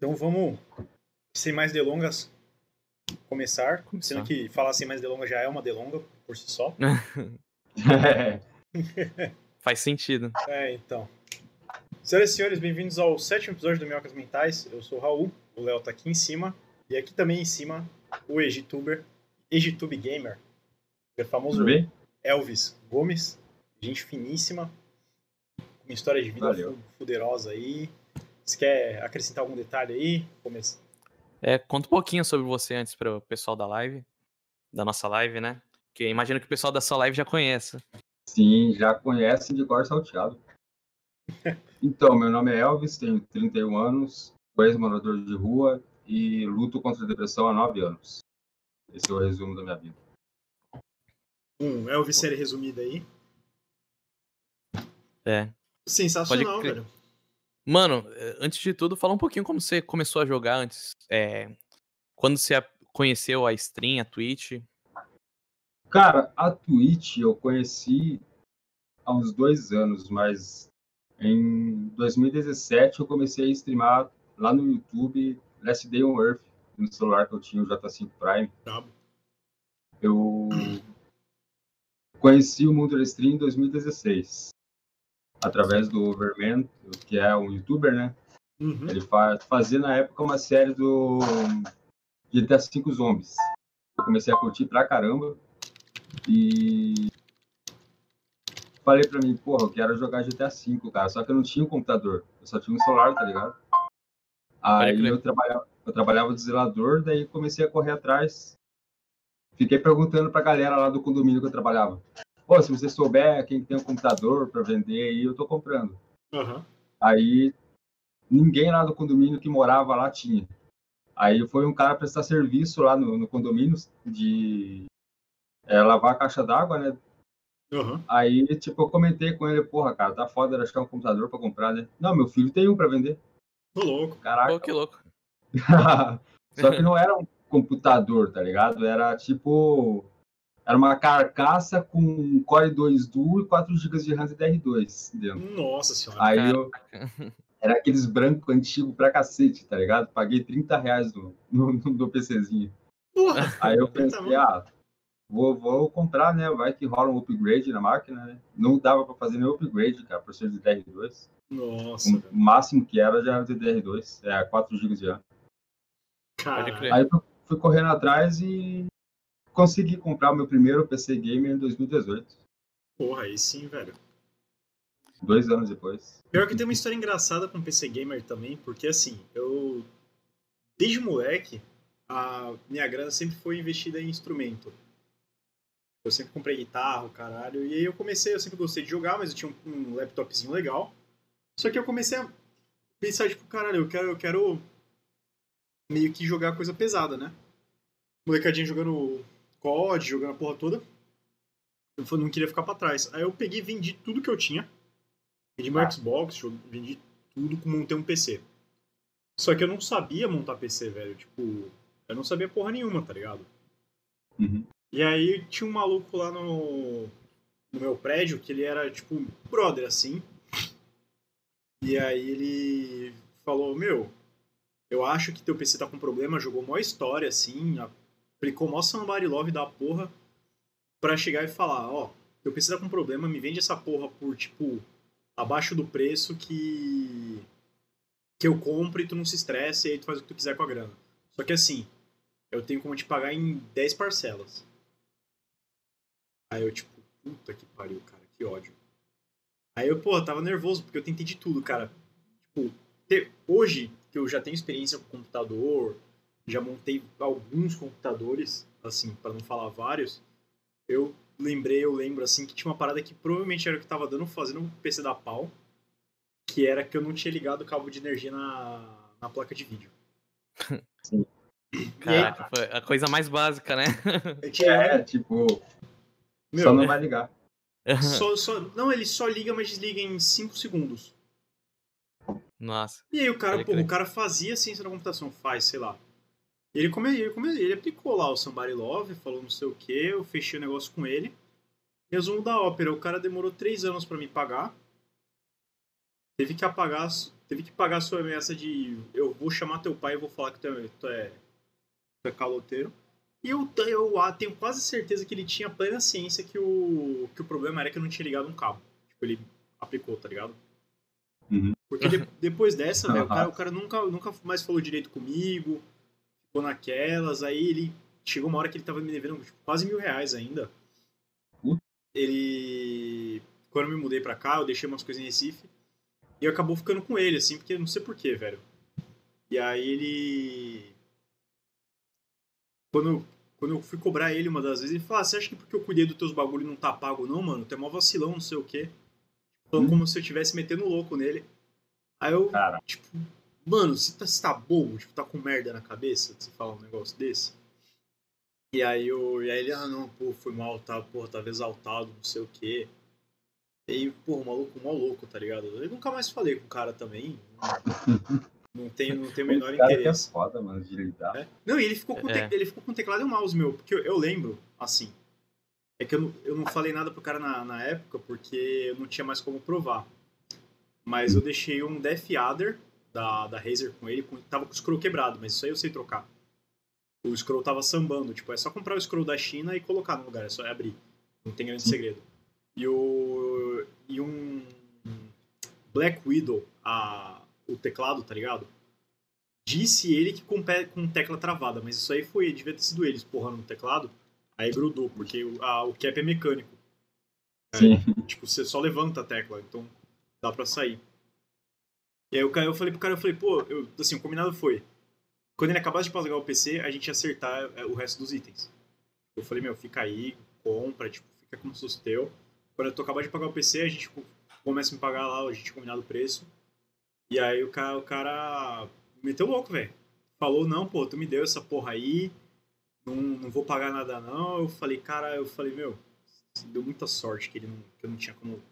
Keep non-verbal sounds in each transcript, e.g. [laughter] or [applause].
Então vamos, sem mais delongas, começar. Começar. Sendo que falar sem mais delongas já é uma delonga por si só. [laughs] [laughs] Faz sentido. É, então. Senhoras e senhores, bem-vindos ao sétimo episódio do Minhocas Mentais. Eu sou o Raul, o Léo tá aqui em cima. E aqui também em cima, o Egituber, Egitube Gamer, o famoso Tudo bem? Elvis Gomes, gente finíssima, uma história de vida Valeu. fuderosa aí. Você quer acrescentar algum detalhe aí? Começa. É, conta um pouquinho sobre você antes para o pessoal da live, da nossa live, né? Porque imagino que o pessoal dessa live já conheça. Sim, já conhece de cor salteado. [laughs] Então, meu nome é Elvis, tenho 31 anos, sou ex-morador de rua e luto contra a depressão há 9 anos. Esse é o resumo da minha vida. Um Elvis série resumida aí. É. Sensacional, velho. Mano, eh, antes de tudo, fala um pouquinho como você começou a jogar antes. É, quando você conheceu a stream, a Twitch. Cara, a Twitch eu conheci há uns dois anos, mas em 2017 eu comecei a streamar lá no YouTube Last Day on Earth, no celular que eu tinha, o J5 Prime. Brabo. Eu conheci o mundo da stream em 2016, através do Overman, que é um youtuber, né? Uhum. Ele fa fazia na época uma série do GTA V Zombies. Eu comecei a curtir pra caramba e falei pra mim, porra, eu quero jogar GTA V, cara. Só que eu não tinha um computador, eu só tinha um celular, tá ligado? Aí eu trabalhava, eu trabalhava de zelador, daí comecei a correr atrás. Fiquei perguntando pra galera lá do condomínio que eu trabalhava. Pô, se você souber quem tem um computador pra vender aí, eu tô comprando. Aham. Aí ninguém lá do condomínio que morava lá tinha. Aí foi um cara prestar serviço lá no, no condomínio de é, lavar a caixa d'água, né? Aham. Aí, tipo, eu comentei com ele, porra, cara, tá foda de achar um computador pra comprar, né? Não, meu filho tem um pra vender. Tô louco. Caraca. Pô, que louco. [laughs] Só que não era um computador, tá ligado? Era tipo. Era uma carcaça com um Core 2 Duo e 4 GB de RAM DR2 dentro. Nossa senhora. Aí eu. [laughs] Era aqueles brancos antigos pra cacete, tá ligado? Paguei 30 reais no, no, no PCzinho. Porra. Aí eu [laughs] Tá pensei, ah, vou, vou comprar, né? Vai que rola um upgrade na máquina, né? Não dava pra fazer nenhum upgrade, cara, por ser de DR2. Nossa, O máximo que era já era de DR2, é 4 GB de RAM. Caralho. crer. Aí eu fui correndo atrás e consegui comprar o meu primeiro PC Gamer em 2018. Porra, aí sim, velho. Dois anos depois. Pior que tem uma história engraçada com PC Gamer também, porque assim, eu. Desde moleque, a minha grana sempre foi investida em instrumento. Eu sempre comprei guitarra, o caralho. E aí eu comecei, eu sempre gostei de jogar, mas eu tinha um, um laptopzinho legal. Só que eu comecei a pensar, tipo, caralho, eu quero, eu quero meio que jogar coisa pesada, né? Molecadinha jogando COD, jogando a porra toda. Eu não queria ficar pra trás. Aí eu peguei e vendi tudo que eu tinha. Vendi meu Ah. Xbox, vendi tudo, com montei um PC. Só que eu não sabia montar PC, velho. Tipo, eu não sabia porra nenhuma, tá ligado? Uhum. E aí tinha um maluco lá no, no meu prédio que ele era, tipo, brother, assim. E aí ele falou, meu, eu acho que teu PC tá com problema, jogou mó história, assim, aplicou mó somebody love da porra pra chegar e falar, ó, teu PC tá com problema, me vende essa porra por, tipo, abaixo do preço que que eu compro e tu não se estressa e aí tu faz o que tu quiser com a grana. Só que assim, eu tenho como te pagar em 10 parcelas. Aí eu, tipo, puta que pariu, cara, que ódio. Aí eu, pô, tava nervoso, porque eu tentei de tudo, cara. Tipo, hoje que eu já tenho experiência com computador, já montei alguns computadores, assim, pra não falar vários, eu lembrei, eu lembro, assim, que tinha uma parada que provavelmente era o que tava dando, fazendo o PC da pau, que era que eu não tinha ligado o cabo de energia na, na placa de vídeo. [laughs] Caraca, foi a coisa mais básica, né? Eu tinha, É, tipo, meu, só não vai ligar. Só, só- não, ele só liga, mas desliga em 5 segundos. Nossa. E aí o cara, pô, o cara fazia ciência da computação, faz, sei lá. Ele, come, ele, come, ele aplicou lá o Somebody Love, falou não sei o que, eu fechei o negócio com ele. Resumo da ópera, o cara demorou 3 anos pra me pagar. teve que apagar, teve que pagar a sua ameaça de eu vou chamar teu pai e vou falar que tu é, tu é, tu é caloteiro. E eu, eu ah, tenho quase certeza que ele tinha plena ciência que o, que o problema era que eu não tinha ligado um cabo. Tipo, ele aplicou, tá ligado? Uhum. Porque de- depois dessa, velho, o cara, o cara nunca, nunca mais falou direito comigo, ficou naquelas, aí ele chegou uma hora que ele tava me devendo tipo, quase mil reais ainda. Puta. Ele. Quando eu me mudei pra cá, eu deixei umas coisas em Recife. E eu acabou ficando com ele, assim, porque eu não sei porquê, velho. E aí ele. Quando, quando eu fui cobrar ele uma das vezes, ele falou: ah, você acha que porque eu cuidei dos teus bagulho não tá pago, não, mano? Tu é mó vacilão, não sei o quê. Falando Hum. como se eu estivesse metendo louco nele. Aí eu, Cara, tipo, mano, você tá, você tá bobo, tipo, tá com merda na cabeça de você falar um negócio desse? E aí, eu, e aí ele, ah, não, pô, foi mal, tá, porra, tava exaltado, não sei o quê. E aí, porra, o maluco, mó louco, tá ligado? Eu nunca mais falei com o cara também. [laughs] Não, não tenho, não tenho o menor cara que é interesse. foda, mano, de lidar. É. Não, e ele ficou, com É. te- ele ficou com teclado e um mouse, meu, porque eu, eu lembro, assim. É que eu não, eu não falei nada pro cara na, na época, porque eu não tinha mais como provar. Mas eu deixei um Death Adder da, da Razer com ele, com, tava com o scroll quebrado, mas isso aí eu sei trocar. O scroll tava sambando, tipo, é só comprar o scroll da China e colocar no lugar, é só abrir. Não tem grande segredo. E o. E um. Black Widow, a, o teclado, tá ligado? Disse ele que com, com tecla travada, mas isso aí foi, devia ter sido eles porrando no teclado, aí grudou, porque o, a- o cap é mecânico. Sim. Tipo, você só levanta a tecla, então dá pra sair. E aí cara, eu falei pro cara, eu falei, pô, eu, assim, o combinado foi, quando ele acabasse de pagar o PC, a gente ia acertar é, o resto dos itens. Eu falei, meu, fica aí, compra, tipo, fica como se fosse teu. Quando eu tô acabando de pagar o PC, a gente co- começa a me pagar lá, a gente combinado o preço. E aí o cara, o cara meteu louco, velho. Falou, não, pô, tu me deu essa porra aí, não, não vou pagar nada não. Eu falei, cara, eu falei, meu, deu muita sorte que ele não, que eu não tinha como,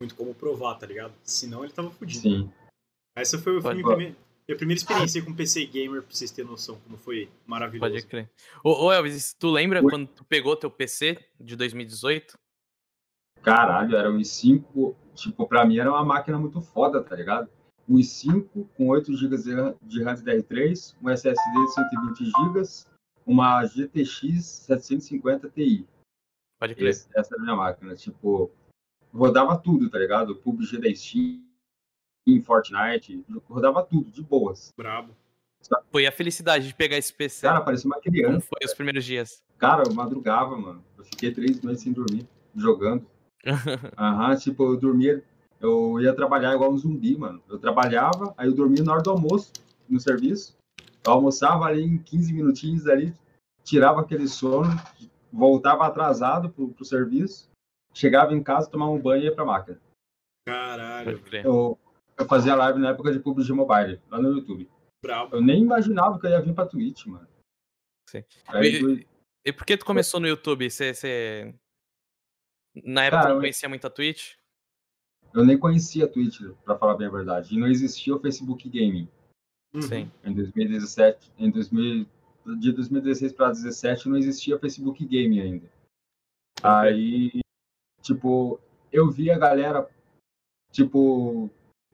muito como provar, tá ligado? Senão ele tava fudido. Sim. Essa foi, foi Pode- minha, primeira, minha primeira experiência com PC Gamer, pra vocês terem noção como foi maravilhoso. Pode crer. Ô, ô Elvis, tu lembra Oi. quando tu pegou teu PC de 2018? Caralho, era o i5, tipo, pra mim era uma máquina muito foda, tá ligado? O i5 com 8 GB de RAM DDR3, um SSD de 120 GB, uma GTX 750 Ti. Pode crer. Esse- essa era a minha máquina, tipo, rodava tudo, tá ligado? PUBG da Steam, Fortnite, rodava tudo, de boas. Brabo. Foi a felicidade de pegar esse PC. Cara, parecia uma Como criança. foi os primeiros dias? Cara, eu madrugava, mano. Eu fiquei três noites sem dormir, jogando. [laughs] Aham, tipo, eu dormia, eu ia trabalhar igual um zumbi, mano. Eu trabalhava, aí eu dormia na hora do almoço, no serviço. Eu almoçava ali em 15 minutinhos ali, tirava aquele sono, voltava atrasado pro, pro serviço, chegava em casa, tomava um banho e ia pra máquina. Caralho. Eu, eu fazia live na época de PUBG Mobile, lá no YouTube. brabo. Eu nem imaginava que eu ia vir pra Twitch, mano. Sim. Aí, E- E por que tu começou no YouTube? Você, você... Na época Cara, não eu- conhecia muito a Twitch? eu nem conhecia a Twitch, pra falar bem a verdade. E não existia o Facebook Gaming. Uhum. Sim. em 2017, em 2000, de 2016 para 2017 não existia Facebook Game ainda. Aí, tipo, eu vi a galera, tipo,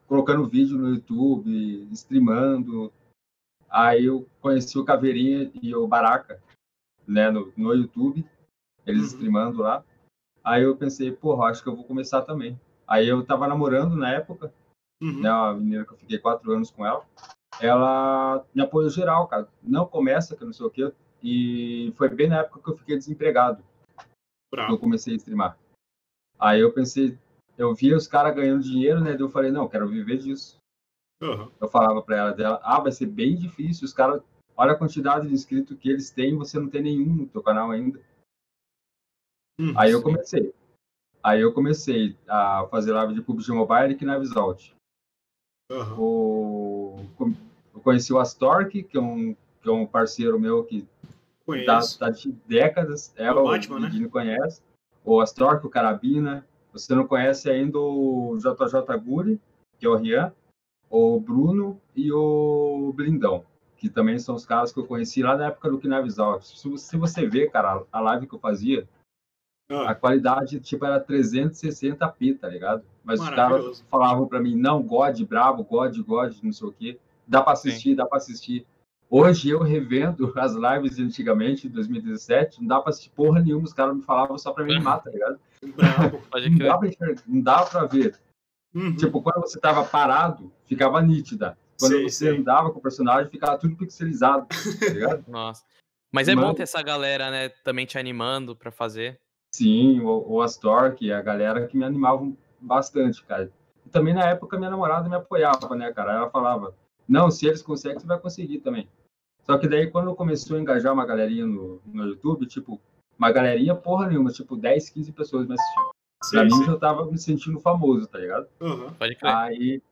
colocando vídeo no YouTube, streamando. Aí eu conheci o Caveirinha e o Baraka, né, no, no YouTube, eles Uhum. streamando lá. Aí eu pensei, porra, acho que eu vou começar também. Aí eu tava namorando na época, Uhum. né, uma menina que eu fiquei quatro anos com ela, ela me apoiou geral, cara. Não começa, que não sei o quê. E foi bem na época que eu fiquei desempregado, que eu comecei a streamar. Aí eu pensei, eu via os caras ganhando dinheiro, né? daí Eu falei, não, quero viver disso. Uhum. Eu falava pra ela dela, ah, vai ser bem difícil, os caras, olha a quantidade de inscritos que eles têm, você não tem nenhum no teu canal ainda. Uhum. Aí eu Sim. comecei. Aí eu comecei a fazer live de PUBG Mobile aqui na Visaut. Uhum. o, eu conheci o Astork, que é um, que é um parceiro meu que tá, Conheço. tá de décadas. É, É o o Batman, né? Conhece. O Astork, o Carabina. Você não conhece ainda o JJ Guri, que é o Rian, o Bruno e o Blindão, que também são os caras que eu conheci lá na época do Out. Se, você- se você ver, cara, a live que eu fazia, A Ah, qualidade, tipo, era 360p, tá ligado? Mas os caras falavam pra mim, não, God, bravo, God, God, não sei o quê. Dá pra assistir, dá pra assistir. Hoje eu revendo [laughs] as lives de antigamente, de 2017, não dá pra assistir porra nenhuma, os caras me falavam só pra me animar, tá ligado? [laughs] Não dá pra, enxergar, não dá pra ver. Uhum. Tipo, quando você tava parado, ficava nítida. Quando Sei, você sei. andava com o personagem, ficava tudo pixelizado, tá ligado? [laughs] Nossa. Mas é Mano. bom ter essa galera, né, também te animando pra fazer. Sim, o, o Astor, que é a galera que me animavam bastante, cara. E também na época minha namorada me apoiava, né, cara? Ela falava, não, se eles conseguem, você vai conseguir também. Só que daí quando começou a engajar uma galerinha no, no YouTube, tipo, uma galerinha porra nenhuma, tipo 10, 15 pessoas me assistindo. Sei, Pra mim sei. já tava me sentindo famoso, tá ligado? Aham. Pode crer. Aí,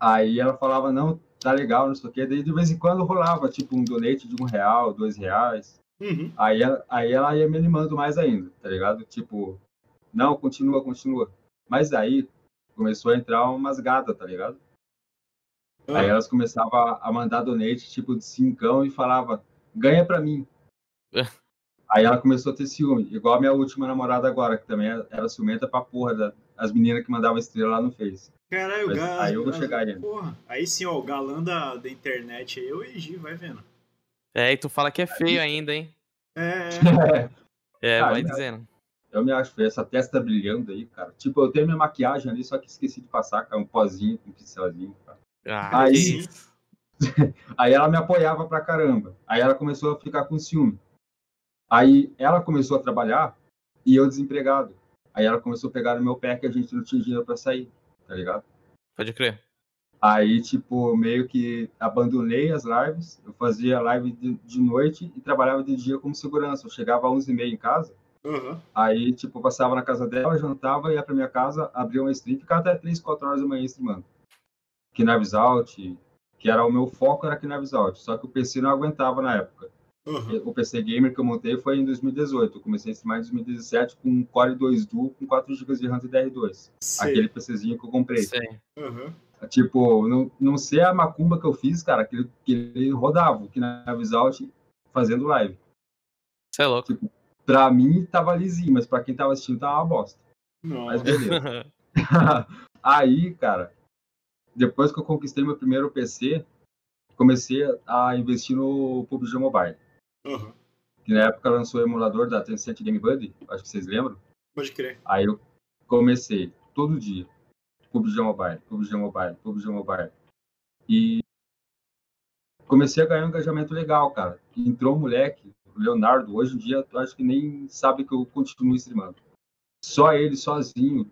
aí ela falava, não, tá legal, não sei o quê. Daí de vez em quando rolava, tipo, um donate de um real, dois reais. Uhum. Aí ela, aí ela ia me animando mais ainda, tá ligado? Tipo, não, continua, continua. Mas aí começou a entrar umas gatas, tá ligado? Ah, Aí elas começavam a- mandar donate, tipo, de cincão e falava, ganha pra mim. Aí ela começou a ter ciúme, igual a minha última namorada agora, que também era ciumenta pra porra da- as meninas que mandavam estrela lá no Face. Caralho, Mas aí eu vou ga- chegar ainda. Porra, aí sim, ó, o galã da, da internet aí, eu e Gi, vai vendo. É, e tu fala que é feio ainda, hein? É, É, [laughs] Ah, vai dizendo. Eu me acho feio, essa testa brilhando aí, cara. Tipo, eu tenho minha maquiagem ali, só que esqueci de passar, cara, um pozinho com um pincelzinho, cara. Ah, Aí. [laughs] Aí ela me apoiava pra caramba. Aí ela começou a ficar com ciúme. Aí ela começou a trabalhar e eu desempregado. Aí ela começou a pegar no meu pé que a gente não tinha dinheiro pra sair, tá ligado? Pode crer. Aí, tipo, meio que abandonei as lives. Eu fazia live de, de noite e trabalhava de dia como segurança. Eu chegava às 11h30 em casa. aham. Aí, tipo, passava na casa dela, jantava, ia pra minha casa, abria uma stream, ficava até 3, 4 horas da manhã streamando. Knives Out, que era o meu foco, era Knives Out. Só que o PC não aguentava na época. aham. O PC Gamer que eu montei foi em 2018. Eu comecei a streamar em 2017 com um Core 2 Duo com 4 GB de RAM e DR2. Sei. Aquele PCzinho que eu comprei. Sei. Aham. Tipo, não, não sei a macumba que eu fiz, cara, que ele, que ele rodava o Knives Out fazendo live. Você é louco. Pra mim tava lisinho, mas pra quem tava assistindo tava uma bosta. Mas beleza. [laughs] [laughs] Aí, cara, depois que eu conquistei meu primeiro PC, comecei a investir no PUBG Mobile. Aham. Que na época lançou o emulador da Tencent Game Buddy, acho que vocês lembram. Pode crer. Aí eu comecei todo dia. PUBG Mobile, PUBG Mobile, PUBG Mobile. E comecei a ganhar um engajamento legal, cara. Entrou um moleque, o Leonardo, hoje em dia acho que nem sabe que eu continuo streamando. Só ele, sozinho,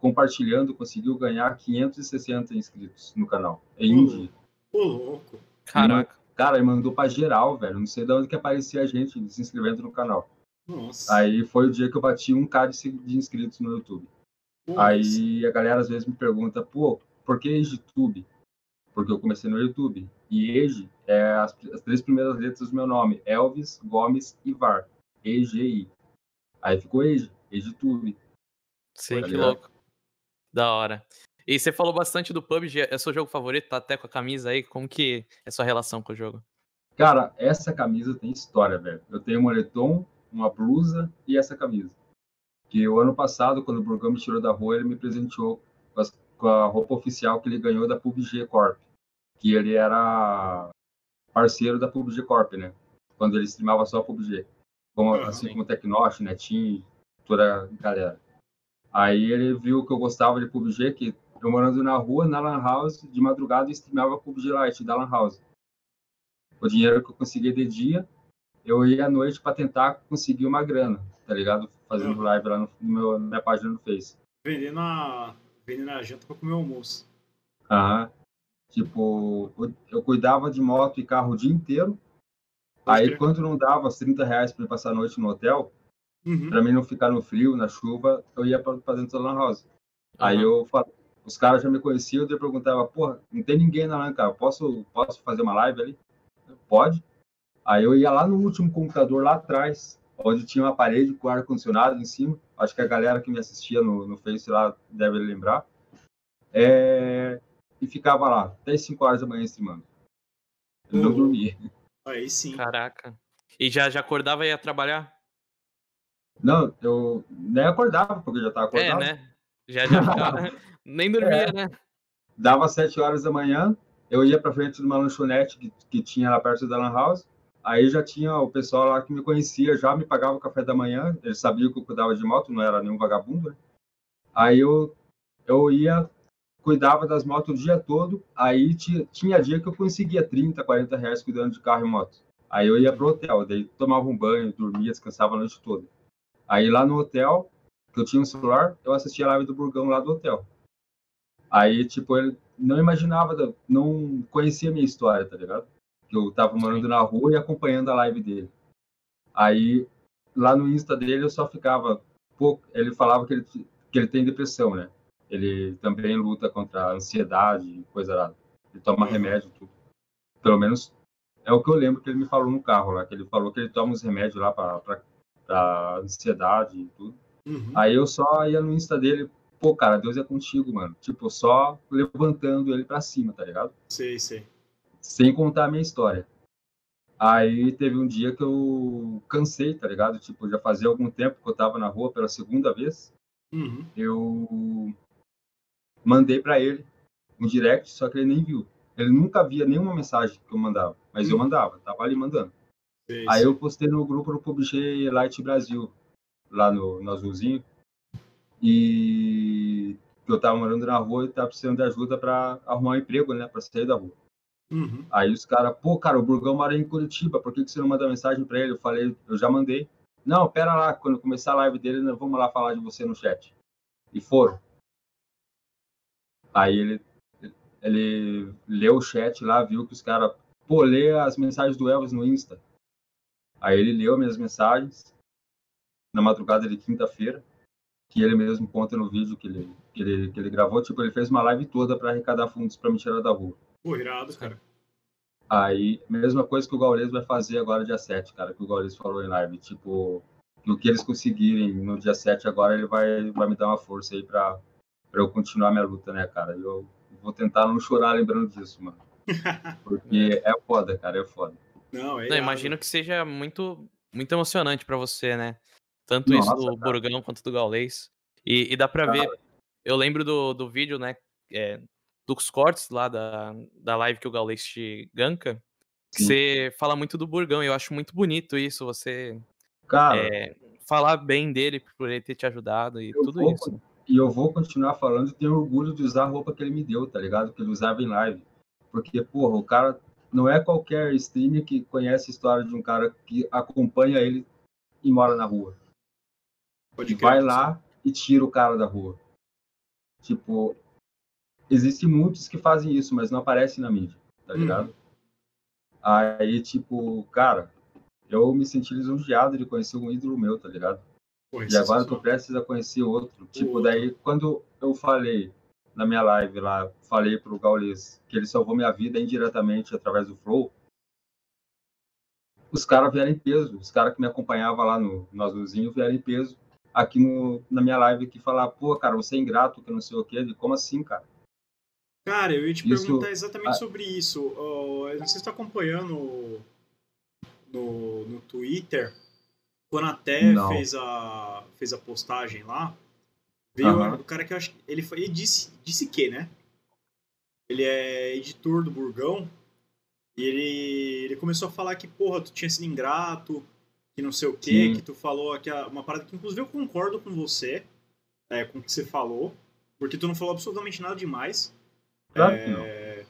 compartilhando, conseguiu ganhar 560 inscritos no canal. Em um Uhum. dia. Ô, louco. Caraca. Cara, ele mandou pra geral, velho. Não sei de onde que aparecia a gente se inscrevendo no canal. Nossa. Aí foi o dia que eu bati um k de inscritos no YouTube. Pô, Aí a galera às vezes me pergunta, pô, por que YouTube? Porque eu comecei no YouTube. E Ege é as, as três primeiras letras do meu nome: Elvis, Gomes e Var. EGI. Aí ficou Ege, EgeTube. Sei, Tá que ligado? louco. Da hora. E você falou bastante do PUBG, é seu jogo favorito? Tá até com a camisa aí? Como que é sua relação com o jogo? Cara, essa camisa tem história, velho. Eu tenho um moletom, uma blusa e essa camisa. Que o ano passado, quando o Burgão me tirou da rua, ele me presenteou com, as- com a roupa oficial que ele ganhou da PUBG Corp. Que ele era parceiro da PUBG Corp, né? Quando ele streamava só PUBG. Como, assim sim. como o Tecnosh, Netinho, toda a galera. Aí ele viu que eu gostava de PUBG, que eu morando na rua, na Lan House, de madrugada, eu streamava PUBG Lite da Lan House. O dinheiro que eu conseguia de dia, eu ia à noite para tentar conseguir uma grana, tá ligado? Fazendo Uhum. live lá no, no meu, na minha página no Face. Vendendo a, vendendo a janta pra comer almoço. Aham. Tipo, eu, eu cuidava de moto e carro o dia inteiro. Pode Aí, crer. quando não dava os 30 reais para passar a noite no hotel, Uhum. para mim não ficar no frio, na chuva, eu ia para dentro da Lan House. Aí Aham. eu os caras já me conheciam, eu perguntava, porra, não tem ninguém na LAN, cara, posso, posso fazer uma live ali? Pode. Aí eu ia lá no último computador lá atrás, onde tinha uma parede com ar-condicionado em cima. Acho que a galera que me assistia no, no Face lá deve lembrar. É, E ficava lá, até as 5 horas da manhã streamando. Eu não Uhum. dormia. Aí sim. Caraca. E já, já acordava e ia trabalhar? Não, eu nem acordava, porque já tava É, acordado. né? Já, já [laughs] ficava... Nem dormia, É. né? Dava sete horas da manhã, eu ia pra frente de uma lanchonete que, que tinha lá perto da Lan House. Aí já tinha o pessoal lá que me conhecia, já me pagava o café da manhã. Eles sabiam que eu cuidava de moto, não era nenhum vagabundo. Né? Aí eu, eu ia, cuidava das motos o dia todo. Aí tinha, tinha dia que eu conseguia 30, 40 reais cuidando de carro e moto. Aí eu ia pro hotel, daí tomava um banho, dormia, descansava a noite toda. Aí lá no hotel, que eu tinha um celular, eu assistia a live do Burgão lá do hotel. Aí, tipo, ele não imaginava, não conhecia a minha história, tá ligado? Que eu tava morando na rua e acompanhando a live dele. Aí, lá no Insta dele, eu só ficava. Pô, ele falava que ele, que ele tem depressão, né? Ele também luta contra a ansiedade e coisa lá. Ele toma Uhum. remédio, tudo. Pelo menos é o que eu lembro que ele me falou no carro lá, que ele falou que ele toma uns remédios lá pra, pra ansiedade e tudo. Uhum. Aí eu só ia no Insta dele, pô, cara, Deus é contigo, mano. Tipo, só levantando ele pra cima, tá ligado? Sei, sei. Sem contar a minha história. Aí teve um dia que eu cansei, tá ligado? Tipo, já fazia algum tempo que eu tava na rua pela segunda vez. Uhum. Eu mandei pra ele um direct, só que ele nem viu. Ele nunca via nenhuma mensagem que eu mandava, mas eu Hum. mandava, tava ali mandando. Sei, Aí eu postei no grupo do PUBG Light Brasil, lá no, no Azulzinho, e eu tava morando na rua e tava precisando de ajuda para arrumar um emprego, né, para sair da rua. Uhum. Aí os caras, pô, cara, o Burgão mora em Curitiba, por que, que você não manda mensagem para ele? Eu falei, eu já mandei. Não, pera lá, quando começar a live dele, nós vamos lá falar de você no chat. E foram. Aí ele, ele leu o chat lá, viu que os caras, pô, lê as mensagens do Elvis no Insta. Aí ele leu minhas mensagens na madrugada de quinta-feira, que ele mesmo conta no vídeo que ele, que ele, que ele gravou. Tipo, ele fez uma live toda para arrecadar fundos para me tirar da rua. Pô, irado, cara. Aí, mesma coisa que o Gaules vai fazer agora dia 7, cara, que o Gaules falou em live. Tipo, que o que eles conseguirem no dia 7 agora, ele vai, vai me dar uma força aí pra, pra eu continuar minha luta, né, cara? Eu vou tentar não chorar lembrando disso, mano. [laughs] Porque é foda, cara, é foda. Não, é Não, imagino que seja muito, muito emocionante pra você, né? Tanto isso Nossa, do cara. Burgão quanto do Gaulês. E, e dá pra ver. Eu lembro do, do vídeo, né? é, dos cortes lá da, da live que o Gaulês te ganka. Que Sim. você fala muito do Burgão. e Eu acho muito bonito isso. Você Cara, é, falar bem dele por ele ter te ajudado e tudo vou- isso. e eu vou continuar falando e tenho orgulho de usar a roupa que ele me deu, tá ligado? Que ele usava em live. Porque, porra, o cara não é qualquer streamer que conhece a história de um cara que acompanha ele e mora na rua. Pode vai lá e tira o cara da rua. Tipo, existem muitos que fazem isso, mas não aparecem na mídia, tá Uhum. ligado? Aí, tipo, cara, eu me senti lisonjeado de conhecer um ídolo meu, tá ligado? Pô, E agora sensacional. prestes a conhecer outro. Tipo, daí, quando eu falei na minha live lá, falei pro Gaules que ele salvou minha vida indiretamente através do Flow, os caras vieram em peso. Os caras que me acompanhavam lá no, no Azulzinho vieram em peso aqui no, na minha live aqui falar, pô, cara, você é ingrato, que não sei o quê. Como assim, cara? Cara, eu ia te Isso- perguntar exatamente ah. sobre isso. Eu não sei se você tá acompanhando no, no Twitter. Quando a Té Não. fez a, fez a postagem lá, veio Aham. o cara que eu acho que. Ele, foi- ele disse, disse que, né? Ele é editor do Burgão. E ele, ele começou a falar que, porra, tu tinha sido ingrato, que não sei o quê, Sim. que tu falou que a- uma parada que, inclusive, eu concordo com você, é, com o que você falou, porque tu não falou absolutamente nada demais. Claro que não. É,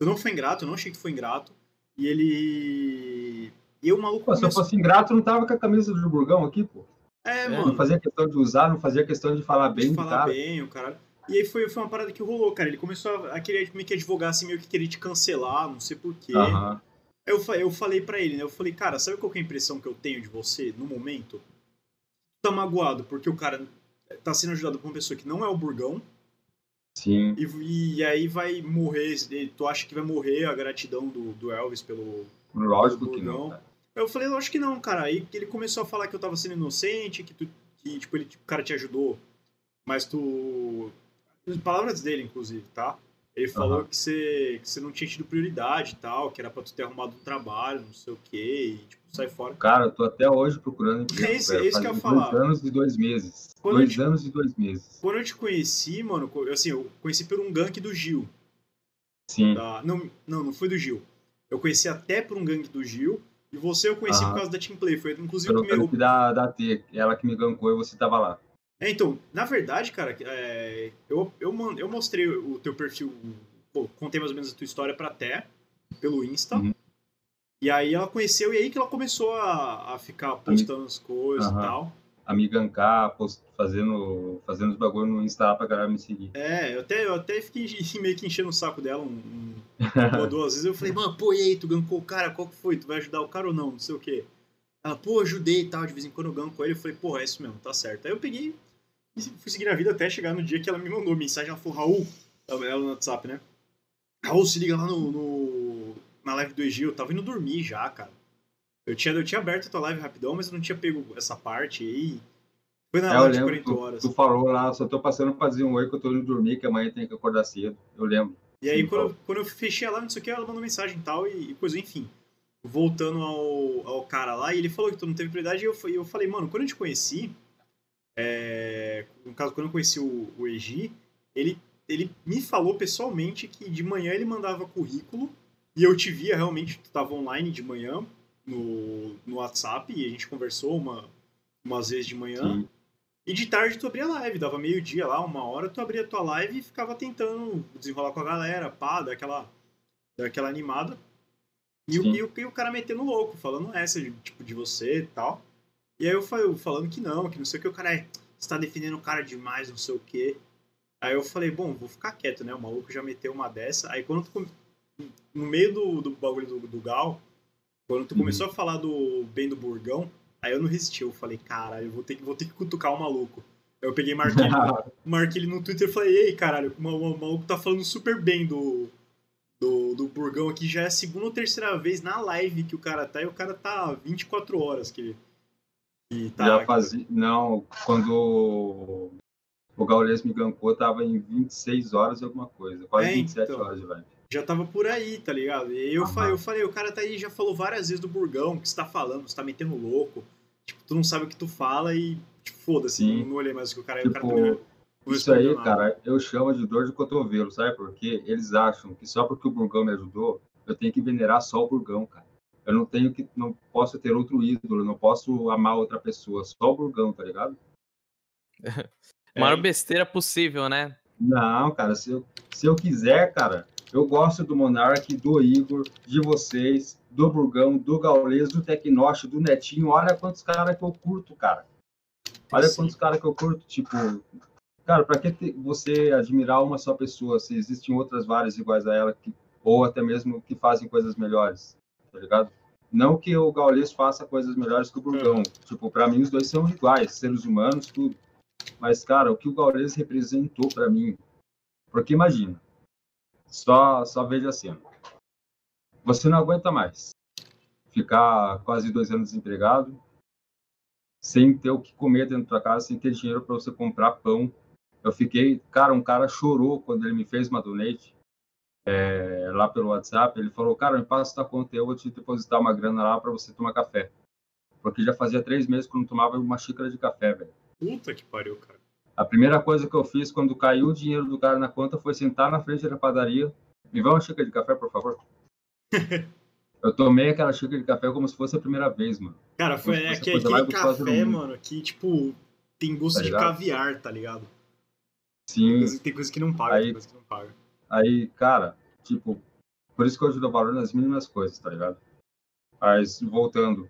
Eu não fui ingrato, eu não achei que foi ingrato. E ele. E o maluco Pô, se eu começou- fosse ingrato, não tava com a camisa do Burgão aqui, pô. É, É, mano. Não fazia questão de usar, não fazia questão de falar bem de falar cara. bem, o cara. E aí foi, foi uma parada que rolou, cara. Ele começou a, querer meio que advogar, assim, meio que querer te cancelar, não sei porquê. Aí eu, eu falei pra ele, né? Eu falei, cara, sabe qual que é a impressão que eu tenho de você no momento? Tá magoado porque o cara tá sendo ajudado por uma pessoa que não é o Burgão, Sim. e, e aí vai morrer, tu acha que vai morrer a gratidão do, do Elvis pelo, Lógico que Burgão. não. cara. Eu falei, lógico que não, cara. Aí ele começou a falar que eu tava sendo inocente, que, tu, que tipo, ele, tipo, o cara te ajudou, mas tu. Palavras dele, inclusive, tá? Ele falou que, você, que você não tinha tido prioridade e tal, que era pra tu ter arrumado um trabalho, não sei o quê, e tipo, sai fora. Cara, eu tô até hoje procurando emprego, É isso- velho. é que eu ia falar. Dois anos e dois meses. Quando dois eu te- anos e dois meses. Quando eu te conheci, mano, co- assim, eu conheci por um gank do Gil. Sim. da- Não, não, não foi do Gil. Eu conheci até por um gank do Gil, e você eu conheci por causa da Team Play. Foi inclusive o primeiro. clipe da, da T, ela que me gancou e você tava lá. É, então, na verdade, cara, é, eu, eu, eu mostrei o teu perfil, pô, contei mais ou menos a tua história pra Té, pelo Insta. Uhum. E aí ela conheceu e aí que ela começou a, a ficar postando as coisas Aham. e tal. A me gankar, post- fazendo, fazendo os bagulho no Insta pra galera me seguir. É, eu até, eu até fiquei meio que enchendo o saco dela um, um, [laughs] ou duas vezes. Eu falei, mano, pô, e aí, tu gankou o cara, qual que foi? Tu vai ajudar o cara ou não? Não sei o quê. Ela, pô, ajudei e tal, de vez em quando eu ganco ele. Eu falei, porra, é isso mesmo, tá certo. Aí eu peguei e fui seguir a vida até chegar no dia que ela me mandou mensagem. Ela falou, Raul, ela no WhatsApp, né? Raul, se liga lá no, no- na live do Egil. Eu tava indo dormir já, cara. Eu tinha, eu tinha aberto a tua live rapidão, mas eu não tinha pego essa parte aí. Foi na É, live de lembro, 40 horas. tu, tu falou lá, só tô passando pra dizer um oi que eu tô indo dormir, que amanhã tem que acordar cedo. Eu lembro. E aí, Sim, quando, eu- quando eu fechei a live, não sei o que, ela mandou mensagem e tal, e, e coisa, enfim. Voltando ao, ao cara lá, e ele falou que tu não teve prioridade, e eu, eu falei, mano, quando eu te conheci, é, no caso, quando eu conheci o, o Egi, ele, ele me falou pessoalmente que de manhã ele mandava currículo, e eu te via realmente, tu tava online de manhã no, no WhatsApp, e a gente conversou uma, umas vezes de manhã. Sim. E de tarde tu abria live, dava meio-dia lá, uma hora, tu abria tua live e ficava tentando desenrolar com a galera, pá, dar aquela, dar aquela animada. E o, e, o, e o cara metendo louco, falando essa, de, tipo, de você e tal. E aí eu falei, falando que não, que não sei o que, o cara é, você tá defendendo o cara demais, não sei o que. Aí eu falei, bom, vou ficar quieto, né? O maluco já meteu uma dessa. Aí quando tu, no meio do, do bagulho do, do Gal, quando tu Uhum. começou a falar do bem do Burgão, aí eu não resisti, eu falei, caralho, eu vou ter, que- vou ter que cutucar o maluco. Aí eu peguei e marquei, [laughs] marquei ele no Twitter e falei, ei, caralho, o ma- o maluco tá falando super bem do, do, do Burgão aqui, já é a segunda ou terceira vez na live que o cara tá, e o cara tá 24 horas que, que tá Já fazia. Não, quando o Gaules me gancou, tava em 26 horas e alguma coisa. Quase É, 27 então. horas de live. Já tava por aí, tá ligado? E eu, falei, eu falei, o cara tá aí, já falou várias vezes do Burgão, o que você tá falando, você tá metendo louco. Tipo, tu não sabe o que tu fala e, tipo, foda-se, não, não olhei mais o que o cara... o cara Tipo, também Isso aí, cara, eu chamo de dor de cotovelo, sabe por quê? Eles acham que só porque o Burgão me ajudou, eu tenho que venerar só o Burgão, cara. Eu não tenho que, não posso ter outro ídolo, não posso amar outra pessoa, só o Burgão, tá ligado? [laughs] É, Maior besteira possível, né? Não, cara, se eu, se eu quiser, cara, eu gosto do Monark, do Igor, de vocês, do Burgão, do Gaules, do Tecnoche, do Netinho. Olha quantos caras que eu curto, cara. Olha Sim. quantos caras que eu curto. Tipo, cara, pra que te- você admirar uma só pessoa se existem outras várias iguais a ela, que, ou até mesmo que fazem coisas melhores, tá ligado? Não que o Gaules faça coisas melhores que o Burgão. Tipo, pra mim os dois são iguais, seres humanos, tudo. Mas, cara, o que o Gaules representou pra mim. Porque imagina, só, só veja a cena. Você não aguenta mais ficar quase dois anos desempregado, sem ter o que comer dentro da casa, sem ter dinheiro para você comprar pão. Eu fiquei, cara, um cara chorou quando ele me fez uma donate é, lá pelo WhatsApp. Ele falou, cara, me passa tua conta, eu vou te depositar uma grana lá para você tomar café. Porque já fazia três meses que eu não tomava uma xícara de café, velho. Puta que pariu, cara. A primeira coisa que eu fiz quando caiu o dinheiro do cara na conta foi sentar na frente da padaria. Me dá uma xícara de café, por favor. [laughs] eu tomei aquela xícara de café como se fosse a primeira vez, mano. Cara, foi é que aquele café, mano, que, tipo, tem gosto Tá de caviar, tá ligado? Tem Sim, coisa, tem coisa que não paga, Aí- tem coisa que não paga. aí, cara, tipo, por isso que eu ajudo valor nas mínimas coisas, tá ligado? Mas voltando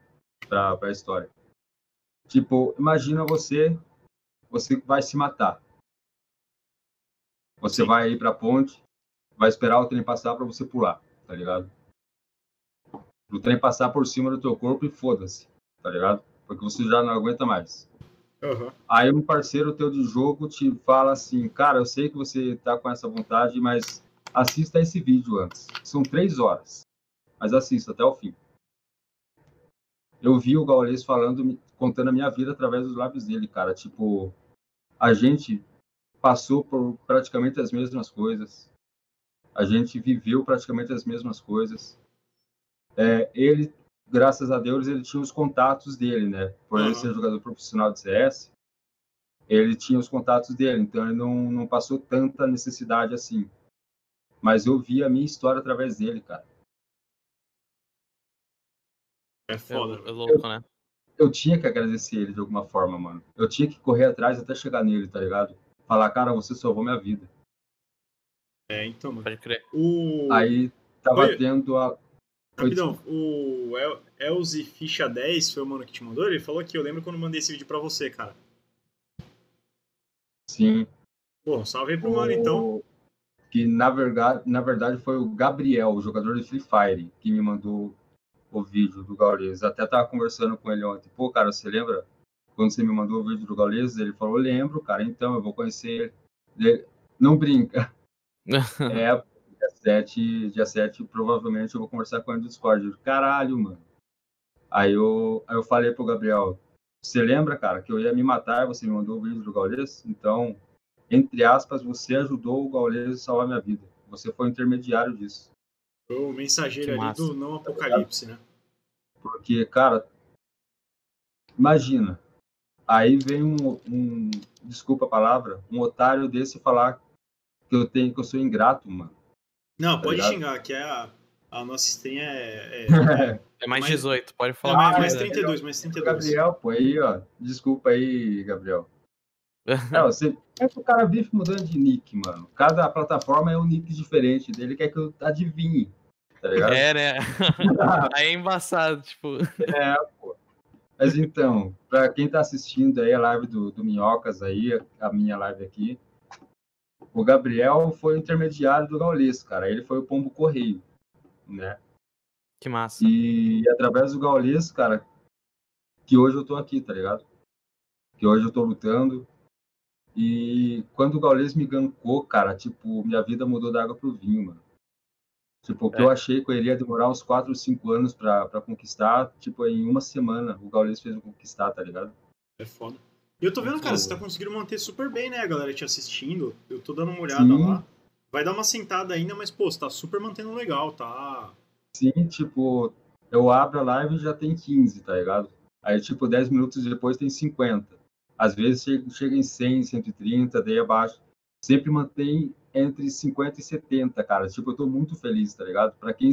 pra, pra história. Tipo, imagina você, você vai se matar. Você Sim. vai ir pra ponte, vai esperar o trem passar pra você pular, tá ligado? O trem passar por cima do teu corpo e foda-se, tá ligado? Porque você já não aguenta mais. Aham. Aí um parceiro teu de jogo te fala assim, cara, eu sei que você tá com essa vontade, mas assista esse vídeo antes. São três horas, mas assista até o fim. Eu vi o Gaules falando, contando a minha vida através dos lábios dele, cara. Tipo, a gente passou por praticamente as mesmas coisas. A gente viveu praticamente as mesmas coisas. É, ele, graças a Deus, ele tinha os contatos dele, né? Por ele Uhum. ser jogador profissional de CS, ele tinha os contatos dele, então ele não, não passou tanta necessidade assim. Mas eu vi a minha história através dele, cara. É É, foda. é louco, né? Eu tinha que agradecer ele de alguma forma, mano. Eu tinha que correr atrás até chegar nele, tá ligado? Falar, cara, você salvou minha vida. É, então, mano. Pode crer. O... Aí tava Oi. tendo a. Rapidão, o El Elzi Ficha 10 foi o mano que te mandou? Ele falou aqui, eu lembro quando eu mandei esse vídeo pra você, cara. Sim. Pô, salve aí pro mano, então. o- Que na verdade, na verdade foi o Gabriel, o jogador de Free Fire, que me mandou o vídeo do Gaules. Até tava conversando com ele ontem. Pô, cara, você lembra quando você me mandou o vídeo do Gaules? Ele falou, lembro, cara, então eu vou conhecer ele. Não brinca. [laughs] É, dia 7, dia 7 provavelmente eu vou conversar com ele no Discord. Caralho, mano. Aí eu, aí eu falei pro Gabriel, você lembra, cara, que eu ia me matar você me mandou o vídeo do Gaules? Então, entre aspas, você ajudou o Gaules a salvar minha vida. Você foi intermediário disso. Foi o mensageiro Que ali massa. do não apocalipse, né? Porque, cara, imagina. Aí vem um, um- desculpa a palavra, um otário desse falar que eu tenho que eu sou ingrato, mano. Não, pode ligado? xingar, que é a, a nossa stream é, é, [laughs] É mais Mas- 18, pode é falar mais, mais. mais né? 32, mais 32. Gabriel, pô, aí, ó. Desculpa aí, Gabriel. É, [laughs] você, é que o cara vive mudando de nick, mano. Cada plataforma é um nick diferente dele, quer que eu adivinhe. Tá ligado? É, né? [laughs] Aí é embaçado, tipo. É, pô. Mas então, pra quem tá assistindo aí a live do, do Minhocas aí, a minha live aqui, o Gabriel foi o intermediário do Gaules, cara. Ele foi o pombo correio, né? Que massa. E através do Gaules, cara, que hoje eu tô aqui, tá ligado? Que hoje eu tô lutando. E quando o Gaules me gankou, cara, tipo, minha vida mudou da água pro vinho, mano. Tipo, o que É. eu achei que eu iria demorar uns 4 ou 5 anos pra, pra conquistar, tipo, em uma semana o Gaules fez eu conquistar, tá ligado? É foda. E eu tô vendo, cara, você tá conseguindo manter super bem, né, a galera te assistindo. Eu tô dando uma olhada Sim. lá. Vai dar uma sentada ainda, mas, pô, você tá super mantendo legal, tá? Sim, tipo, eu abro a live e já tem 15, tá ligado? Aí, tipo, 10 minutos depois tem 50. Às vezes chega, em 100, 130, daí abaixo. Sempre mantém entre 50 e 70, cara. Tipo, eu tô muito feliz, tá ligado? Pra quem.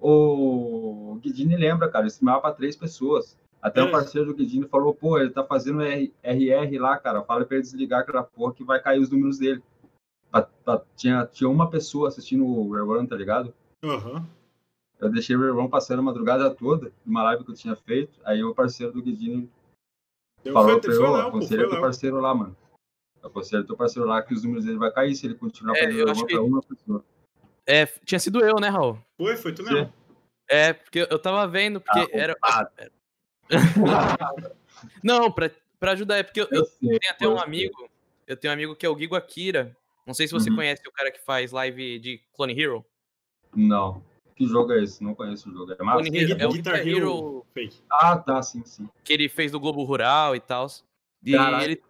O Guidini lembra, cara, eu streamava pra três pessoas. Até É. o parceiro do Guidini falou, pô, ele tá fazendo R- RR lá, cara. Fala pra ele desligar aquela porra que vai cair os números dele. Pra- pra- tinha, tinha uma pessoa assistindo o Rerun, tá ligado? Aham. Eu deixei o Rerun passando a madrugada toda, numa live que eu tinha feito. Aí o parceiro do Guidini Deu- falou Foi, pra eu, aconselha teu parceiro lá, mano. Aconselha teu parceiro lá que os números dele vai cair se ele continuar É, fazendo eu que- pra uma pessoa. É, tinha sido eu, né, Raul? Foi, foi tu mesmo. É, porque eu tava vendo, porque Ah, era. [laughs] Não, pra, pra ajudar, é porque eu, eu Eu tenho até eu um amigo. Eu tenho um amigo que é o Gigo Akira. Não sei se você Uhum. conhece o cara que faz live de Clone Hero. Não. Que jogo é esse? Não conheço o jogo. É Hero é o Guitar Guitar Hero Hero fake. Ah, tá, sim, sim. que ele fez do Globo Rural e tal. E ele,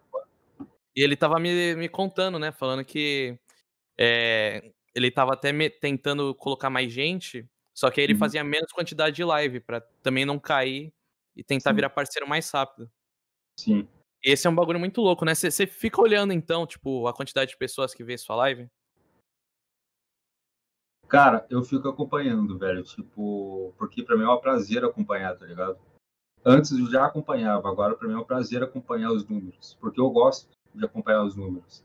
e ele tava me, me contando, né? Falando que é, ele tava até me- tentando colocar mais gente, só que aí ele Uhum. fazia menos quantidade de live, pra também não cair e tentar Sim. virar parceiro mais rápido. Sim. E esse é um bagulho muito louco, né? Você fica olhando então, tipo, a quantidade de pessoas que vê sua live. Cara, eu fico acompanhando, velho. Tipo, porque pra mim é um prazer acompanhar, tá ligado? Antes eu já acompanhava, agora pra mim é um prazer acompanhar os números. Porque eu gosto de acompanhar os números.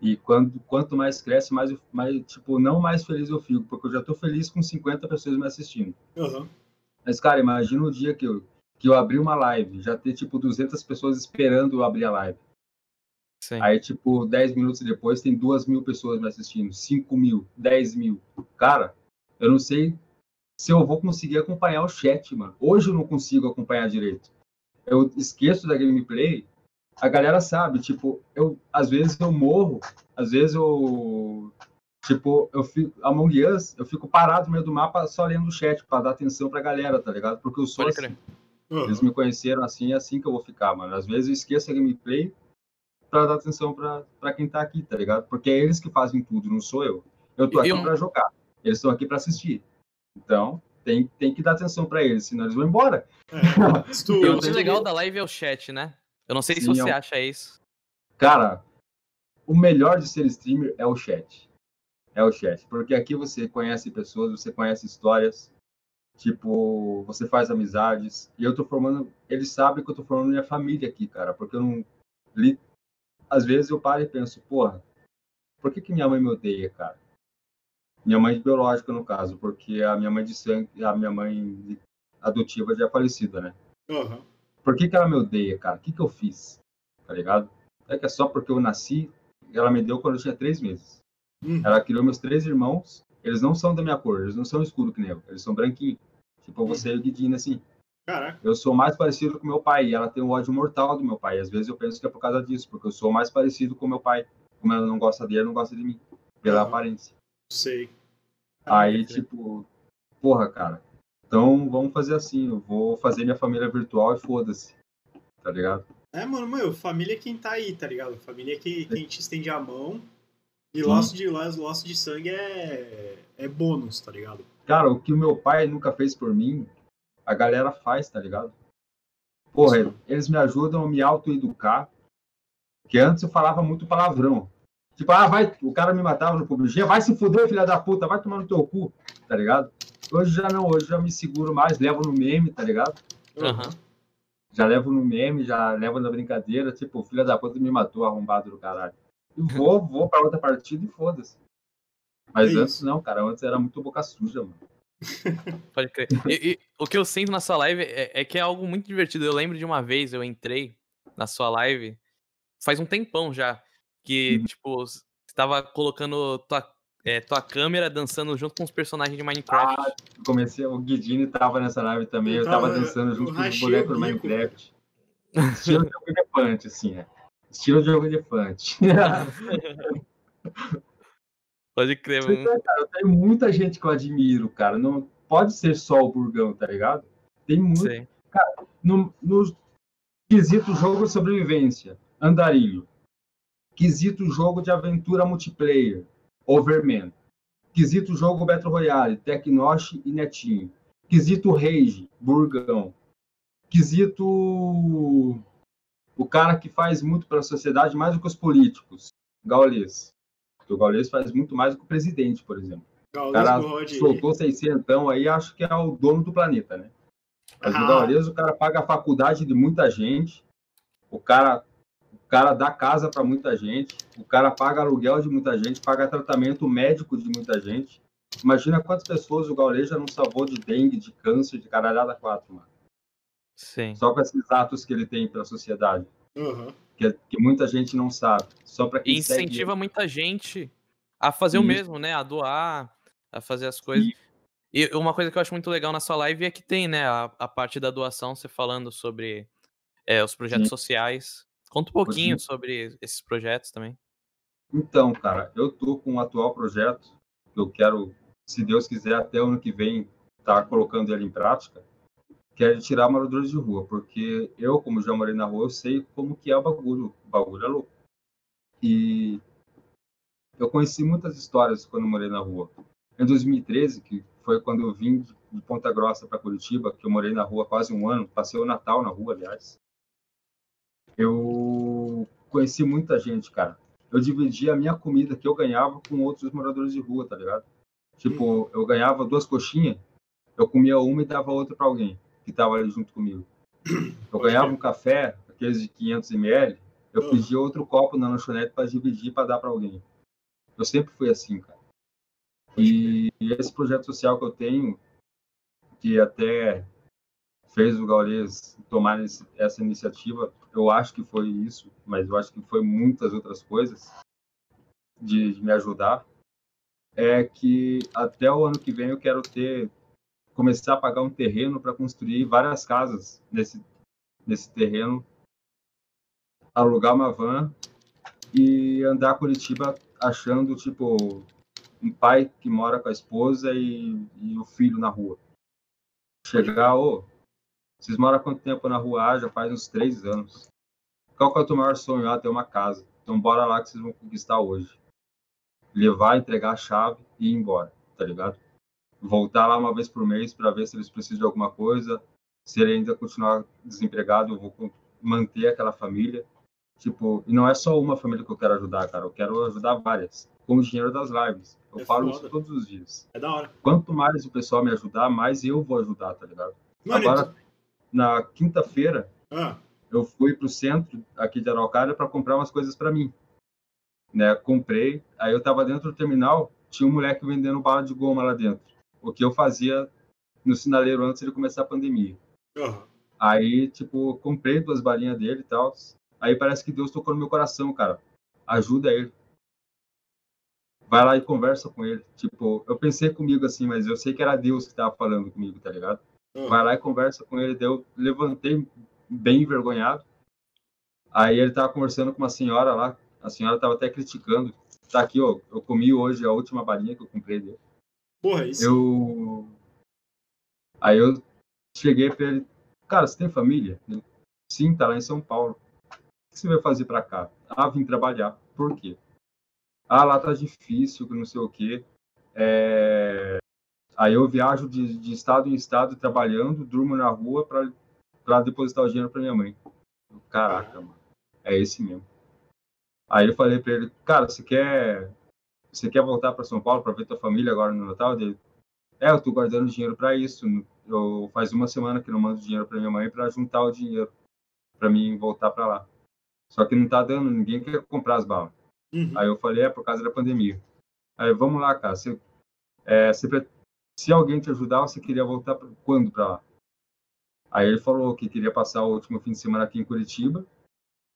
E quando, quanto mais cresce, mais, mais, tipo, não mais feliz eu fico, porque eu já tô feliz com 50 pessoas me assistindo. Aham. Mas, cara, imagina o dia que eu, que eu abri uma live, já ter, tipo, 200 pessoas esperando eu abrir a live. Sim. Aí, tipo, 10 minutos depois tem 2 mil pessoas me assistindo, 5 mil, 10 mil. Cara, eu não sei se eu vou conseguir acompanhar o chat, mano. Hoje eu não consigo acompanhar direito. Eu esqueço da gameplay, a galera sabe, tipo, eu, às vezes eu morro, às vezes eu, tipo, eu fico, Among Us, eu fico parado no meio do mapa só lendo o chat pra dar atenção pra galera, tá ligado? Porque eu sou assim. aham. Eles me conheceram assim, é assim que eu vou ficar, mano. Às vezes eu esqueço a gameplay pra dar atenção pra, pra quem tá aqui, tá ligado? Porque é eles que fazem tudo, não sou eu. Eu tô aqui um- pra jogar. Eles estão aqui pra assistir. Então, tem, tem que dar atenção pra eles, senão eles vão embora. É, [laughs] se E o se legal da live é o chat, né? Eu não sei se Sim, você é um- acha isso. Cara, o melhor de ser streamer é o chat. É o chat. Porque aqui você conhece pessoas, você conhece histórias. Tipo, você faz amizades. E eu tô formando. Eles sabem que eu tô formando minha família aqui, cara. Porque eu não. Li... Às vezes eu paro e penso, porra, por que, que minha mãe me odeia, cara? Minha mãe biológica, no caso, porque a minha mãe de sangue, a minha mãe adotiva já é falecida, né? Aham. Por que, que ela me odeia, cara? O que, que eu fiz? Tá ligado? É que é só porque eu nasci, ela me deu quando eu tinha três meses. Hum. Ela criou meus três irmãos, eles não são da minha cor, eles não são escuro que nem eu, eles são branquinhos. Tipo, você e o Guidinho, assim. Caraca. Eu sou mais parecido com meu pai, e ela tem um ódio mortal do meu pai. Às vezes eu penso que é por causa disso, porque eu sou mais parecido com meu pai. Como ela não gosta dele, ela não gosta de mim, pela Aham. aparência. Sei. Aí, Caraca. tipo, porra, cara. Então vamos fazer assim, eu vou fazer minha família virtual e foda-se. Tá ligado? É, mano, meu, família é quem tá aí, tá ligado? Família é quem, quem te estende a mão. E laço de, laço de sangue é, é bônus, tá ligado? Cara, o que o meu pai nunca fez por mim, a galera faz, tá ligado? Porra, eles me ajudam a me autoeducar. Que antes eu falava muito palavrão. Tipo, ah, vai, o cara me matava no PUBG, vai se fuder, filha da puta, vai tomar no teu cu, tá ligado? Hoje já não, hoje já me seguro mais, levo no meme, tá ligado? Aham. Já levo no meme, já levo na brincadeira, tipo, filha da puta me matou, arrombado do caralho. E vou, vou pra outra partida e foda-se. Mas É antes não, cara, antes era muito boca suja, mano. Pode crer. E, e o que eu sinto na sua live é, é que é algo muito divertido. Eu lembro de uma vez, eu entrei na sua live, faz um tempão já, que, Uhum. tipo, você tava colocando tua, é, tua câmera dançando junto com os personagens de Minecraft. Ah, Comecei, o Guidini tava nessa live também, eu, Eu tava, tava- dançando junto com os bonecos do Minecraft. Estilo jogo elefante, assim, é. Estilo jogo elefante. [laughs] Pode crer. Mano. cara, eu tenho muita gente que eu admiro, cara. Não pode ser só o Burgão, tá ligado? Tem muito. Sei. No, no quesito jogo de sobrevivência, andarilho. Quesito jogo de aventura multiplayer, Overman. Quesito jogo Battle Royale, Tecnosh e Netinho. Quesito Rage, Burgão. Quesito o cara que faz muito pela sociedade, mais do que os políticos, Gaules. Porque o Gaules faz muito mais do que o presidente, por exemplo. O Gaules cara do Rod aí. soltou 600 aí, acho que é o dono do planeta, né? Mas Ah. o Gaules, o cara paga a faculdade de muita gente, o cara, o cara dá casa para muita gente, o cara paga aluguel de muita gente, paga tratamento médico de muita gente. Imagina quantas pessoas o Gaules já não salvou de dengue, de câncer, de caralhada quatro, mano. Sim. Só com esses atos que ele tem pela sociedade, Aham. Que, que muita gente não sabe. Só para quem E segue incentiva muita gente a fazer o mesmo, né? A doar, a fazer as coisas. E uma coisa que eu acho muito legal na sua live é que tem, né, a, a parte da doação, você falando sobre é, os projetos Sim. sociais. Conta um pouquinho Sim. sobre esses projetos também. Então, cara, eu tô com um atual projeto que eu quero, se Deus quiser, até o ano que vem, tá colocando ele em prática, que é tirar moradores de rua, porque eu, como já morei na rua, eu sei como que é o bagulho, o bagulho é louco. E eu conheci muitas histórias quando morei na rua. Em 2013, que foi quando eu vim de Ponta Grossa para Curitiba, que eu morei na rua quase um ano, passei o Natal na rua, aliás. Eu conheci muita gente, cara eu dividia a minha comida que eu ganhava com outros moradores de rua, tá ligado? Tipo, eu ganhava duas coxinhas, eu comia uma e dava outra para alguém que tava ali junto comigo. Eu ganhava um café, aqueles de 500 ml, eu pedia outro copo na lanchonete para dividir para dar para alguém. Eu sempre fui assim, cara. E esse projeto social que eu tenho, que até fez o Gaules tomar esse- essa iniciativa, eu acho que foi isso, mas eu acho que foi muitas outras coisas de, de me ajudar, é que até o ano que vem eu quero ter começar a pagar um terreno para construir várias casas nesse nesse terreno, alugar uma van e andar Curitiba achando tipo um pai que mora com a esposa e, e o filho na rua. Chegar, ô, vocês moram há quanto tempo na rua? Ah, já faz uns três anos. Qual que é o teu maior sonho? Ah, ter uma casa. Então bora lá que vocês vão conquistar hoje. levar, entregar a chave e ir embora, tá ligado? Voltar lá uma vez por mês para ver se eles precisam de alguma coisa, se ele ainda continuar desempregado, eu vou manter aquela família. Tipo, e não é só uma família que eu quero ajudar, cara, eu quero ajudar várias, com o dinheiro das lives. Eu É falo foda. isso todos os dias. É da hora. Quanto mais o pessoal me ajudar, mais eu vou ajudar, tá ligado? Mano, Agora, na quinta-feira, ah, eu fui pro centro aqui de Araucária para comprar umas coisas para mim. Né? Comprei, aí eu tava dentro do terminal, tinha um moleque vendendo bala de goma lá dentro. O que eu fazia no sinaleiro antes de começar a pandemia. aham. Aí, tipo, comprei duas balinhas dele e tal. Aí parece que Deus tocou no meu coração, cara. Ajuda ele. Vai lá e conversa com ele. Tipo, eu pensei comigo assim, mas eu sei que era Deus que tava falando comigo, tá ligado? aham. vai lá e conversa com ele. Daí eu levantei bem envergonhado. Aí ele tava conversando com uma senhora lá. A senhora tava até criticando. Tá aqui, ó. Eu comi hoje a última balinha que eu comprei dele. Porra, isso. Eu. Aí eu cheguei pra ele. Cara, você tem família? Sim, tá lá em São Paulo. O que você vai fazer pra cá? Ah, vim trabalhar. Por quê? Ah, lá tá difícil, que não sei o quê. É... Aí eu viajo de, de estado em estado trabalhando, durmo na rua pra depositar o dinheiro pra minha mãe. Caraca, mano. É esse mesmo. Aí eu falei pra ele, cara, você quer. Você quer voltar pra São Paulo pra ver tua família agora no Natal? Ele, é, eu tô guardando dinheiro pra isso. Eu faz uma semana que não mando dinheiro pra minha mãe pra juntar o dinheiro pra mim voltar pra lá. Só que não tá dando, ninguém quer comprar as balas. Uhum. Aí eu falei, é por causa da pandemia. Aí, vamos lá, cara. Você, é, você se alguém te ajudar, você queria voltar pra, quando pra lá? Aí ele falou que queria passar o último fim de semana aqui em Curitiba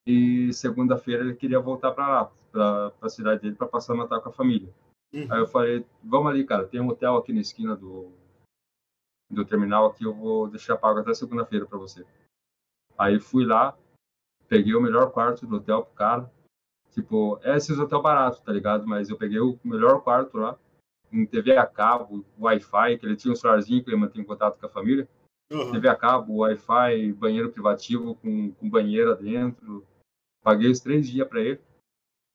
e segunda-feira ele queria voltar pra lá, pra, pra cidade dele, pra passar o Natal com a família. Uhum. Aí eu falei, vamos ali, cara, tem um hotel aqui na esquina do, do terminal aqui, eu vou deixar pago até segunda-feira pra você. Aí fui lá, peguei o melhor quarto do hotel pro cara. Tipo, é esses hotel barato, tá ligado? Mas eu peguei o melhor quarto lá, com TV a cabo, Wi-Fi, que ele tinha um celularzinho que ele mantém contato com a família. Aham. TV a cabo, Wi-Fi, banheiro privativo com, com banheira dentro. Paguei os três dias para ele.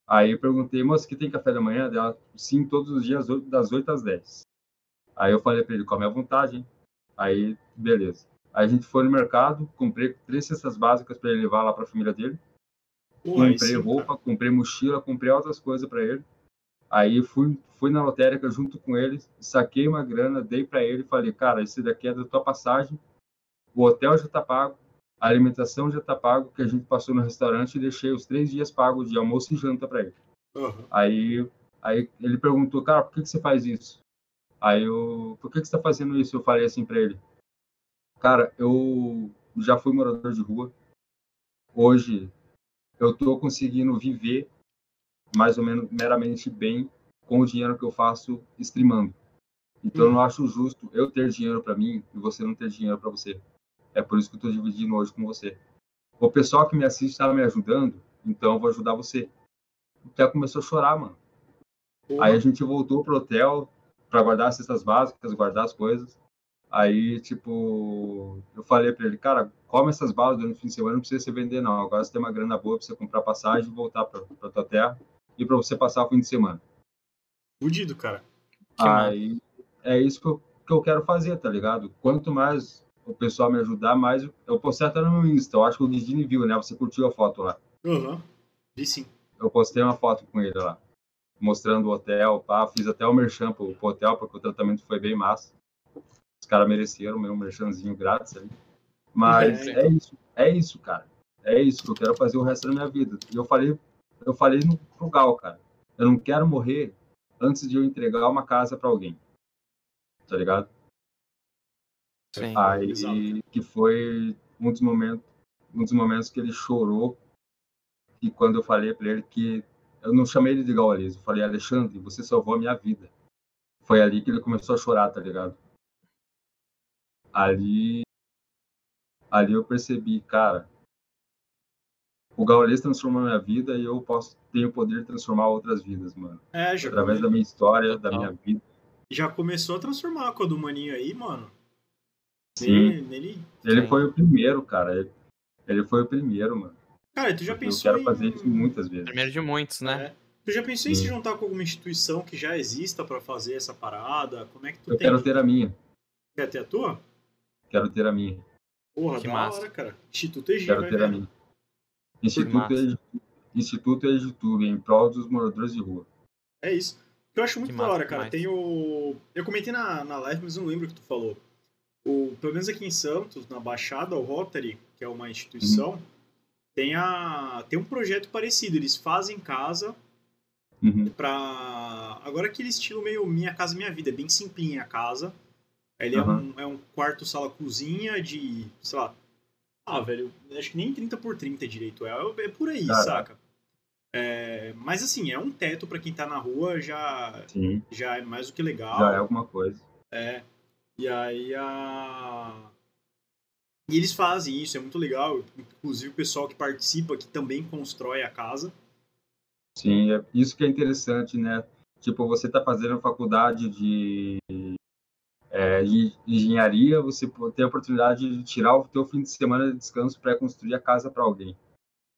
Aí eu perguntei, moça, que tem café da manhã? Dela, sim, todos os dias, das 8 às 10. Aí eu falei para ele, come à vontade, hein? Aí, beleza. Aí a gente foi no mercado, comprei três cestas básicas para ele levar lá para a família dele. Aí comprei roupa, comprei mochila, comprei outras coisas para ele. Aí fui, fui na lotérica junto com ele, saquei uma grana, dei para ele e falei, cara, esse daqui é da tua passagem, o hotel já tá pago, a alimentação já tá pago, que a gente passou no restaurante e deixei os três dias pagos de almoço e janta para ele. Aham. Aí, aí ele perguntou, cara, por que, que você faz isso? Aí eu, por que, que você tá fazendo isso? Eu falei assim para ele, cara, eu já fui morador de rua, hoje eu tô conseguindo viver mais ou menos meramente bem com o dinheiro que eu faço streamando. Então eu não acho justo eu ter dinheiro para mim e você não ter dinheiro para você. É por isso que eu tô dividindo hoje com você. O pessoal que me assiste tá me ajudando, então eu vou ajudar você. O Theo começou a chorar, mano. Porra. Aí a gente voltou pro hotel para guardar as cestas básicas, guardar as coisas. Aí, tipo, eu falei pra ele, cara, come essas balas durante o fim de semana, não precisa você vender, não. Agora você tem uma grana boa pra você comprar passagem e voltar pra, pra tua terra e pra você passar o fim de semana. Fudido, cara. Que. Aí é isso que eu, que eu quero fazer, tá ligado? Quanto mais o pessoal me ajudar, mais eu- postei até no meu Insta. Eu acho que o Didini viu, né? Você curtiu a foto lá. Aham. Vi sim. Eu postei uma foto com ele lá, mostrando o hotel, pá. Fiz até o merchan pro, pro hotel, porque o tratamento foi bem massa. Os caras mereceram meu merchanzinho grátis ali. Mas É. é isso, é isso, cara. É isso que eu quero fazer o resto da minha vida. E eu falei, eu falei no pro Gal, cara. Eu não quero morrer antes de eu entregar uma casa pra alguém. Tá ligado? Sim. Aí Exato. que foi um dos momentos, um dos momentos que ele chorou e quando eu falei para ele que eu não chamei ele de Gaules, eu falei Alexandre, você salvou a minha vida. Foi ali que ele começou a chorar, tá ligado? Ali, ali eu percebi, cara, o Gaules transformou a minha vida e eu posso tenho o poder de transformar outras vidas, mano. É, já, Através come- da minha história, da minha vida. já começou a transformar com a do maninho aí, mano. Sim. Ele Sim. foi o primeiro, cara. Ele, ele foi o primeiro, mano. Cara, tu já eu pensou quero em... fazer isso muitas vezes. Primeiro de muitos, né? É. Tu já pensou em se juntar com alguma instituição que já exista pra fazer essa parada? Como é que tu Eu tem? quero ter a minha. Quer ter a tua? Quero ter a minha. Porra, Que da massa. hora, cara. Instituto EG, Quero vai ter a vendo. minha. Instituto massa. Edu- Instituto Editube, em prol dos moradores de rua. É isso. Eu acho muito Que da massa hora, cara. demais. Tem o. Eu comentei na, na live, mas não lembro o que tu falou. O, pelo menos aqui em Santos, na Baixada, o Rotary, que é uma instituição, tem, a, tem um projeto parecido. Eles fazem casa Uhum. pra. Agora aquele estilo meio Minha Casa Minha Vida, é bem simplinha a casa. Ele é, Aham. um, é um quarto, sala, cozinha de, sei lá. Ah, velho, acho que nem 30 por 30 direito é. É por aí, saca? É, mas assim, é um teto pra quem tá na rua, já, Sim, já é mais do que legal. já é alguma coisa. É. E aí a. E eles fazem isso, é muito legal. Inclusive o pessoal que participa, que também constrói a casa. Sim, é isso que é interessante, né? Tipo, você tá fazendo faculdade de, é, de engenharia, você tem a oportunidade de tirar o teu fim de semana de descanso para construir a casa para alguém.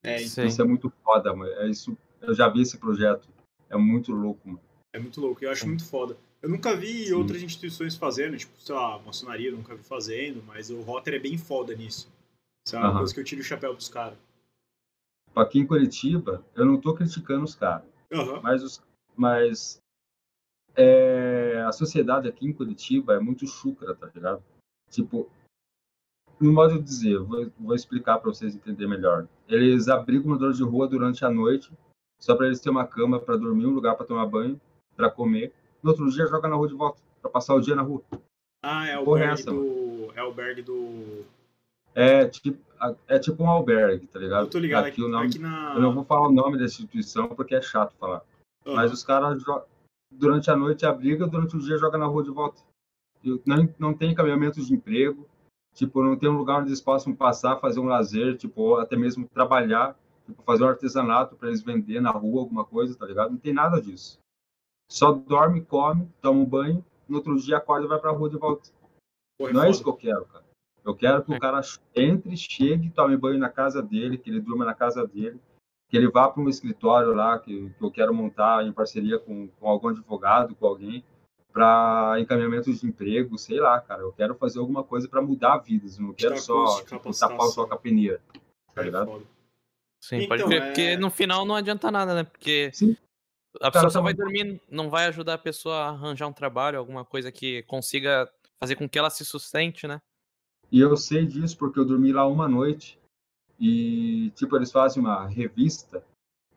É, Sim. Isso é muito foda, mano. É isso, eu já vi esse projeto. É muito louco, mano. é muito louco, eu acho muito foda. Eu nunca vi Sim. outras instituições fazendo, tipo, sei lá, maçonaria eu nunca vi fazendo, mas o Rotter é bem foda nisso. Isso é uma Aham. coisa que eu tiro o chapéu pros caras. Aqui em Curitiba, eu não tô criticando os caras, Aham. mas, os, mas é, a sociedade aqui em Curitiba é muito chucra, tá ligado? Tipo, no modo de dizer, vou, vou explicar para vocês entenderem melhor. Eles abrigam moradores de rua durante a noite, só para eles terem uma cama para dormir, um lugar para tomar banho, para comer. No outro dia, joga na rua de volta, para passar o dia na rua. Ah, é o Porra, albergue essa, do. É o albergue do. É tipo, é tipo um albergue, tá ligado? Eu tô ligado aqui aqui, o nome, aqui na. Eu não vou falar o nome da instituição porque é chato falar. Aham. Mas os caras, durante a noite, abriga, durante o dia, joga na rua de volta. E não, não tem encaminhamento de emprego, tipo, não tem um lugar onde eles possam passar, fazer um lazer, tipo, ou até mesmo trabalhar, tipo, fazer um artesanato para eles vender na rua, alguma coisa, tá ligado? Não tem nada disso. Só dorme, come, toma um banho, no outro dia acorda e vai pra rua de volta. Porra, Não é foda. isso que eu quero, cara. Eu quero que É. o cara entre, chegue, tome banho na casa dele, que ele durma na casa dele, que ele vá para um escritório lá que, que eu quero montar em parceria com, com algum advogado, com alguém, para encaminhamento de emprego, sei lá, cara. Eu quero fazer alguma coisa para mudar vidas. Não quero só tipo, tapar o sol com a peneira, tá É ligado? Sim, pode Então, crer. é- Porque no final não adianta nada, né? Porque Sim. A pessoa tá só vai dormir, não vai ajudar a pessoa a arranjar um trabalho, alguma coisa que consiga fazer com que ela se sustente, né? E eu sei disso porque eu dormi lá uma noite e, tipo, eles fazem uma revista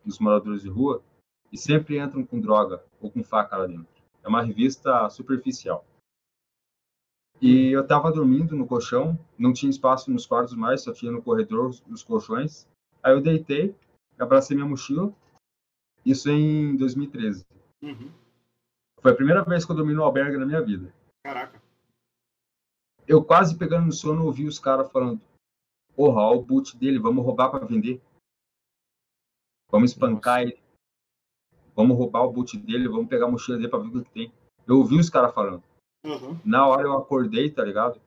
dos moradores de rua e sempre entram com droga ou com faca lá dentro. É uma revista superficial. E eu tava dormindo no colchão, não tinha espaço nos quartos mais, só tinha no corredor os colchões. Aí eu deitei, abracei minha mochila, isso em 2013. Uhum. Foi a primeira vez que eu dormi no albergue na minha vida. Caraca. eu quase pegando no sono ouvi os caras falando: Porra, o boot dele, vamos roubar pra vender. Vamos espancar ele. Vamos roubar o boot dele, vamos pegar a mochila dele pra ver o que tem. Eu ouvi os caras falando. Uhum. Na hora eu acordei, tá ligado?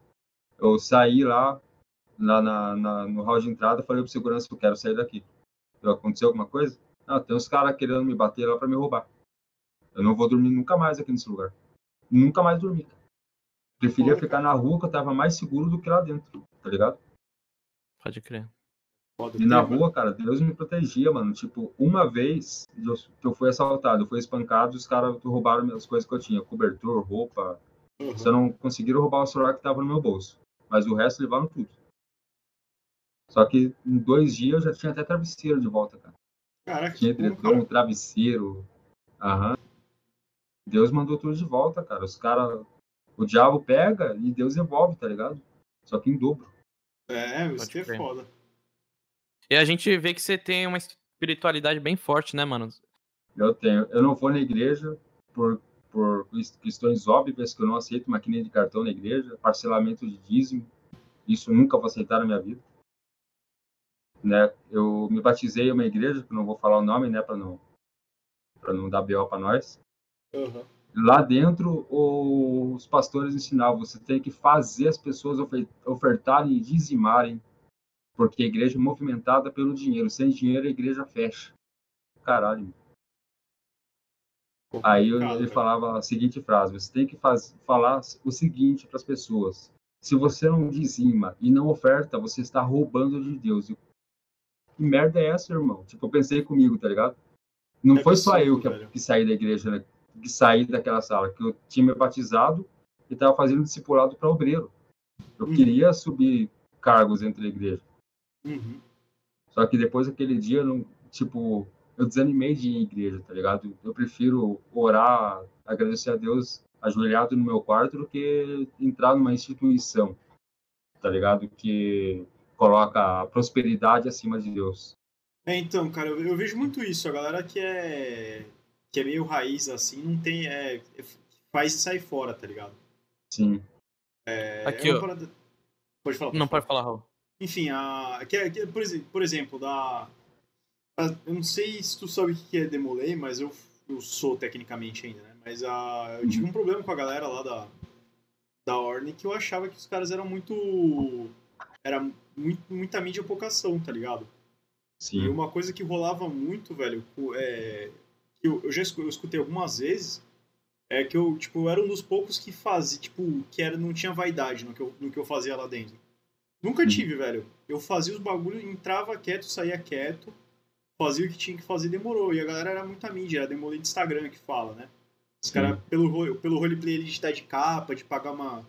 Eu saí lá, lá na, na- no hall de entrada, falei pro segurança que eu quero sair daqui. Aconteceu alguma coisa? Não, tem uns caras querendo me bater lá pra me roubar. Eu não vou dormir nunca mais aqui nesse lugar. Nunca mais dormir. cara. Preferia Foda, ficar na rua que eu tava mais seguro do que lá dentro, tá ligado? Pode crer. Foda. E na Tem- rua, cara, Deus me protegia, mano. Tipo, uma vez eu- que eu fui assaltado, eu fui espancado, os caras roubaram minhas coisas que eu tinha, cobertor, roupa. Uhum. Só não conseguiram roubar o celular que tava no meu bolso. Mas o resto levaram tudo. Só que em dois dias eu já tinha até travesseiro de volta, cara. Caraca, Tinha que edredom, cara. travesseiro. Aham. Deus mandou tudo de volta, cara. Os caras. O diabo pega e Deus devolve, tá ligado? Só que em dobro. É, isso que é foda. E a gente vê que você tem uma espiritualidade bem forte, né, mano? Eu tenho. Eu não vou na igreja por, por questões óbvias que eu não aceito maquininha de cartão na igreja, parcelamento de dízimo. Isso eu nunca vou aceitar na minha vida. Né? Eu me batizei em uma igreja, que não vou falar o nome, né, para não para não dar BO para nós. Uhum. Lá dentro, os pastores ensinavam, você tem que fazer as pessoas ofer- ofertarem e dizimarem, porque a igreja é movimentada pelo dinheiro. Sem dinheiro, a igreja fecha. Caralho. Aí ele velho. falava a seguinte frase: você tem que faz, falar o seguinte para as pessoas: se você não dizima e não oferta, você está roubando de Deus. Eu, que merda é essa, irmão? Tipo, eu pensei comigo, tá ligado? Não É foi só eu que, velho. que saí da igreja, né? que saí daquela sala, que eu tinha me batizado e estava fazendo discipulado para obreiro. Eu Uhum. queria subir cargos entre a igreja. Uhum. Só que depois daquele dia, não, tipo, eu desanimei de ir em igreja, tá ligado? Eu prefiro orar, agradecer a Deus ajoelhado no meu quarto do que entrar numa instituição, tá ligado? Que coloca a prosperidade acima de Deus. É, então, cara, eu, eu vejo muito isso. A galera que é que é meio raiz assim, não tem é, é- faz e sai fora, tá ligado? Sim. É, Aqui, é ó. parada- Pode falar. Não pode falar, Raul. Enfim, a que, é- que é, por, exe- por exemplo, da a- eu não sei se tu sabe o que é Demolay, mas eu, eu sou tecnicamente ainda, né? Mas a, eu tive um problema com a galera lá da da Orne que eu achava que os caras eram muito era muito, muita mídia pouca ação, tá ligado? E Sim. uma coisa que rolava muito, velho, é, que eu, eu já escu- eu escutei algumas vezes, é que eu, tipo, era um dos poucos que fazia, tipo, que era, não tinha vaidade no que, eu, no que eu fazia lá dentro. Nunca Hum. tive, velho. Eu fazia os bagulhos, entrava quieto, saía quieto, fazia o que tinha que fazer e demorou. E a galera era muita mídia, era demolei de Instagram que fala, né? Os caras, pelo, pelo roleplay de estar de capa, de pagar uma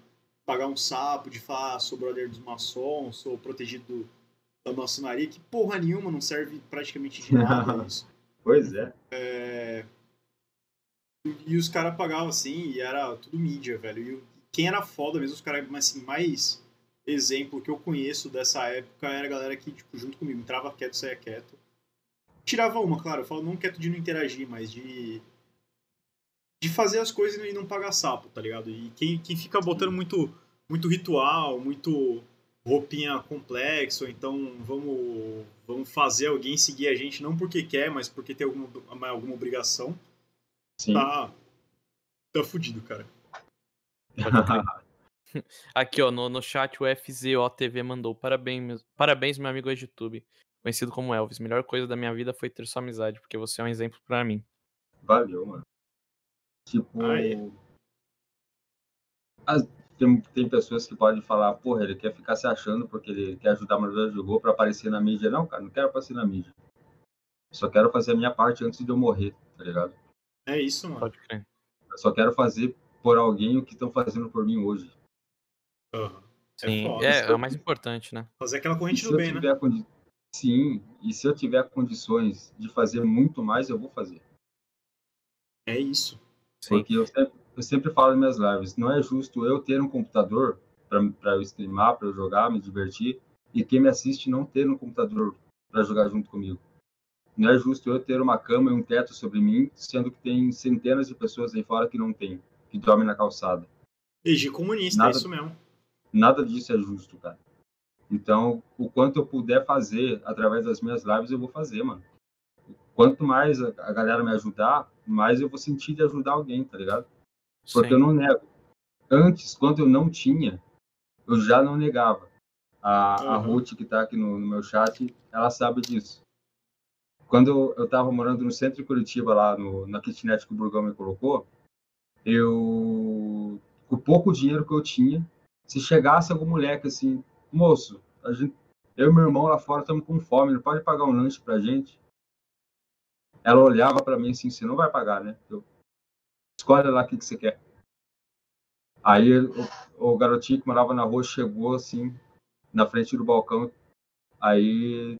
pagar um sapo, de falar, sou brother dos maçons, sou protegido do- da maçonaria, que porra nenhuma, não serve praticamente de nada [laughs] isso. Pois é. E, e os caras pagavam assim, e era tudo mídia, velho. E quem era foda mesmo, os caras assim, mais exemplo que eu conheço dessa época era a galera que, tipo, junto comigo, entrava quieto, saía quieto. Tirava uma, claro, eu falo não quieto de não interagir, mas de. De fazer as coisas e não pagar sapo, tá ligado? E quem, quem fica botando muito, muito ritual, muito roupinha complexa, ou então vamos, vamos fazer alguém seguir a gente não porque quer, mas porque tem alguma, alguma obrigação, Sim. tá. tá fudido, cara. [laughs] Aqui, ó, no, no chat o FZOTV mandou. Parabéns, meus- parabéns, meu amigo YouTube. Conhecido como Elvis. Melhor coisa da minha vida foi ter sua amizade, porque você é um exemplo pra mim. Valeu, mano. Tipo. Aí. as- tem, tem pessoas que podem falar, porra, ele quer ficar se achando porque ele quer ajudar a Maria jogou pra aparecer na mídia. Não, cara, não quero aparecer na mídia. Só quero fazer a minha parte antes de eu morrer, tá ligado? É isso, mano. Pode crer. Eu só quero fazer por alguém o que estão fazendo por mim hoje. É Sim, foda, é, isso é eu- o mais importante, né? Fazer aquela corrente do bem, né? condi... Sim, e se eu tiver condições de fazer muito mais, eu vou fazer. É isso. Sim. Porque eu sempre, eu sempre falo nas minhas lives, não é justo eu ter um computador para eu streamar, para eu jogar, me divertir, e quem me assiste não ter um computador para jogar junto comigo. Não é justo eu ter uma cama e um teto sobre mim, sendo que tem centenas de pessoas aí fora que não tem, que dormem na calçada. EG comunista, Nada- é isso mesmo. Nada disso é justo, cara. Então, o quanto eu puder fazer através das minhas lives, eu vou fazer, mano. Quanto mais a a galera me ajudar, mais eu vou sentir de ajudar alguém, tá ligado? Porque Sim. eu não nego. Antes, quando eu não tinha, eu já não negava. A, a Uhum. Ruth, que tá aqui no, no meu chat, ela sabe disso. Quando eu tava morando no centro de Curitiba, lá no, na kitnet que o Burgão me colocou, eu, com o pouco dinheiro que eu tinha, se chegasse algum moleque assim, moço, a gente, eu e meu irmão lá fora estamos com fome, não pode pagar um lanche pra gente? Ela olhava pra mim assim, você não vai pagar, né? Eu, escolhe lá o que, que você quer. Aí o, o garotinho que morava na rua chegou assim, na frente do balcão. Aí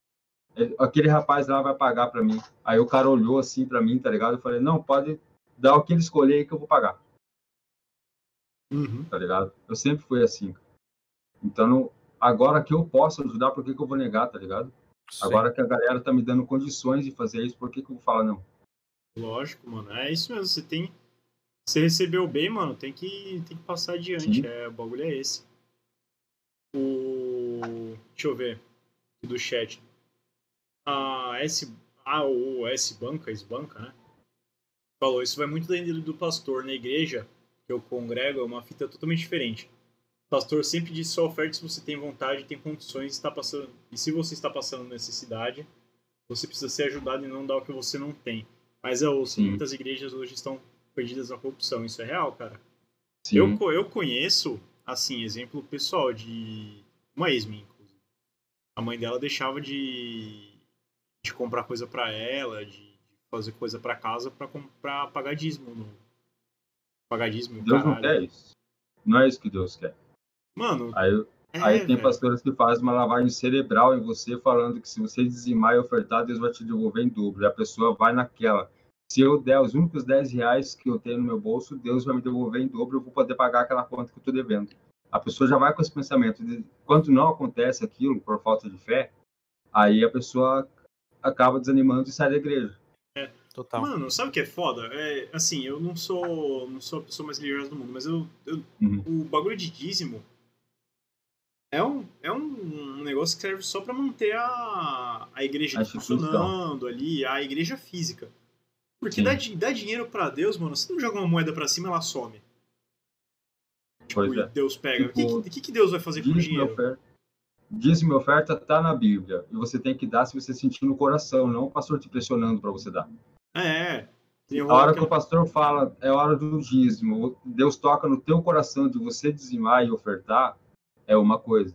ele- aquele rapaz lá vai pagar pra mim. Aí o cara olhou assim pra mim, tá ligado? Eu falei, não, pode dar o que ele escolher aí que eu vou pagar, Uhum. tá ligado? Eu sempre fui assim. Então, agora que eu posso ajudar, por que, que eu vou negar, tá ligado? Sim. Agora que a galera tá me dando condições de fazer isso, por que, que eu vou falar não? Lógico, mano. É isso mesmo. Você tem. Você recebeu bem, mano, tem que, tem que passar adiante. Sim. É, o bagulho é esse. O. Deixa eu ver. Aqui do chat. A S. A ou S banca, S-banca, né? Falou, isso vai muito índole do pastor. Na igreja que eu congrego é uma fita totalmente diferente. Pastor sempre diz só oferta se você tem vontade, tem condições, está passando. E se você está passando necessidade, você precisa ser ajudado e não dar o que você não tem. Mas eu ouço, Sim. muitas igrejas hoje estão perdidas na corrupção. Isso é real, cara. Sim. Eu, eu conheço, assim, exemplo pessoal de uma ex-minha, inclusive. A mãe dela deixava de, de comprar coisa pra ela, de, fazer coisa pra casa pra, com- pra pagar dízimo. No, pagar dízimo, Deus não caralho. quer isso. Não é isso que Deus quer. Mano, Aí, é, aí tem velho. pastores que fazem uma lavagem cerebral em você, falando que se você dizimar e ofertar, Deus vai te devolver em dobro. E a pessoa vai naquela. Se eu der os únicos 10 reais que eu tenho no meu bolso, Deus vai me devolver em dobro, eu vou poder pagar aquela conta que eu estou devendo. A pessoa já vai com esse pensamento. De, quando não acontece aquilo, por falta de fé, aí a pessoa acaba desanimando e sai da igreja. Total. Mano, sabe o que é foda? É, assim, eu não sou, não sou a pessoa mais religiosa do mundo, mas eu, eu- Uhum. o bagulho de dízimo é um, é um negócio que serve só pra manter a, a igreja A funcionando ali, a igreja física. Porque Sim. dá, dá dinheiro pra Deus, mano, você não joga uma moeda pra cima, ela some. Tipo, Pois é. Deus pega. O que, Tipo, que, que que Deus vai fazer com o dinheiro? oferta. Dízimo e oferta tá na Bíblia. E você tem que dar se você sentir no coração, não o pastor te pressionando para você dar. É, tem A hora que aquela- o pastor fala, é hora do dízimo, Deus toca no teu coração de você dizimar e ofertar, é uma coisa.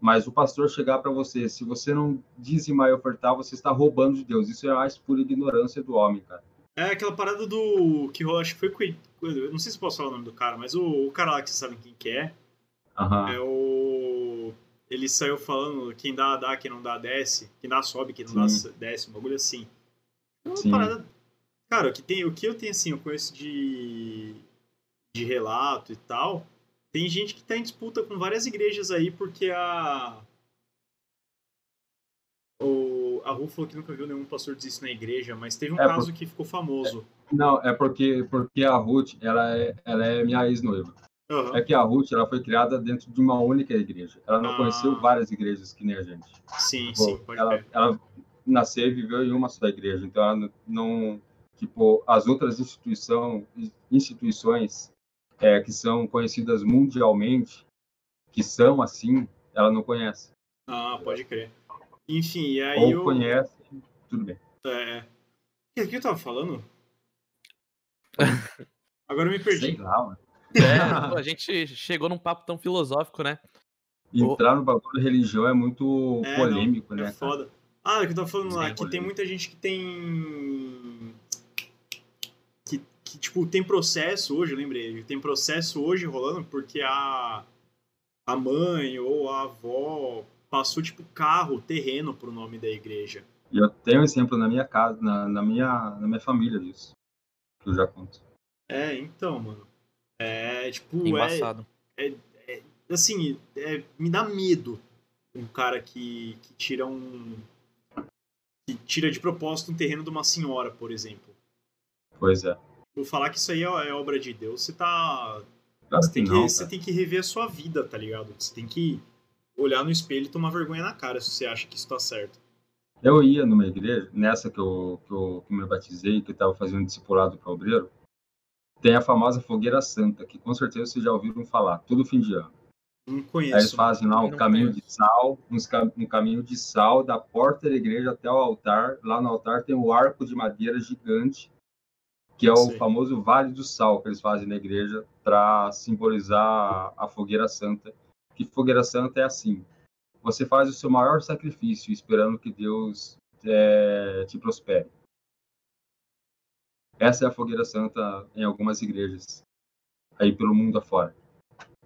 Mas o pastor chegar para você, se você não dizimar e ofertar, você está roubando de Deus. Isso é mais pura ignorância do homem, cara. É aquela parada do. que rolou, acho que foi com. Eu não sei se posso falar o nome do cara, mas o, o cara lá que vocês sabem quem que é. Aham. É o. Ele saiu falando quem dá, dá, quem não dá, desce. Quem dá, sobe, quem não dá, Sim. desce. Um bagulho assim. É uma Sim. parada. Cara, o que, tem, o que eu tenho assim, eu conheço de. de relato e tal. Tem gente que tá em disputa com várias igrejas aí porque a. O, a Ru falou que nunca viu nenhum pastor dizer isso na igreja, mas teve um É, caso que ficou famoso. Não, é porque, porque a Ruth, ela é, ela é minha ex-noiva. Aham. É que a Ruth, ela foi criada dentro de uma única igreja. Ela não Ah. conheceu várias igrejas que nem a gente. Sim, Tipo, sim, pode ela, ela nasceu e viveu em uma só igreja, então ela não- não, tipo, as outras instituição, instituições é, que são conhecidas mundialmente, que são assim, ela não conhece. Ah, pode crer. Enfim, e aí Ou eu. conhece, tudo bem. É. O que eu tava falando? [laughs] Agora eu me perdi. Sei lá, mano. É, [laughs] a gente chegou num papo tão filosófico, né? Entrar no bagulho de religião é muito É, polêmico, não, né? É cara? foda. Ah, é que eu tava falando lá, Sim, que tem muita gente que tem. Que, tipo, tem processo hoje, lembrei. Tem processo hoje rolando porque a. A mãe ou a avó passou, tipo, carro, terreno pro nome da igreja. E eu tenho um exemplo na minha casa, na, na minha, na minha família disso. Que eu já conto. É, então, mano. É, tipo, é, Embaçado. assim, é, me dá medo um cara que, que tira um. que tira de propósito um terreno de uma senhora, por exemplo. Pois é. Vou falar que isso aí é, é obra de Deus, você tá. Claro Você tem, que você tem que rever a sua vida, tá ligado? Você tem que olhar no espelho e tomar vergonha na cara se você acha que isso tá certo. Eu ia numa igreja, nessa que eu, que eu que me batizei, que eu estava fazendo discipulado para obreiro, tem a famosa Fogueira Santa, que com certeza vocês já ouviram falar, todo fim de ano. Não Aí eles conheço. fazem lá o Não caminho conheço. de sal, uns cam- um caminho de sal da porta da igreja até o altar. Lá no altar tem o arco de madeira gigante, que é o Sei. famoso Vale do Sal que eles fazem na igreja para simbolizar a Fogueira Santa. Que Fogueira Santa é assim: você faz o seu maior sacrifício esperando que Deus eh, te prospere. Essa é a Fogueira Santa em algumas igrejas aí pelo mundo afora.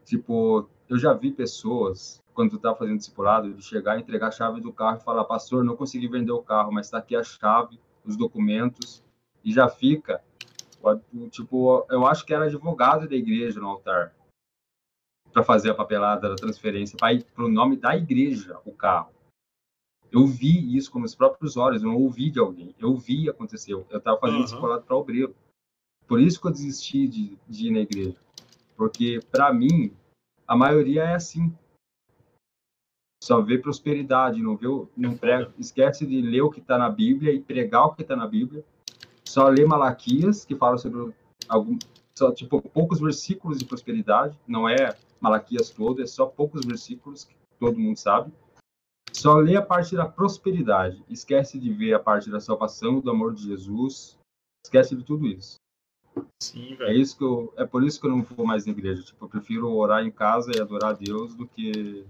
Tipo, eu já vi pessoas, quando tu tá fazendo discipulado, de chegar e entregar a chave do carro e falar, pastor, não consegui vender o carro, mas tá aqui a chave, os documentos, e já fica, tipo, eu acho que era advogado da igreja no altar, para fazer a papelada da transferência, para ir pro nome da igreja, o carro. Eu vi isso com meus próprios olhos, eu não ouvi de alguém, eu vi acontecer, eu tava fazendo Aham. discipulado para obreiro. Por isso que eu desisti de, de ir na igreja. Porque, para mim, a maioria é assim. Só vê prosperidade, não vê, o- não É prega, esquece de ler o que está na Bíblia e pregar o que está na Bíblia. Só lê Malaquias, que fala sobre algum, só tipo poucos versículos de prosperidade. Não é Malaquias todo, é só poucos versículos que todo mundo sabe. Só lê a parte da prosperidade, esquece de ver a parte da salvação, do amor de Jesus, esquece de tudo isso. Sim, É isso que eu, é por isso que eu não vou mais na igreja. Tipo, eu prefiro orar em casa e adorar a Deus do que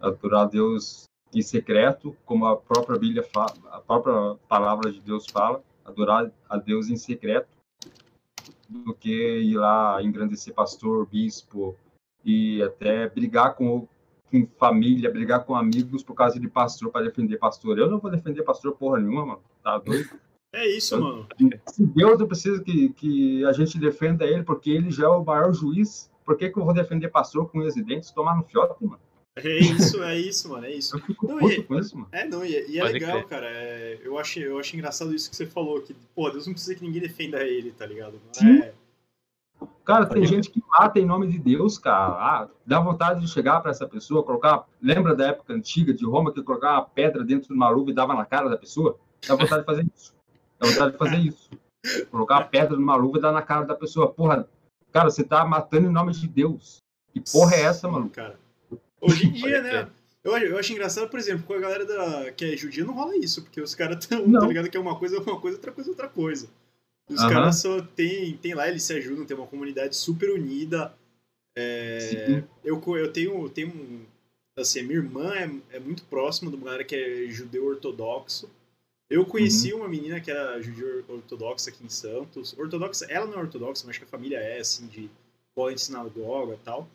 adorar a Deus em secreto, como a própria Bíblia fala, a própria palavra de Deus fala, adorar a Deus em secreto, do que ir lá engrandecer pastor, bispo e até brigar com, com família, brigar com amigos por causa de pastor para defender pastor. Eu não vou defender pastor porra nenhuma, mano. Tá doido? É isso, Eu- mano. Se Deus não precisa que, que a gente defenda ele, porque ele já é o maior juiz, por que, que eu vou defender pastor com residentes tomar no fiote, mano? É isso, é isso, mano. É isso. Eu fico Não, puto e- com isso, mano. É, não, e, e é Pode legal, crer. cara. é, eu, achei, eu achei engraçado isso que você falou, que, pô, Deus não precisa que ninguém defenda ele, tá ligado? Não Sim. é. Cara, tem gente que mata em nome de Deus, cara. Ah, dá vontade de chegar pra essa pessoa, colocar. Lembra da época antiga de Roma que colocava uma pedra dentro de uma luva e dava na cara da pessoa? Dá vontade de fazer isso. Dá vontade de fazer isso. Colocar uma pedra numa luva e dar na cara da pessoa. Porra, cara, você tá matando em nome de Deus. Que porra é essa, mano? Cara. Hoje em [laughs] dia, né? Eu, eu acho engraçado, por exemplo, com a galera da, que é judia não rola isso, porque os caras tão, Não. tá ligado? Que é uma coisa, uma coisa, outra coisa, outra coisa. Os Aham. caras só tem, tem lá, eles se ajudam, tem uma comunidade super unida. É, eu, eu tenho, tenho um. Assim, a minha irmã é, é muito próxima de uma galera que é judeu ortodoxo. Eu conheci Uhum. uma menina que era judeu ortodoxa aqui em Santos. Ortodoxa, ela não é ortodoxa, mas acho que a família é, assim, de cola de sinagoga e tal.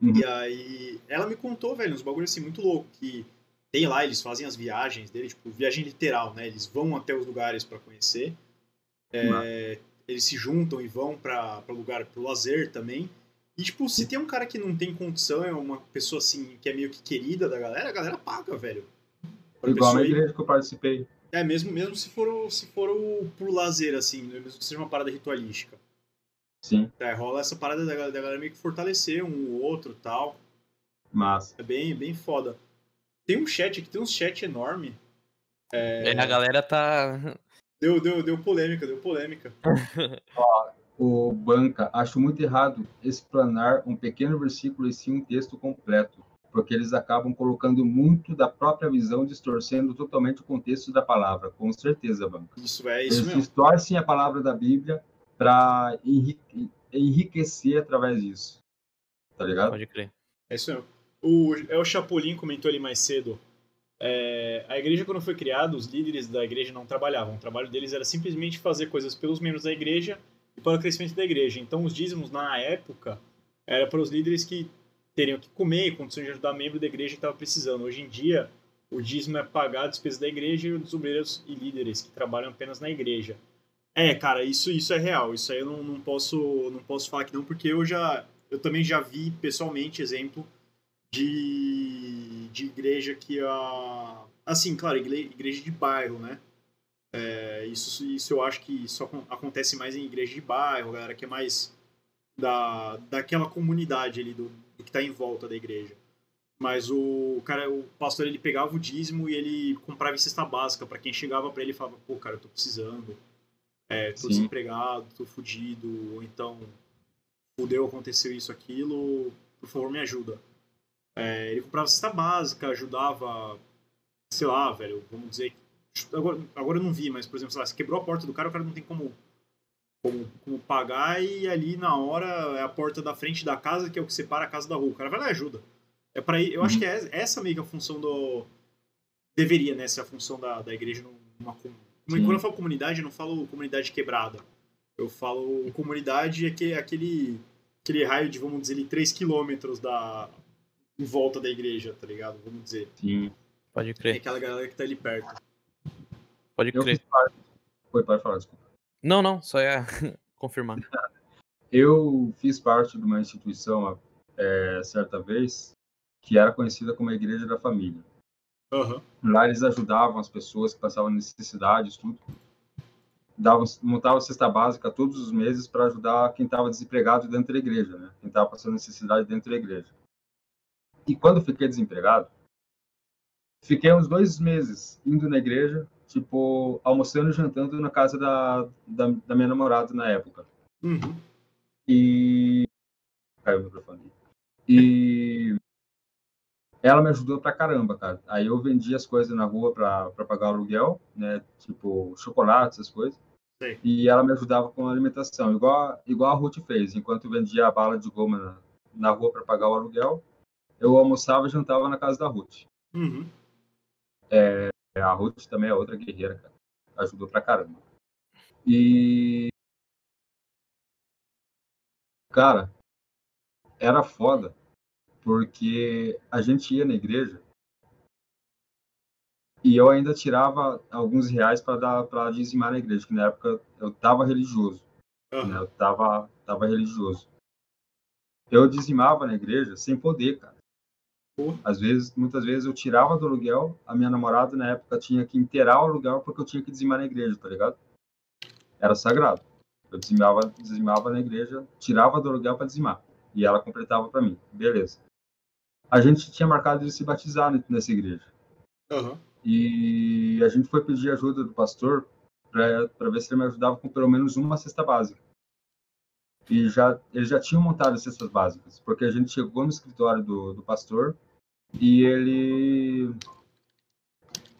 Uhum. E aí, ela me contou, velho, uns bagulhos assim muito louco que tem lá, eles fazem as viagens dele, tipo, viagem literal, né? Eles vão até os lugares pra conhecer. É, eles se juntam e vão pra pra lugar pro lazer também. E, tipo, se tem um cara que não tem condição, é uma pessoa assim, que é meio que querida da galera, a galera paga, velho. Pra Igual pessoa na ir- que eu participei. É, mesmo, mesmo se for, o- se for o, pro lazer, assim, mesmo que seja uma parada ritualística. Sim, É, rola essa parada da, galera- da galera meio que fortalecer um o outro e tal. massa. É bem, bem foda. Tem um chat aqui, tem um chat enorme. É, a galera tá. Deu, deu, deu polêmica, deu polêmica. [laughs] O Banca, acho muito errado explanar um pequeno versículo e sim um texto completo, porque eles acabam colocando muito da própria visão, distorcendo totalmente o contexto da palavra. Com certeza, Banca. Isso é isso Eles mesmo. distorcem a palavra da Bíblia para enriquecer através disso. Tá ligado? Pode crer. É isso mesmo. O, é o Chapolin comentou ali mais cedo. É, a igreja, quando foi criada, os líderes da igreja não trabalhavam. O trabalho deles era simplesmente fazer coisas pelos membros da igreja e para o crescimento da igreja. Então, os dízimos, na época, era para os líderes que teriam que comer, condições de ajudar membro da igreja que estava precisando. Hoje em dia, o dízimo é pagar a despesa da igreja e dos obreiros e líderes que trabalham apenas na igreja. É, cara, isso, isso é real. Isso aí eu não, não posso não posso falar que não, porque eu já eu também já vi pessoalmente exemplo de, de igreja que a assim, claro, igreja de bairro, né? É, isso, isso eu acho que só acon- acontece mais em igreja de bairro, galera que é mais da, daquela comunidade ali do, do que está em volta da igreja. Mas o cara, o pastor, ele pegava o dízimo e ele comprava cesta básica para quem chegava para ele e falava, pô, cara, eu tô precisando, é, tô Sim. desempregado, tô fudido, ou então fudeu, aconteceu isso, aquilo, por favor, me ajuda. É, ele comprava cesta básica, ajudava, sei lá, velho, vamos dizer. Agora, agora eu não vi, mas, por exemplo, sei lá, se quebrou a porta do cara, o cara não tem como, como, como pagar, e ali na hora é a porta da frente da casa, que é o que separa a casa da rua. O cara vai lá e ajuda. É para Eu acho que é essa meio que a função do. Deveria, né, ser a função da, da igreja numa. Sim. Quando eu falo comunidade, eu não falo comunidade quebrada. Eu falo comunidade é que- aquele, aquele raio de, vamos dizer, ali, 3 quilômetros da, em volta da igreja, tá ligado? Vamos dizer. Sim. Pode É crer. aquela galera que tá ali perto. Pode Eu crer. parte. Foi, pode falar, desculpa. Não, não, só ia [laughs] confirmar. Eu fiz parte de uma instituição é, certa vez que era conhecida como a Igreja da Família. Aham. Lá eles ajudavam as pessoas que passavam necessidades, tudo. Davam, montavam cesta básica todos os meses para ajudar quem estava desempregado dentro da igreja, né? Quem estava passando necessidade dentro da igreja. E quando fiquei desempregado, fiquei uns dois meses indo na igreja, tipo, almoçando e jantando na casa da, da, da minha namorada na época. Uhum. E. Caiu o microfone. E. Ela me ajudou pra caramba, cara. Aí eu vendi as coisas na rua pra, pra pagar o aluguel, né? Tipo, chocolate, essas coisas. Sei. E ela me ajudava com a alimentação, igual, igual a Ruth fez. Enquanto eu vendia a bala de goma na, na rua para pagar o aluguel, eu almoçava e jantava na casa da Ruth. Uhum. É, a Ruth também é outra guerreira, cara. Ajudou pra caramba. E. Cara, era foda, porque a gente ia na igreja e eu ainda tirava alguns reais para dar para dizimar na igreja, que na época eu tava religioso, né? Aham. Eu tava tava religioso. Eu dizimava na igreja sem poder, cara. Às vezes, muitas vezes eu tirava do aluguel, a minha namorada na época tinha que inteirar o aluguel porque eu tinha que dizimar na igreja, tá ligado? Era sagrado. Eu dizimava, dizimava na igreja, tirava do aluguel para dizimar. E ela completava para mim. Beleza. A gente tinha marcado de se batizar ne- nessa igreja. Aham. E a gente foi pedir ajuda do pastor para ver se ele me ajudava com pelo menos uma cesta básica. E já eles já tinham montado as cestas básicas, porque a gente chegou no escritório do, do pastor e ele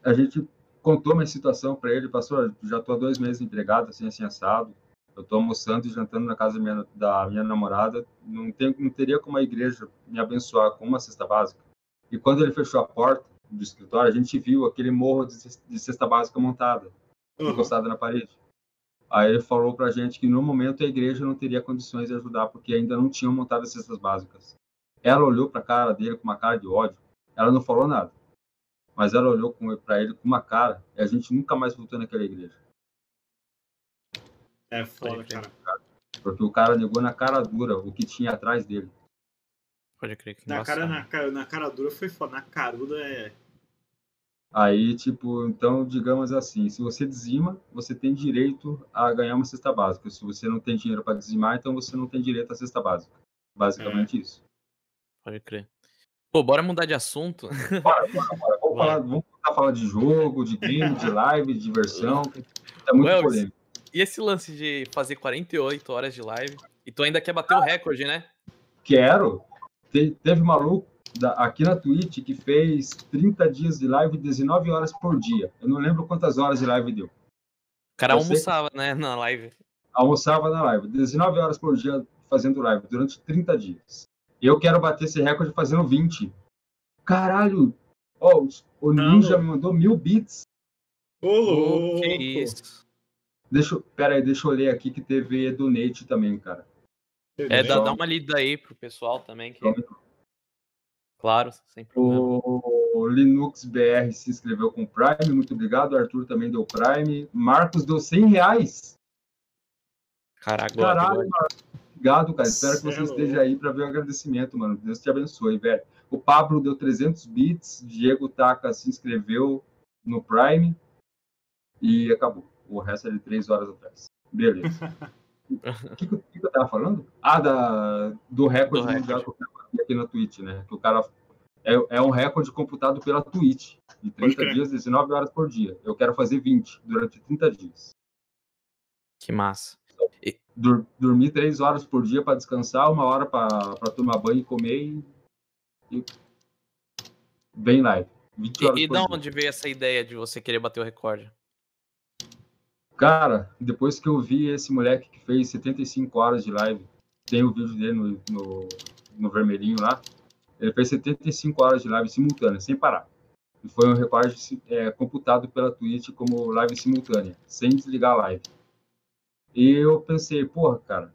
a gente contou minha situação para ele, pastor, já tô há dois meses empregado, assim, assim assado. Eu tô almoçando e jantando na casa da minha, da minha namorada. Não, tem, não teria como a igreja me abençoar com uma cesta básica. E quando ele fechou a porta do escritório, a gente viu aquele morro de, ces- de cesta básica montada, Aham. encostada na parede. Aí ele falou pra gente que no momento a igreja não teria condições de ajudar, porque ainda não tinham montado as cestas básicas. Ela olhou pra cara dele com uma cara de ódio. Ela não falou nada. Mas ela olhou pra ele com uma cara e a gente nunca mais voltou naquela igreja. É foda, Pode crer. cara. Porque o cara negou na cara dura o que tinha atrás dele. Pode crer que Na cara, na, cara, na cara dura foi foda. Na caruda é. Aí, tipo, então, digamos assim, se você dizima, você tem direito a ganhar uma cesta básica. Se você não tem dinheiro para dizimar, então você não tem direito à cesta básica. Basicamente isso. Pode crer. Pô, bora mudar de assunto. Bora, bora, bora. [laughs] Vamos, Vai. falar, vamos falar de jogo, de game, de live, de diversão. É muito Wells, polêmico. E esse lance de fazer 48 horas de live? E tu ainda quer bater o recorde, né? Quero. Te- teve maluco da- aqui na Twitch que fez 30 dias de live, 19 horas por dia. Eu não lembro quantas horas de live deu. O cara almoçava, né, na live. almoçava na live, 19 horas por dia fazendo live durante 30 dias. Eu quero bater esse recorde fazendo 20. Caralho! Ó, os- o Não. Ninja me mandou mil bits. Ô, Pô, louco! que isso. Deixa, eu- pera aí, deixa eu ler aqui que teve donate também, cara. É, dá, dá uma lida aí pro pessoal também. Que... Claro, sem problema. O Linux BR se inscreveu com Prime, muito obrigado. O Arthur também deu Prime. Marcos deu 100 reais. Caraca, Caralho. Marcos. Obrigado, cara. Espero que Cê é você louco. esteja aí para ver o agradecimento, mano. Deus te abençoe, velho. O Pablo deu 300 bits. Diego Taka se inscreveu no Prime. E acabou. O resto é de 3 horas atrás. Beleza. O [laughs] que, que, eu- que que eu tava falando? Ah, da, do recorde Do mundial recorde. que eu quero bater aqui na Twitch, né? Que o cara. É, é um recorde computado pela Twitch. De Pode 30 crer. dias, 19 horas por dia. Eu quero fazer 20 durante 30 dias. Que massa. Dur- dormir 3 horas por dia para descansar, uma hora para tomar banho e comer e. e bem live. 20 horas E, e por de dia. onde veio essa ideia de você querer bater o recorde? Cara, depois que eu vi esse moleque que fez 75 horas de live, tem o vídeo dele no, no, no vermelhinho lá, ele fez 75 horas de live simultânea, sem parar. E foi um recorde é, computado pela Twitch como live simultânea, sem desligar a live. E eu pensei, porra, cara,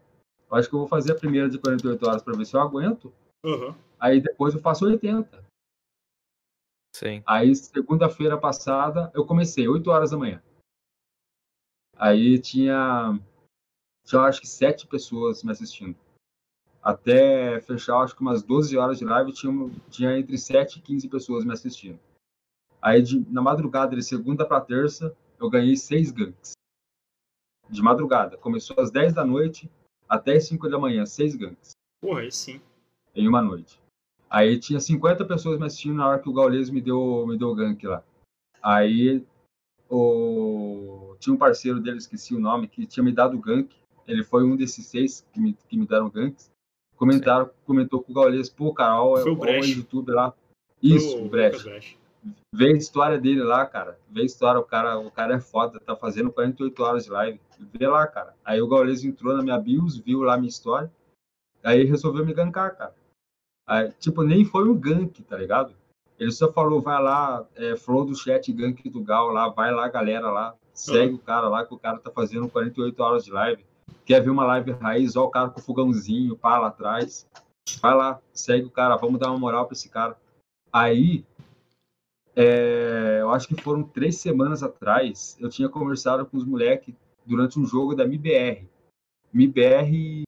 acho que eu vou fazer a primeira de 48 horas para ver se eu aguento, Aham. aí depois eu faço 80. Sim. Aí, segunda-feira passada, eu comecei, 8 horas da manhã. Aí tinha, tinha acho que sete pessoas me assistindo. Até fechar, acho que umas 12 horas de live, tinha, tinha entre 7 e 15 pessoas me assistindo. Aí, de- na madrugada, de segunda para terça, eu ganhei seis ganks. De madrugada. Começou às 10 da noite até as 5 da manhã, seis ganks Porra, aí sim. em uma noite. Aí tinha 50 pessoas me assistindo na hora que o Gaules me deu, me deu o gank lá. Aí o... tinha um parceiro dele, esqueci o nome, que tinha me dado gank. Ele foi um desses seis que me, que me deram ganks. Comentaram, comentou com o Gaules, pô, cara, olha Foi o olha o Brecht. YouTube lá. Isso, o Brecht. Brecht. vê a história dele lá, cara. Vê a história, o cara, o cara é foda, tá fazendo 48 horas de live. Vê lá, cara. Aí o Gaules entrou na minha bios, viu lá minha história. Aí resolveu me gankar, cara. Aí, tipo, nem foi um gank, tá ligado? Ele só falou, vai lá, é, falou do chat gank do Gal lá, vai lá, galera lá, segue uhum. o cara lá, que o cara tá fazendo 48 horas de live. Quer ver uma live raiz, ó o cara com o fogãozinho, pá, lá atrás. Vai lá, segue o cara, vamos dar uma moral pra esse cara. Aí, é, eu acho que foram três semanas atrás, eu tinha conversado com os moleques durante um jogo da MBR. MBR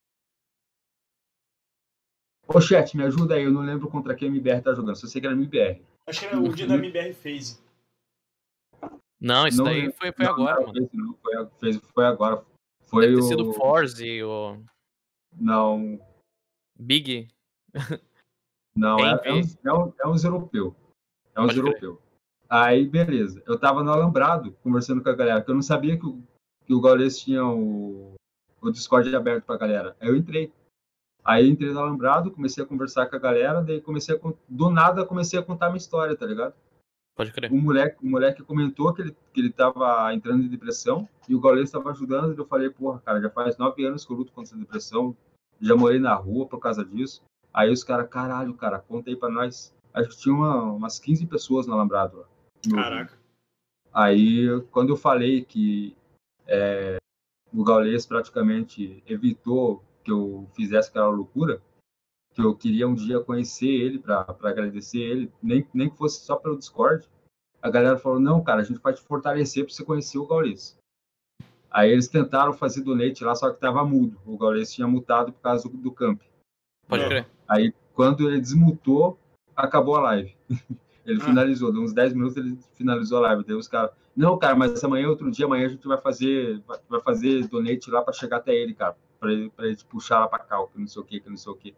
Ô, chat, me ajuda aí, eu não lembro contra quem a MBR tá jogando, só sei que era MBR. Acho que era o dia da MBR Phase. Não, isso não, daí foi, foi não, agora, não, mano. Não, foi, fez, foi agora. Foi Deve ter o... sido Forze ou... Não. Big? [laughs] Não, é, é, um, é, um, é uns europeu. É uns europeu. Aí, beleza. Eu tava no Alambrado, conversando com a galera, que eu não sabia que o, que o Gaules tinha o, o Discord aberto pra galera. Aí eu entrei. Aí entrei no Alambrado, comecei a conversar com a galera, daí comecei a, do nada comecei a contar minha história, tá ligado? Pode crer. O moleque, o moleque comentou que ele, que ele tava entrando em depressão e o Gaules estava ajudando. E eu falei, porra, cara, já faz nove anos que eu luto contra essa depressão, já morei na rua por causa disso. Aí os caras, caralho, cara, conta aí pra nós. Acho que tinha uma, umas 15 pessoas no Alambrado lá. Caraca. Aí, quando eu falei que é, o Gaules praticamente evitou que eu fizesse aquela loucura, que eu queria um dia conhecer ele para agradecer ele, nem, nem que fosse só pelo Discord. A galera falou: não, cara, a gente vai te fortalecer para você conhecer o Gaules. Aí eles tentaram fazer donate lá, só que tava mudo. O Gaules tinha mutado por causa do, do camp. Pode crer. Aí quando ele desmutou, acabou a live. [laughs] ele ah. finalizou, deu uns 10 minutos ele finalizou a live. Daí os caras, não, cara, mas amanhã, outro dia, amanhã a gente vai fazer, vai fazer donate lá para chegar até ele, cara para ele, pra ele puxar lá para cá, que não sei o que, que não sei o que.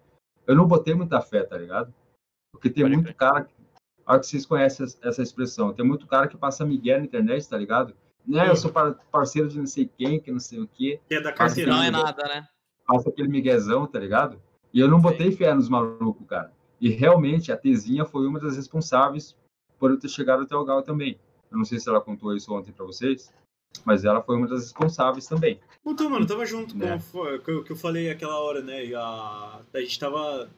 Eu não botei muita fé, tá ligado? Porque tem Pode muito ver. cara. Olha que vocês conhecem essa expressão. Tem muito cara que passa migué na internet, tá ligado? Né, eu sou parceiro de não sei quem, que não sei o quê. Que é da carteira. Não é nada, né? Passa aquele miguezão, tá ligado? E eu não botei fé nos malucos, cara. E realmente a Tezinha foi uma das responsáveis por eu ter chegado até o Gal também. Eu não sei se ela contou isso ontem para vocês, mas ela foi uma das responsáveis também. Então, mano, tava junto né? com o que eu falei aquela hora, né? A, a gente tava.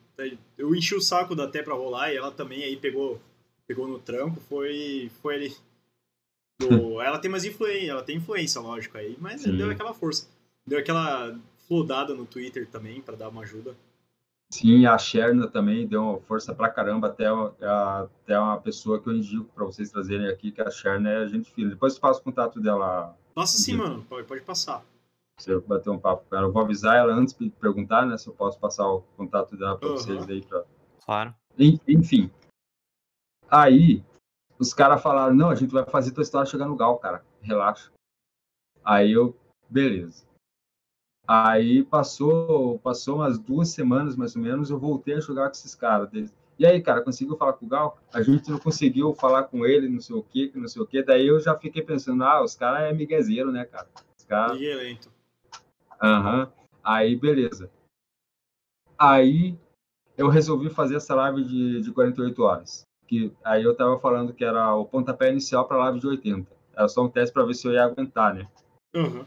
Eu enchi o saco da Té pra rolar e ela também aí pegou, pegou no trampo, foi, foi ali. Do, [laughs] ela tem mais influência, ela tem influência, lógico, aí, mas Sim. deu aquela força. Deu aquela flodada no Twitter também para dar uma ajuda. Sim, a Sherna também deu força pra caramba, até, até uma pessoa que eu indico para vocês trazerem aqui, que a Sherna é a gente filha. Depois eu passo o contato dela. Nossa, sim, mano, pode, pode passar. Você bater um papo com ela. Eu vou avisar ela antes de perguntar, né, se eu posso passar o contato dela para uhum. vocês aí. Pra... Claro. Enfim. Aí, os caras falaram, não, a gente vai fazer tua história chegar no Gal, cara. Relaxa. Aí eu, beleza. Aí passou, passou umas duas semanas mais ou menos, eu voltei a jogar com esses caras. E aí, cara, conseguiu falar com o Gal? A gente não conseguiu falar com ele, não sei o que, não sei o que. Daí eu já fiquei pensando, ah, os caras é miguezeiro, né, cara? Os caras. Miguelento. Aham. Uhum. Aí, beleza. Aí eu resolvi fazer essa live de, de 48 horas. Que, aí eu tava falando que era o pontapé inicial para live de 80. Era só um teste para ver se eu ia aguentar, né? Uhum.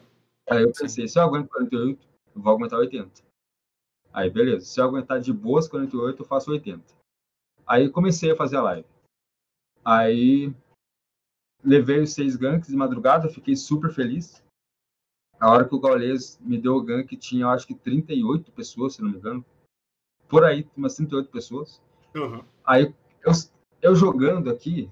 Aí eu pensei, se eu aguento 48, eu vou aguentar 80. Aí, beleza. Se eu aguentar de boas 48, eu faço 80. Aí comecei a fazer a live. Aí levei os seis ganks de madrugada, fiquei super feliz. A hora que o Gaules me deu o gank, tinha acho que 38 pessoas, se não me engano. Por aí, umas 38 pessoas. Uhum. Aí eu, eu jogando aqui,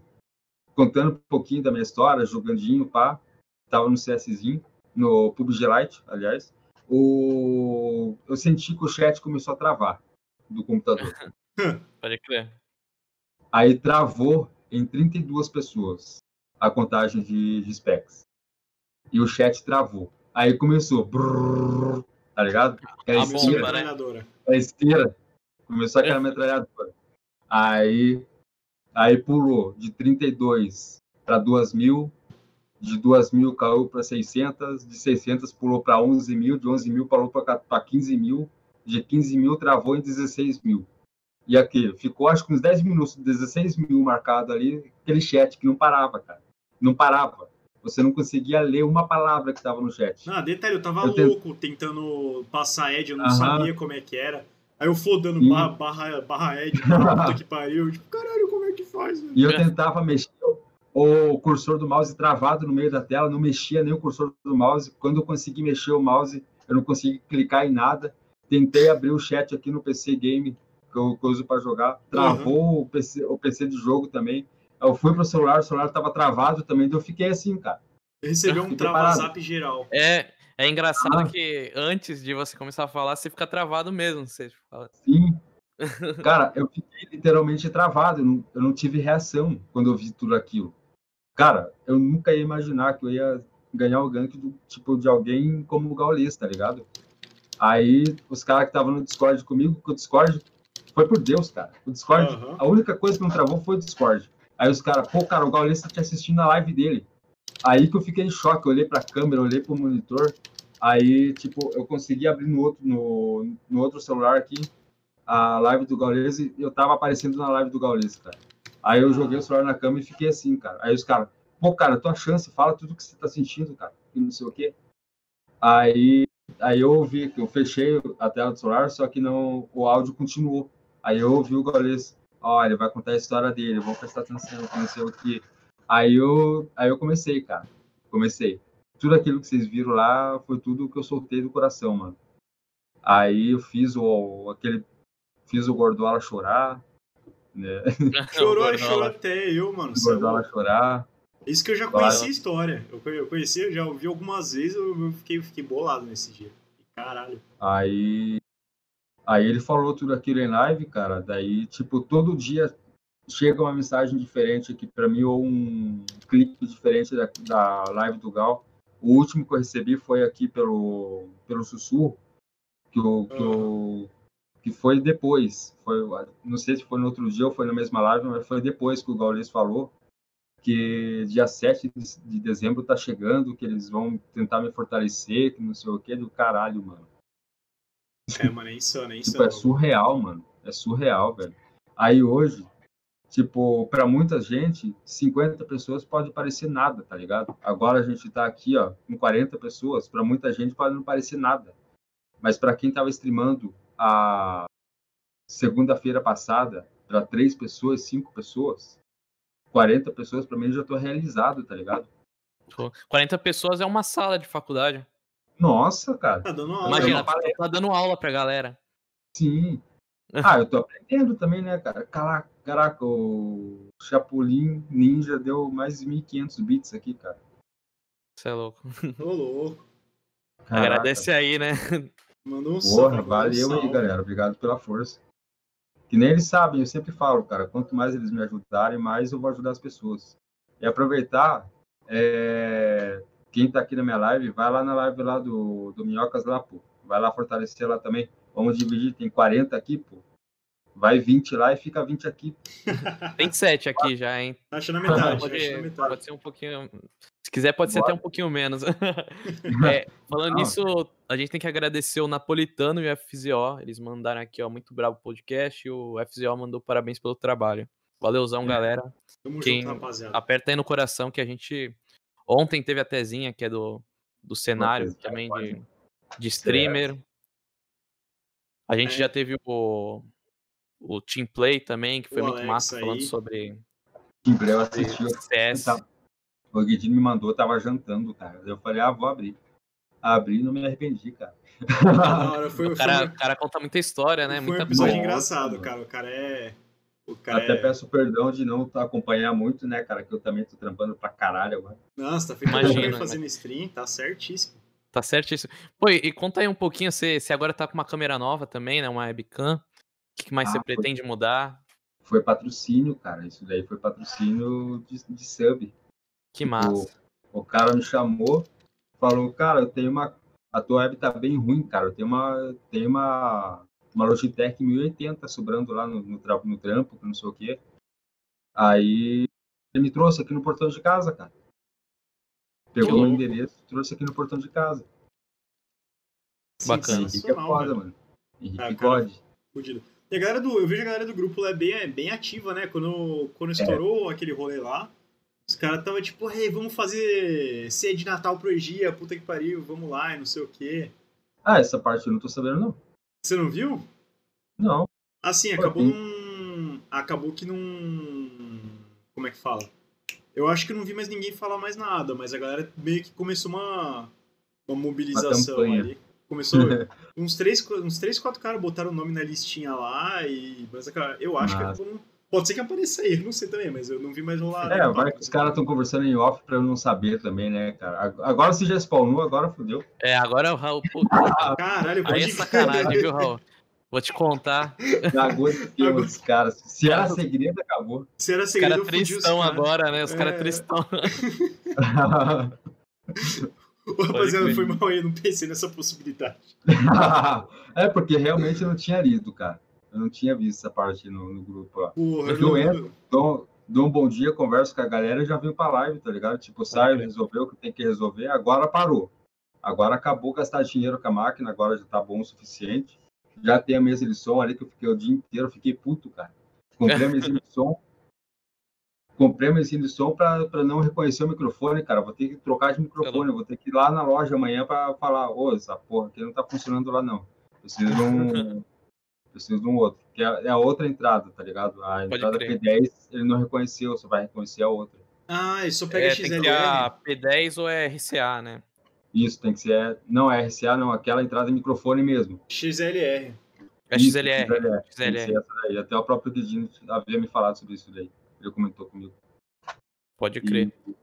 contando um pouquinho da minha história, jogandinho, pá. Tava no CSzinho no PUBG Lite, aliás, o... eu senti que o chat começou a travar do computador. [laughs] Pode crer. Aí travou em 32 pessoas a contagem de, de specs. E o chat travou. Aí começou. Brrr, tá ligado? Aquela a esteira. A esteira. Começou aquela metralhadora. Aí, aí pulou de 32 para 2 mil, de 2 mil caiu para 600, de 600 pulou para 11 mil, de 11 mil pulou para 15 mil, de 15 mil travou em 16 mil. E aquilo, ficou acho que uns 10 minutos, 16 mil marcado ali, aquele chat que não parava, cara. Não parava. Você não conseguia ler uma palavra que estava no chat. Ah, detalhe, eu tava Eu louco tentando passar Ed, eu não Aham. sabia como é que era. Aí eu flodando Sim. barra, barra, barra Ed, barra puta que pariu. Tipo, caralho, como é que faz, velho? E eu tentava mexer o cursor do mouse travado no meio da tela, não mexia nem o cursor do mouse. Quando eu consegui mexer o mouse, eu não consegui clicar em nada. Tentei abrir o chat aqui no PC Game, que eu, que eu uso para jogar. Travou o, PC, o PC de jogo também. Eu fui pro celular, o celular estava travado também, então eu fiquei assim, cara. Recebeu um trava-zap geral. É, é engraçado Ah. que antes de você começar a falar, você fica travado mesmo. Você fala, Sim. [laughs] Cara, eu fiquei literalmente travado. Eu não, eu não tive reação quando eu vi tudo aquilo. Cara, eu nunca ia imaginar que eu ia ganhar o gank do tipo de alguém como o Gaulista, tá ligado? Aí os caras que estavam no Discord comigo, que o Discord foi por Deus, cara. O Discord, Aham. a única coisa que não travou foi o Discord. Aí os caras, pô, cara, o Gaulista tá te assistindo a live dele. Aí que eu fiquei em choque, eu olhei pra câmera, olhei pro monitor. Aí, tipo, eu consegui abrir no outro, no, no outro celular aqui a live do Gaules e eu tava aparecendo na live do Gaules, cara. Aí eu joguei o celular na cama e fiquei assim, cara. Aí os caras, pô, cara, tua chance, fala tudo que você tá sentindo, cara. E não sei o quê. Aí, aí eu ouvi que eu fechei a tela do celular, só que não, o áudio continuou. Aí eu ouvi o Gaules, ele vai contar a história dele, vou prestar atenção, não sei o quê. Aí eu, aí eu comecei, cara. Comecei. Tudo aquilo que vocês viram lá foi tudo que eu soltei do coração, mano. Aí eu fiz o aquele fiz o Gordola chorar, né? [laughs] Chorou, chorou até eu, mano. O Cê é chorar. Isso que eu já Claro. conhecia a história. Eu conhe- eu já ouvi algumas vezes, eu fiquei, eu fiquei bolado nesse dia. Caralho. Aí aí ele falou tudo aquilo em live, cara. Daí, tipo, todo dia chega uma mensagem diferente aqui pra mim ou um clipe diferente da, da live do Gal. O último que eu recebi foi aqui pelo pelo sussurro que eu, que, eu, que foi depois. Foi, não sei se foi no outro dia ou foi na mesma live, mas foi depois que o Gaules falou que dia 7 de- de dezembro tá chegando, que eles vão tentar me fortalecer, que não sei o que, do caralho, mano. É, mano, é insano, é Tipo, insano. é surreal, mano. É surreal, velho. Aí hoje, tipo, pra muita gente, 50 pessoas pode parecer nada, tá ligado? Agora a gente tá aqui, ó, com 40 pessoas, pra muita gente pode não parecer nada. Mas pra quem tava streamando a segunda-feira passada, pra três pessoas, cinco pessoas, 40 pessoas, pra mim eu já tô realizado, tá ligado? Pô, 40 pessoas é uma sala de faculdade. Nossa, cara. Tá dando aula. Imagina, tá dando aula pra galera. Sim. [laughs] Ah, eu tô aprendendo também, né, cara? Caraca, caraca, o Chapulin Ninja deu mais de 1.500 bits aqui, cara. Você é louco. Ô, louco. Caraca. Agradece aí, né? Mandou um. Porra, mandou um valeu aí, galera. Obrigado pela força. Que nem eles sabem, eu sempre falo, cara, quanto mais eles me ajudarem, mais eu vou ajudar as pessoas. E aproveitar, é, quem tá aqui na minha live, vai lá na live lá do, do Minhocas lá, pô. Vai lá fortalecer lá também. Vamos dividir, tem 40 aqui, pô. Vai 20 lá e fica 20 aqui. [laughs] Tem 7 aqui já, hein? Acha na metade, acha na Pode, metade. pode ser um pouquinho. Se quiser, pode ser Bora. até um pouquinho menos. [laughs] É, falando nisso, a gente tem que agradecer o Napolitano e o FZO. Eles mandaram aqui, ó, muito bravo podcast. E o FZO mandou parabéns pelo trabalho. Valeuzão, É. galera. Tamo Quem- junto, rapaziada. Aperta aí no coração que a gente. Ontem teve a Tezinha, que é do, do cenário também de, de streamer. A gente É. já teve o, o Team Play também, que foi O muito Alex massa, falando aí. sobre, Em breve eu sobre assisti, eu CS. Tá. O Guidinho me mandou, eu tava jantando, cara. Eu falei, ah, vou abrir. Abri e não me arrependi, cara. [laughs] Hora, foi, O foi cara, um- o cara conta muita história, né? foi um Muita episódio Nossa, engraçado, cara. O cara é. O cara Até é. peço perdão de não acompanhar muito, né, cara? Que eu também tô trampando pra caralho agora. Nossa, tá ficando Imagina, né? fazendo stream, tá certíssimo. Tá certíssimo. Pô, e, conta aí um pouquinho, você, você agora tá com uma câmera nova também, né? Uma webcam. O que, mais Ah, você foi- pretende mudar? Foi patrocínio, cara. Isso daí foi patrocínio de, de sub. Que Tipo, massa. O cara me chamou, falou, cara, eu tenho uma. A tua web tá bem ruim, cara. Eu tenho uma. Tenho uma. Uma Logitech 1080 sobrando lá no, no, tra- no trampo, que não sei o quê. Aí ele me trouxe aqui no portão de casa, cara. Pegou o endereço e trouxe aqui no portão de casa. Bacana. Henrique é foda, velho. mano. Henrique Ah. Fudido. E a galera do, eu vejo a galera do grupo lá bem, bem ativa, né? Quando, quando estourou aquele rolê lá, os caras tava tipo, hey, vamos fazer ceia de Natal pro Egia, puta que pariu, vamos lá e não sei o quê. Ah, essa parte eu não tô sabendo, não. Você não viu? Não. Assim, acabou num. Acabou que não. Como é que fala? Eu acho que não vi mais ninguém falar mais nada, mas a galera meio que começou uma, uma mobilização campanha. ali. Começou. [laughs] uns, três, uns três, quatro caras botaram o nome na listinha lá e. Mas eu acho Massa. que. vão- Pode ser que apareça aí, eu não sei também, mas eu não vi mais rolar. É, vai que os caras estão conversando em off pra eu não saber também, né, cara? Ag- Agora você já spawnou, agora fodeu. É, agora o Raul. Puta, [laughs] Caralho, pode aí é sacanagem, viu, Raul? Vou te contar. Agora- dos caras. Se era segredo, acabou. Se era Os segredo, caras os tristão caras. agora, né? Os caras É. tristão. [laughs] [laughs] Ô, rapaziada, foi mal aí, não pensei nessa possibilidade. é porque realmente eu não tinha lido, cara. Eu não tinha visto essa parte no, no grupo lá. Porra, Eu entro. Dou, dou um bom dia, converso com a galera e já venho pra live, tá ligado? Tipo, saio, resolveu o que tem que resolver, agora parou. Agora acabou gastar dinheiro com a máquina, agora já tá bom o suficiente. Já tem a mesa de som ali que eu fiquei o dia inteiro, eu fiquei puto, cara. Comprei a [laughs] mesinha de som. Comprei a mesinha de som pra, pra não reconhecer o microfone, cara. Vou ter que trocar de microfone, eu vou ter que ir lá na loja amanhã pra falar, ô, essa porra aqui não tá funcionando lá não. Preciso de um. [laughs] Preciso de um outro. Que é, é a outra entrada, tá ligado? A Pode entrada crer. P10 ele não reconheceu, só vai reconhecer a outra. Ah, só pega É, tem que XLR. ser a P10 ou é RCA, né? Isso, tem que ser. Não é RCA, não, aquela entrada de microfone mesmo. XLR. É Isso, XLR. XLR. essa daí. Até o próprio Guedinho havia me falado sobre isso daí. Ele comentou comigo. Pode crer. E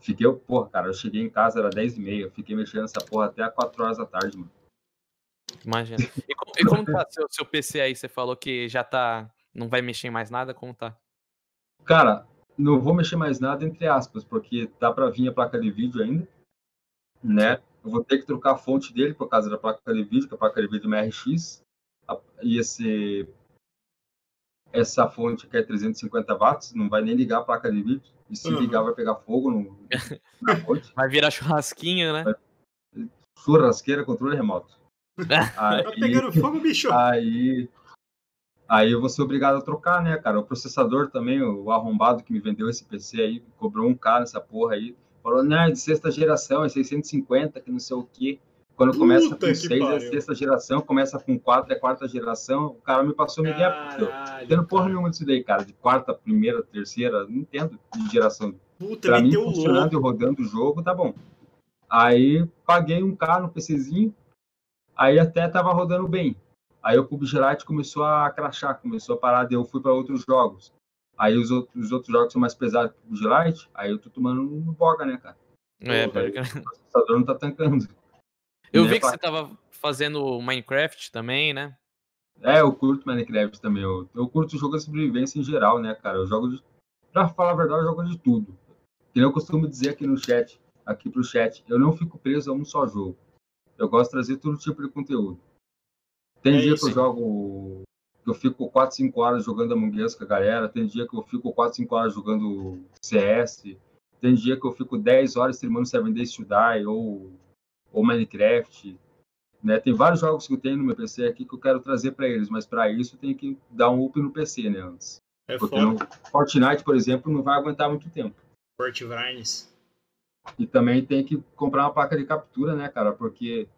fiquei, porra, cara, eu cheguei em casa, era 10 e meia. Fiquei mexendo nessa porra até às 4 horas da tarde, mano. Imagina. E, co- e como tá seu, seu PC aí? Você falou que já tá. Não vai mexer em mais nada? Como tá? Cara, não vou mexer mais nada, entre aspas, porque dá pra vir a placa de vídeo ainda, né? Eu vou ter que trocar a fonte dele por causa da placa de vídeo, que a placa de vídeo é uma RX. A- E esse, essa fonte aqui é 350 watts, não vai nem ligar a placa de vídeo. E se Uhum. ligar, vai pegar fogo no, na [laughs] fonte. Vai virar churrasquinho, né? Churrasqueira, controle remoto. Tá Aí, pegando fogo, bicho. Aí, aí eu vou ser obrigado a trocar, né, cara? O processador também, o arrombado que me vendeu esse PC aí, cobrou um cara nessa porra aí. Falou, não, é de sexta geração, é 650, que não sei o quê. Quando começa Puta com que 6 é sexta geração, começa com 4 é quarta geração. O cara me passou Miguel. Não Caralho. entendo porra nenhuma disso daí, cara. De quarta, primeira, terceira, não entendo de geração. Puta, Pra mim, funcionando louco. e rodando o jogo, tá bom. Aí paguei um K no PCzinho, aí até tava rodando bem. Aí o PUBG começou a crachar, começou a parar, eu fui para outros jogos. Aí os outros, os outros jogos são mais pesados que o PUBG aí eu tô tomando no boga, né, cara? É, pode. O processador não tá tancando. Eu Né, vi que pá? você tava fazendo Minecraft também, né? É, eu curto Minecraft também. Eu, eu curto jogo de sobrevivência em geral, né, cara? Eu jogo de. Pra falar a verdade, eu jogo de tudo. Que eu costumo dizer aqui no chat, aqui pro chat, eu não fico preso a um só jogo. Eu gosto de trazer todo tipo de conteúdo. Tem É dia isso, que eu jogo. que eu fico 4, 5 horas jogando Among Us com a galera. Tem dia que eu fico 4, 5 horas jogando CS. Tem dia que eu fico 10 horas streamando Seven Days to Die ou, ou Minecraft. Né? Tem vários jogos que eu tenho no meu PC aqui que eu quero trazer para eles, mas para isso tem que dar um up no PC, né? Antes. É Porque Fortnite, por exemplo, não vai aguentar muito tempo. Fort Vrines. E também tem que comprar uma placa de captura, né, cara? Porque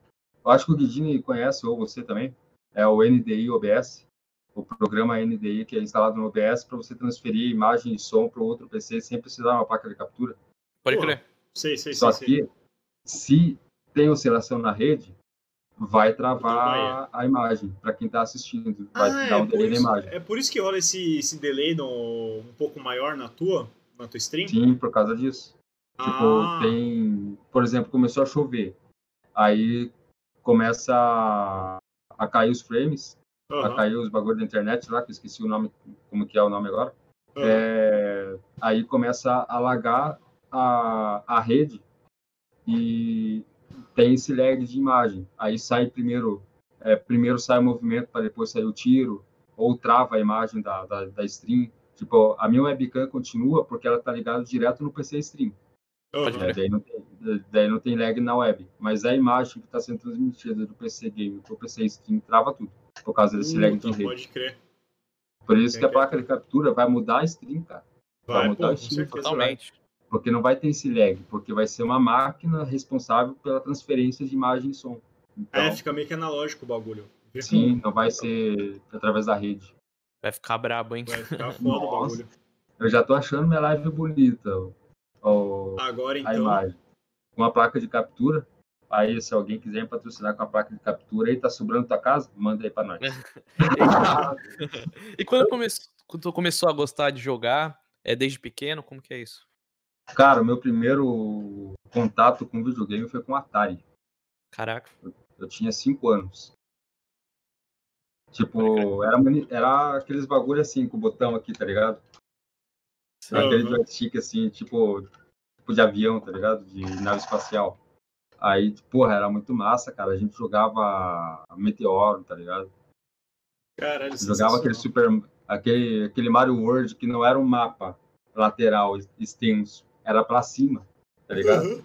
eu acho que o Guidini conhece, ou você também, é o NDI OBS, o programa NDI que é instalado no OBS para você transferir imagem e som para outro PC sem precisar de uma placa de captura. Pode crer. Sei, sei, Só sei. sei. que, se tem oscilação na rede, vai travar a imagem para quem está assistindo. Vai Ah, dar é, um por delay na isso, imagem. é por isso que rola esse, esse delay no, um pouco maior na tua, na tua stream? Sim, por causa disso. Tipo, Ah. tem. Por exemplo, começou a chover. Aí começa a, a cair os frames, a Aham, cair os bagulhos da internet lá, que eu esqueci o nome, como que é o nome agora. aham. É, aí começa a lagar a, a rede e tem esse lag de imagem. Aí sai primeiro, é, primeiro sai o movimento para depois sair o tiro, ou trava a imagem da, da, da stream. Tipo, a minha webcam continua porque ela tá ligada direto no PC stream. Pode. É, daí, não tem, daí não tem lag na web. Mas a imagem que está sendo transmitida do PC Game para o PC Stream trava tudo. por causa desse lag de rede. pode crer. Por isso É que a que- placa de captura vai mudar a stream, cara. Vai Vai, mudar pô, certeza vai. Totalmente. Porque não vai ter esse lag, porque vai ser uma máquina responsável pela transferência de imagem e som. Então, É, fica meio que analógico o bagulho. Sim, não vai ser através da rede. Vai ficar brabo, hein? Vai ficar [laughs] foda o bagulho. Eu já tô achando minha live bonita, o- o- Agora a então. imagem. Com a placa de captura. Aí, se alguém quiser me patrocinar com a placa de captura aí, tá sobrando tua casa, manda aí pra nós. [laughs] E quando, come... quando tu começou a gostar de jogar, é desde pequeno, como que é isso? Cara, o meu primeiro contato com videogame foi com o Atari. Caraca. Eu tinha 5 anos. Tipo, era, era aqueles bagulho assim, com o botão aqui, tá ligado? Aquele joystick assim, tipo, tipo de avião, tá ligado? De nave espacial. Aí, porra, era muito massa, cara. A gente jogava Meteoro, tá ligado? Caralho, Jogava aquele super. Aquele, aquele Mario World que não era um mapa lateral extenso, era pra cima, tá ligado? Aham.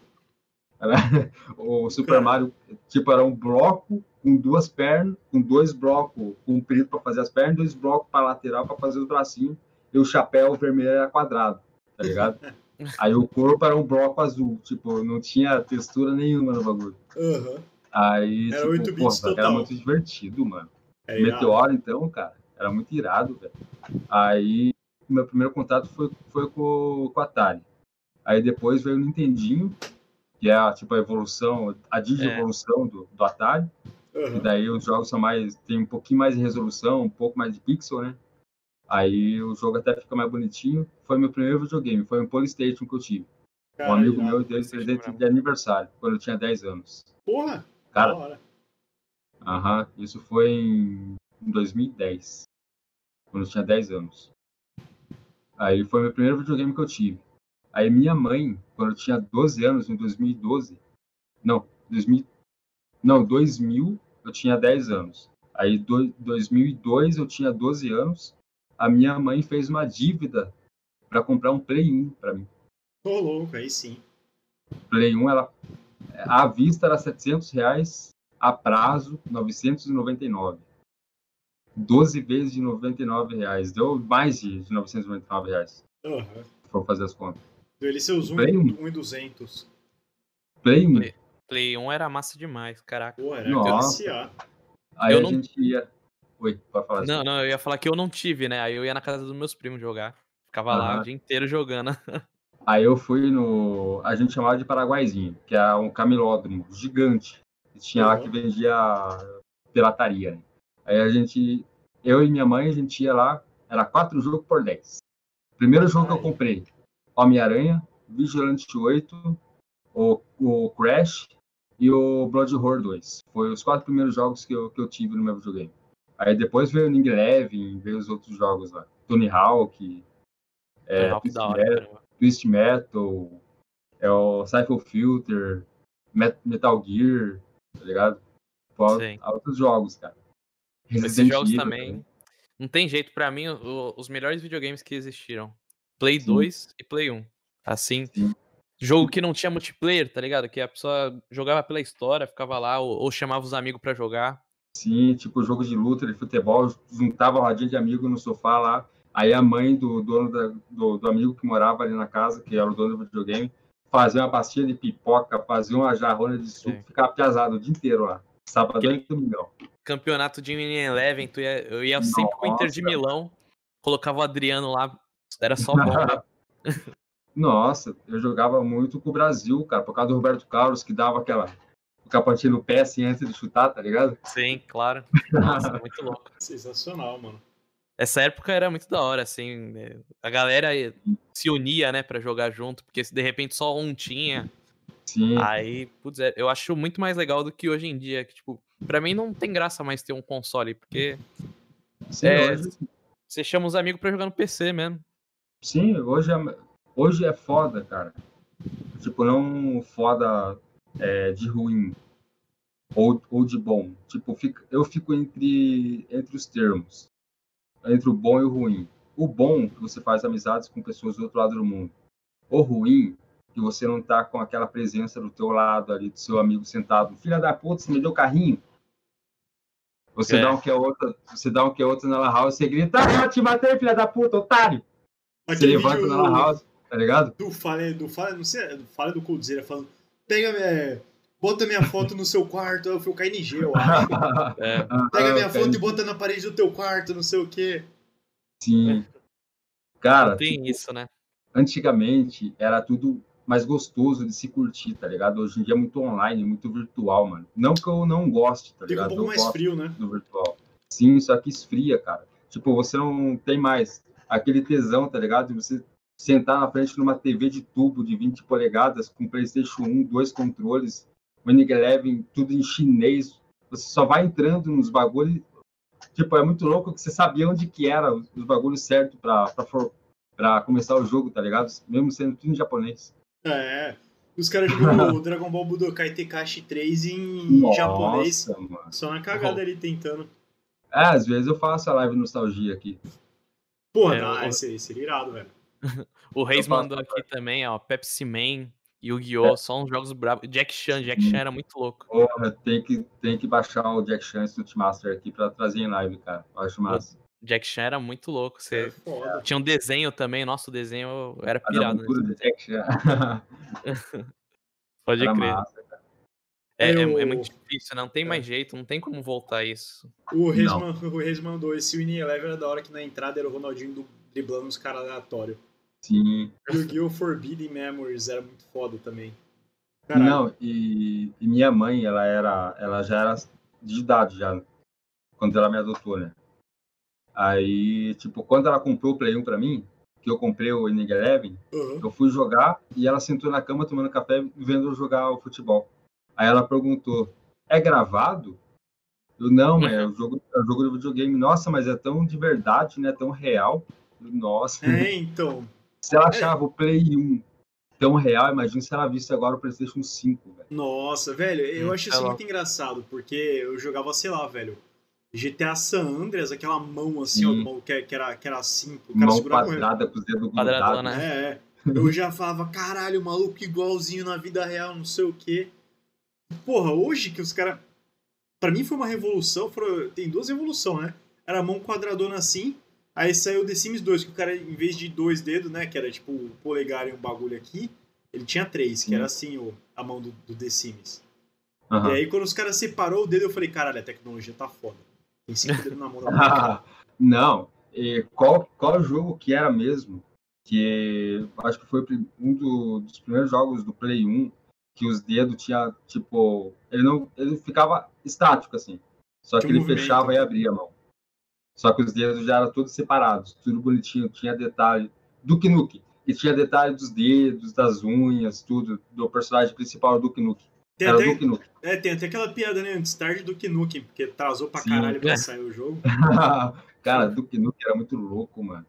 Era- [laughs] o Super Mario, tipo, era um bloco com duas pernas, com dois blocos compridos para fazer as pernas, dois blocos para lateral para fazer os bracinhos, e o chapéu vermelho era quadrado, tá ligado? [laughs] Aí o corpo era um bloco azul, tipo, não tinha textura nenhuma no bagulho. Aham. Aí, Era 8 tipo, pô, era muito divertido, mano. É. Meteoro, então, cara, era muito irado, velho. Aí, meu primeiro contato foi, foi com, com o Atari. Aí depois veio o Nintendinho, que é a, tipo a evolução, a digievolução do, do Atari. E Aham. daí os jogos são mais, tem um pouquinho mais de resolução, um pouco mais de pixel, né? Aí o jogo até fica mais bonitinho. Foi meu primeiro videogame, foi um Polystation que eu tive. Um Caralho, amigo irado. meu deu de PlayStation presente de aniversário, quando eu tinha 10 anos. Porra, Cara, da hora. Aham, isso foi em 2010, quando eu tinha 10 anos. Aí foi meu primeiro videogame que eu tive. Aí minha mãe, quando eu tinha 12 anos, em 2012, não, 2000, não, 2000, eu tinha 10 anos. Aí do, 2002 eu tinha 12 anos, a minha mãe fez uma dívida para comprar um Play 1 para mim. Tô louco, aí sim. Play 1, ela, à vista era 700 reais, a prazo 999. 12 vezes de 99 reais. Deu mais de, de 999 reais, Aham. se for fazer as contas. Deu ele seus 1 Play um. e 200. Play 1. Play. Play 1 era massa demais, caraca. Porra, era Nossa. Aí Eu a não- gente ia. Oi, pode falar assim. Não, não, eu ia falar que eu não tive, né? Aí eu ia na casa dos meus primos jogar. Ficava lá o dia inteiro jogando. [laughs] Aí eu fui no. A gente chamava de Paraguaizinho, que é um camilódromo gigante. que Tinha lá Uhum. que vendia pirataria. Né? Aí a gente. Eu e minha mãe, a gente ia lá, era quatro jogos por 10. Primeiro jogo que eu comprei: Homem-Aranha, Vigilante 8, o, o Crash e o Blood Horror 2. Foi os quatro primeiros jogos que eu, que eu tive no meu videogame. Aí depois veio o Ning Eleven, veio os outros jogos lá. Tony Hawk, é, Twist hora, Metal. Twist Metal, é o Cycle Filter, Met- Metal Gear, tá ligado? Fora outros jogos, cara. Esses Resident jogos Evil também. Não tem jeito, pra mim, o- os melhores videogames que existiram. Play Sim. 2 e Play 1. Assim. Sim. Jogo que não tinha multiplayer, tá ligado? Que a pessoa jogava pela história, ficava lá, ou, ou chamava os amigos pra jogar. Sim, tipo jogo de luta, de futebol, juntava rodinha de amigo no sofá lá. Aí a mãe do dono da- do, do amigo que morava ali na casa, que era o dono do videogame, fazia uma pastinha de pipoca, fazia uma jarrona de suco, Sim. ficava piazado o dia inteiro lá. Sabadão Aquele- e domingão. Campeonato de Mini Eleven, tu ia, eu ia sempre com o Inter de Nossa. Milão, colocava o Adriano lá, era só bomba. [laughs] Nossa, eu jogava muito com o Brasil, cara, por causa do Roberto Carlos, que dava aquela o capotinho no pé assim antes de chutar, tá ligado? Sim, claro. [laughs] Nossa, muito louco. Sensacional, mano. Essa época era muito da hora, assim. né? A galera se unia, né, pra jogar junto, porque se de repente só um tinha, Sim, aí, putz, é- eu acho muito mais legal do que hoje em dia, que, tipo, pra mim não tem graça mais ter um console, porque sim, é, hoje, você chama os amigos pra jogar no PC mesmo. sim, hoje é, hoje é foda, cara. Tipo, não foda é, de ruim ou, ou de bom. Tipo, fica, eu fico entre, entre os termos. Entre o bom e o ruim. O bom, que você faz amizades com pessoas do outro lado do mundo. O ruim, que você não tá com aquela presença do teu lado ali, do seu amigo sentado. Filha da puta, você me deu carrinho. Você É. dá um que é outra, você dá um que é outra na lan house, você grita, ah, eu te matei, filha da puta, otário! Você Aquele levanta vídeo na lan house, tá ligado? do Falha, do Falha, não sei, do do Coldzera falando, pega minha, bota minha foto no seu quarto, eu fui o KNG, eu acho. [laughs] É, Pega minha Ah, foto cara, e bota na parede do teu quarto, não sei o quê. Sim. Cara, tem tipo, isso, né? antigamente era tudo mais gostoso de se curtir, tá ligado? Hoje em dia é muito online, muito virtual, mano. Não que eu não goste, tá Fica um ligado? pouco eu mais frio, né? do virtual. Sim, só que esfria, cara. Tipo, você não tem mais aquele tesão, tá ligado? De você sentar na frente de uma TV de tubo de 20 polegadas com PlayStation 1, dois controles, Winning Eleven, tudo em chinês. Você só vai entrando nos bagulhos. Tipo, é muito louco que você sabia onde que era os os bagulhos certos pra, pra, for- pra começar o jogo, tá ligado? Mesmo sendo tudo em japonês. É. Os caras jogam o [laughs] Dragon Ball Budokai Tenkaichi 3 em japonês, Nossa, mano. só na cagada ali tentando. É, às vezes eu faço a live nostalgia aqui. Porra, É, não, esse, seria irado, velho. O Reis mandou aqui também, ó, Pepsi Man, Yu-Gi-Oh! Só uns jogos bravos. Jack Chan, Jack Chan [laughs] era muito louco. Porra, tem que, tem que baixar o Jack Chan Street Master aqui pra trazer em live, cara. Eu acho massa. Jack Chan era muito louco. É Você foda. tinha um desenho também, nosso desenho era A pirado. Né? aventura de Jack Chan. [laughs] Pode Era crer. massa. É, é- Eu- é muito difícil, não tem mais jeito, não tem como voltar isso. O Reis, man- o Reis mandou esse Winning Eleven era da hora que na entrada era o Ronaldinho do- driblando os caras aleatórios. Sim. Yu-Gi-Oh! Forbidden Memories era muito foda também. Caralho. Não, e, e minha mãe, ela era, ela já era de idade já, quando ela me adotou, né? Aí, tipo, quando ela comprou o Play 1 pra mim, que eu comprei o Winning Eleven, Aham. eu fui jogar e ela sentou na cama tomando café vendo eu jogar o futebol. Aí ela perguntou: é gravado? Eu não, mãe, é [laughs] o jogo, é o jogo do videogame. Nossa, mas é tão de verdade, né? Tão real. Nossa, É, então. Se ela achava o Play 1 tão real, imagina se ela visse agora o PlayStation 5, velho. Nossa, velho, eu Hum, acho tá isso lá. muito engraçado, porque eu jogava, sei lá, velho, GTA San Andreas, aquela mão assim, ó, Sim. mão que, que era, que era assim, o cara Mão quadrada com os dedos Quadradona, grudados. né? É, é. [laughs] Eu já falava, caralho, maluco igualzinho na vida real, não sei o quê. Porra, hoje que os caras. Pra mim foi uma revolução, foram- tem duas revoluções, né? Era a mão quadradona assim, aí saiu o The Sims 2, que o cara, em vez de dois dedos, né, que era tipo o polegar e um bagulho aqui, ele tinha três, que era assim o, a mão do, do The Sims. Aham. E aí quando os caras separou o dedo, eu falei, caralho, a tecnologia tá foda. Tem cinco dedos na mão da mão. [laughs] Não, e qual, qual jogo que era mesmo? Que acho que foi um do- dos primeiros jogos do Play 1 que os dedos tinha tipo. Ele não. Ele ficava estático, assim. Só que um ele movimento. fechava e abria a mão. Só que os dedos já eram todos separados, tudo bonitinho, tinha detalhe. Duke Nukem. E tinha detalhe dos dedos, das unhas, tudo, do personagem principal do Nukem. Tem Era o até, Duke Nukem. é, tem até aquela piada, né, antes tarde do Nukem, porque atrasou pra Sim. caralho pra É. [laughs] sair o jogo. [laughs] Cara, Duke Nukem era muito louco, mano.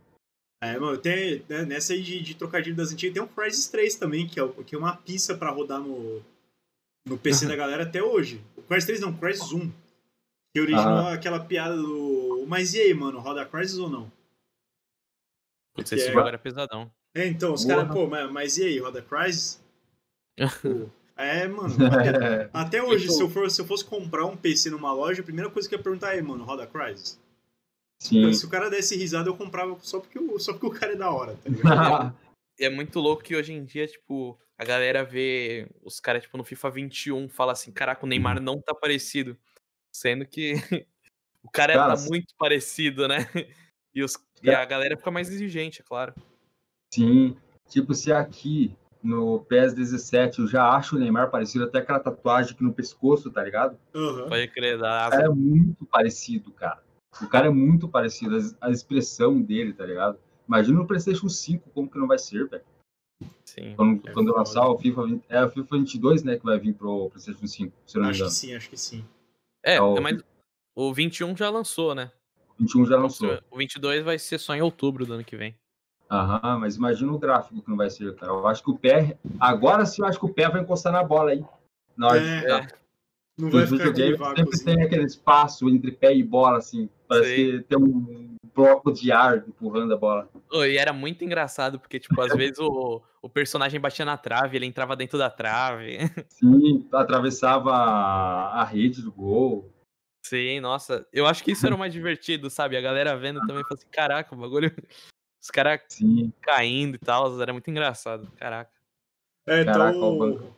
É, mano, tem, né, nessa aí de, de trocadilho das antigas, tem um Crysis 3 também, que é, que é uma pista pra rodar no, no PC [laughs] da galera até hoje. O Crysis 3 não, o Crysis 1. Que originou aquela piada do. Mas e aí, mano, roda Crysis ou não? Putz, esse É. jogo era pesadão. É, então, os caras, pô, mas, mas e aí, roda Crysis? [laughs] Pô, é, mano. [laughs] É, Até hoje, se eu, for, se eu fosse comprar um PC numa loja, a primeira coisa que eu ia perguntar é, mano, roda Crysis? sim. Se o cara desse risada, eu comprava só porque o, só porque o cara é da hora, tá ligado? [laughs] É muito louco que hoje em dia, tipo, a galera vê os caras, tipo, no FIFA 21, fala assim, caraca, o Neymar não tá parecido. Sendo que o cara, Cara, tá se- muito parecido, né? [laughs] E, os, e a galera fica mais exigente, é claro. Sim, tipo, se aqui no PES 17 eu já acho o Neymar parecido até aquela tatuagem aqui no pescoço, tá ligado? Aham. Pode crer, da O cara é muito parecido, cara. O cara é muito parecido, a, expressão dele, tá ligado? Imagina no PlayStation 5 como que não vai ser, velho. Sim. Quando, É quando lançar o FIFA 20, é o FIFA 22, né, que vai vir pro PlayStation 5, se eu não me Acho engano. que sim, acho que sim. É, É o- é mais. O 21 já lançou, né? 21 já lançou. O 22 vai ser só em outubro do ano que vem. Aham, mas imagina o gráfico que não vai ser, cara. Eu acho que o pé, agora sim eu acho que o pé vai encostar na bola aí. Na hora de É, ficar. Não vai ficar aquele vácuo sempre assim. tem aquele espaço entre pé e bola, assim. Parece Sei. que tem um bloco de ar empurrando a bola. Ô, E era muito engraçado, porque, tipo, às [laughs] vezes o, o personagem batia na trave, ele entrava dentro da trave. Sim, atravessava a rede do gol. Sim, nossa. Eu acho que isso era o mais divertido, sabe? A galera vendo também, falou assim, caraca, o bagulho... [laughs] Os caras caindo e tal, era muito engraçado. Caraca. É, Caraca, então, o banco.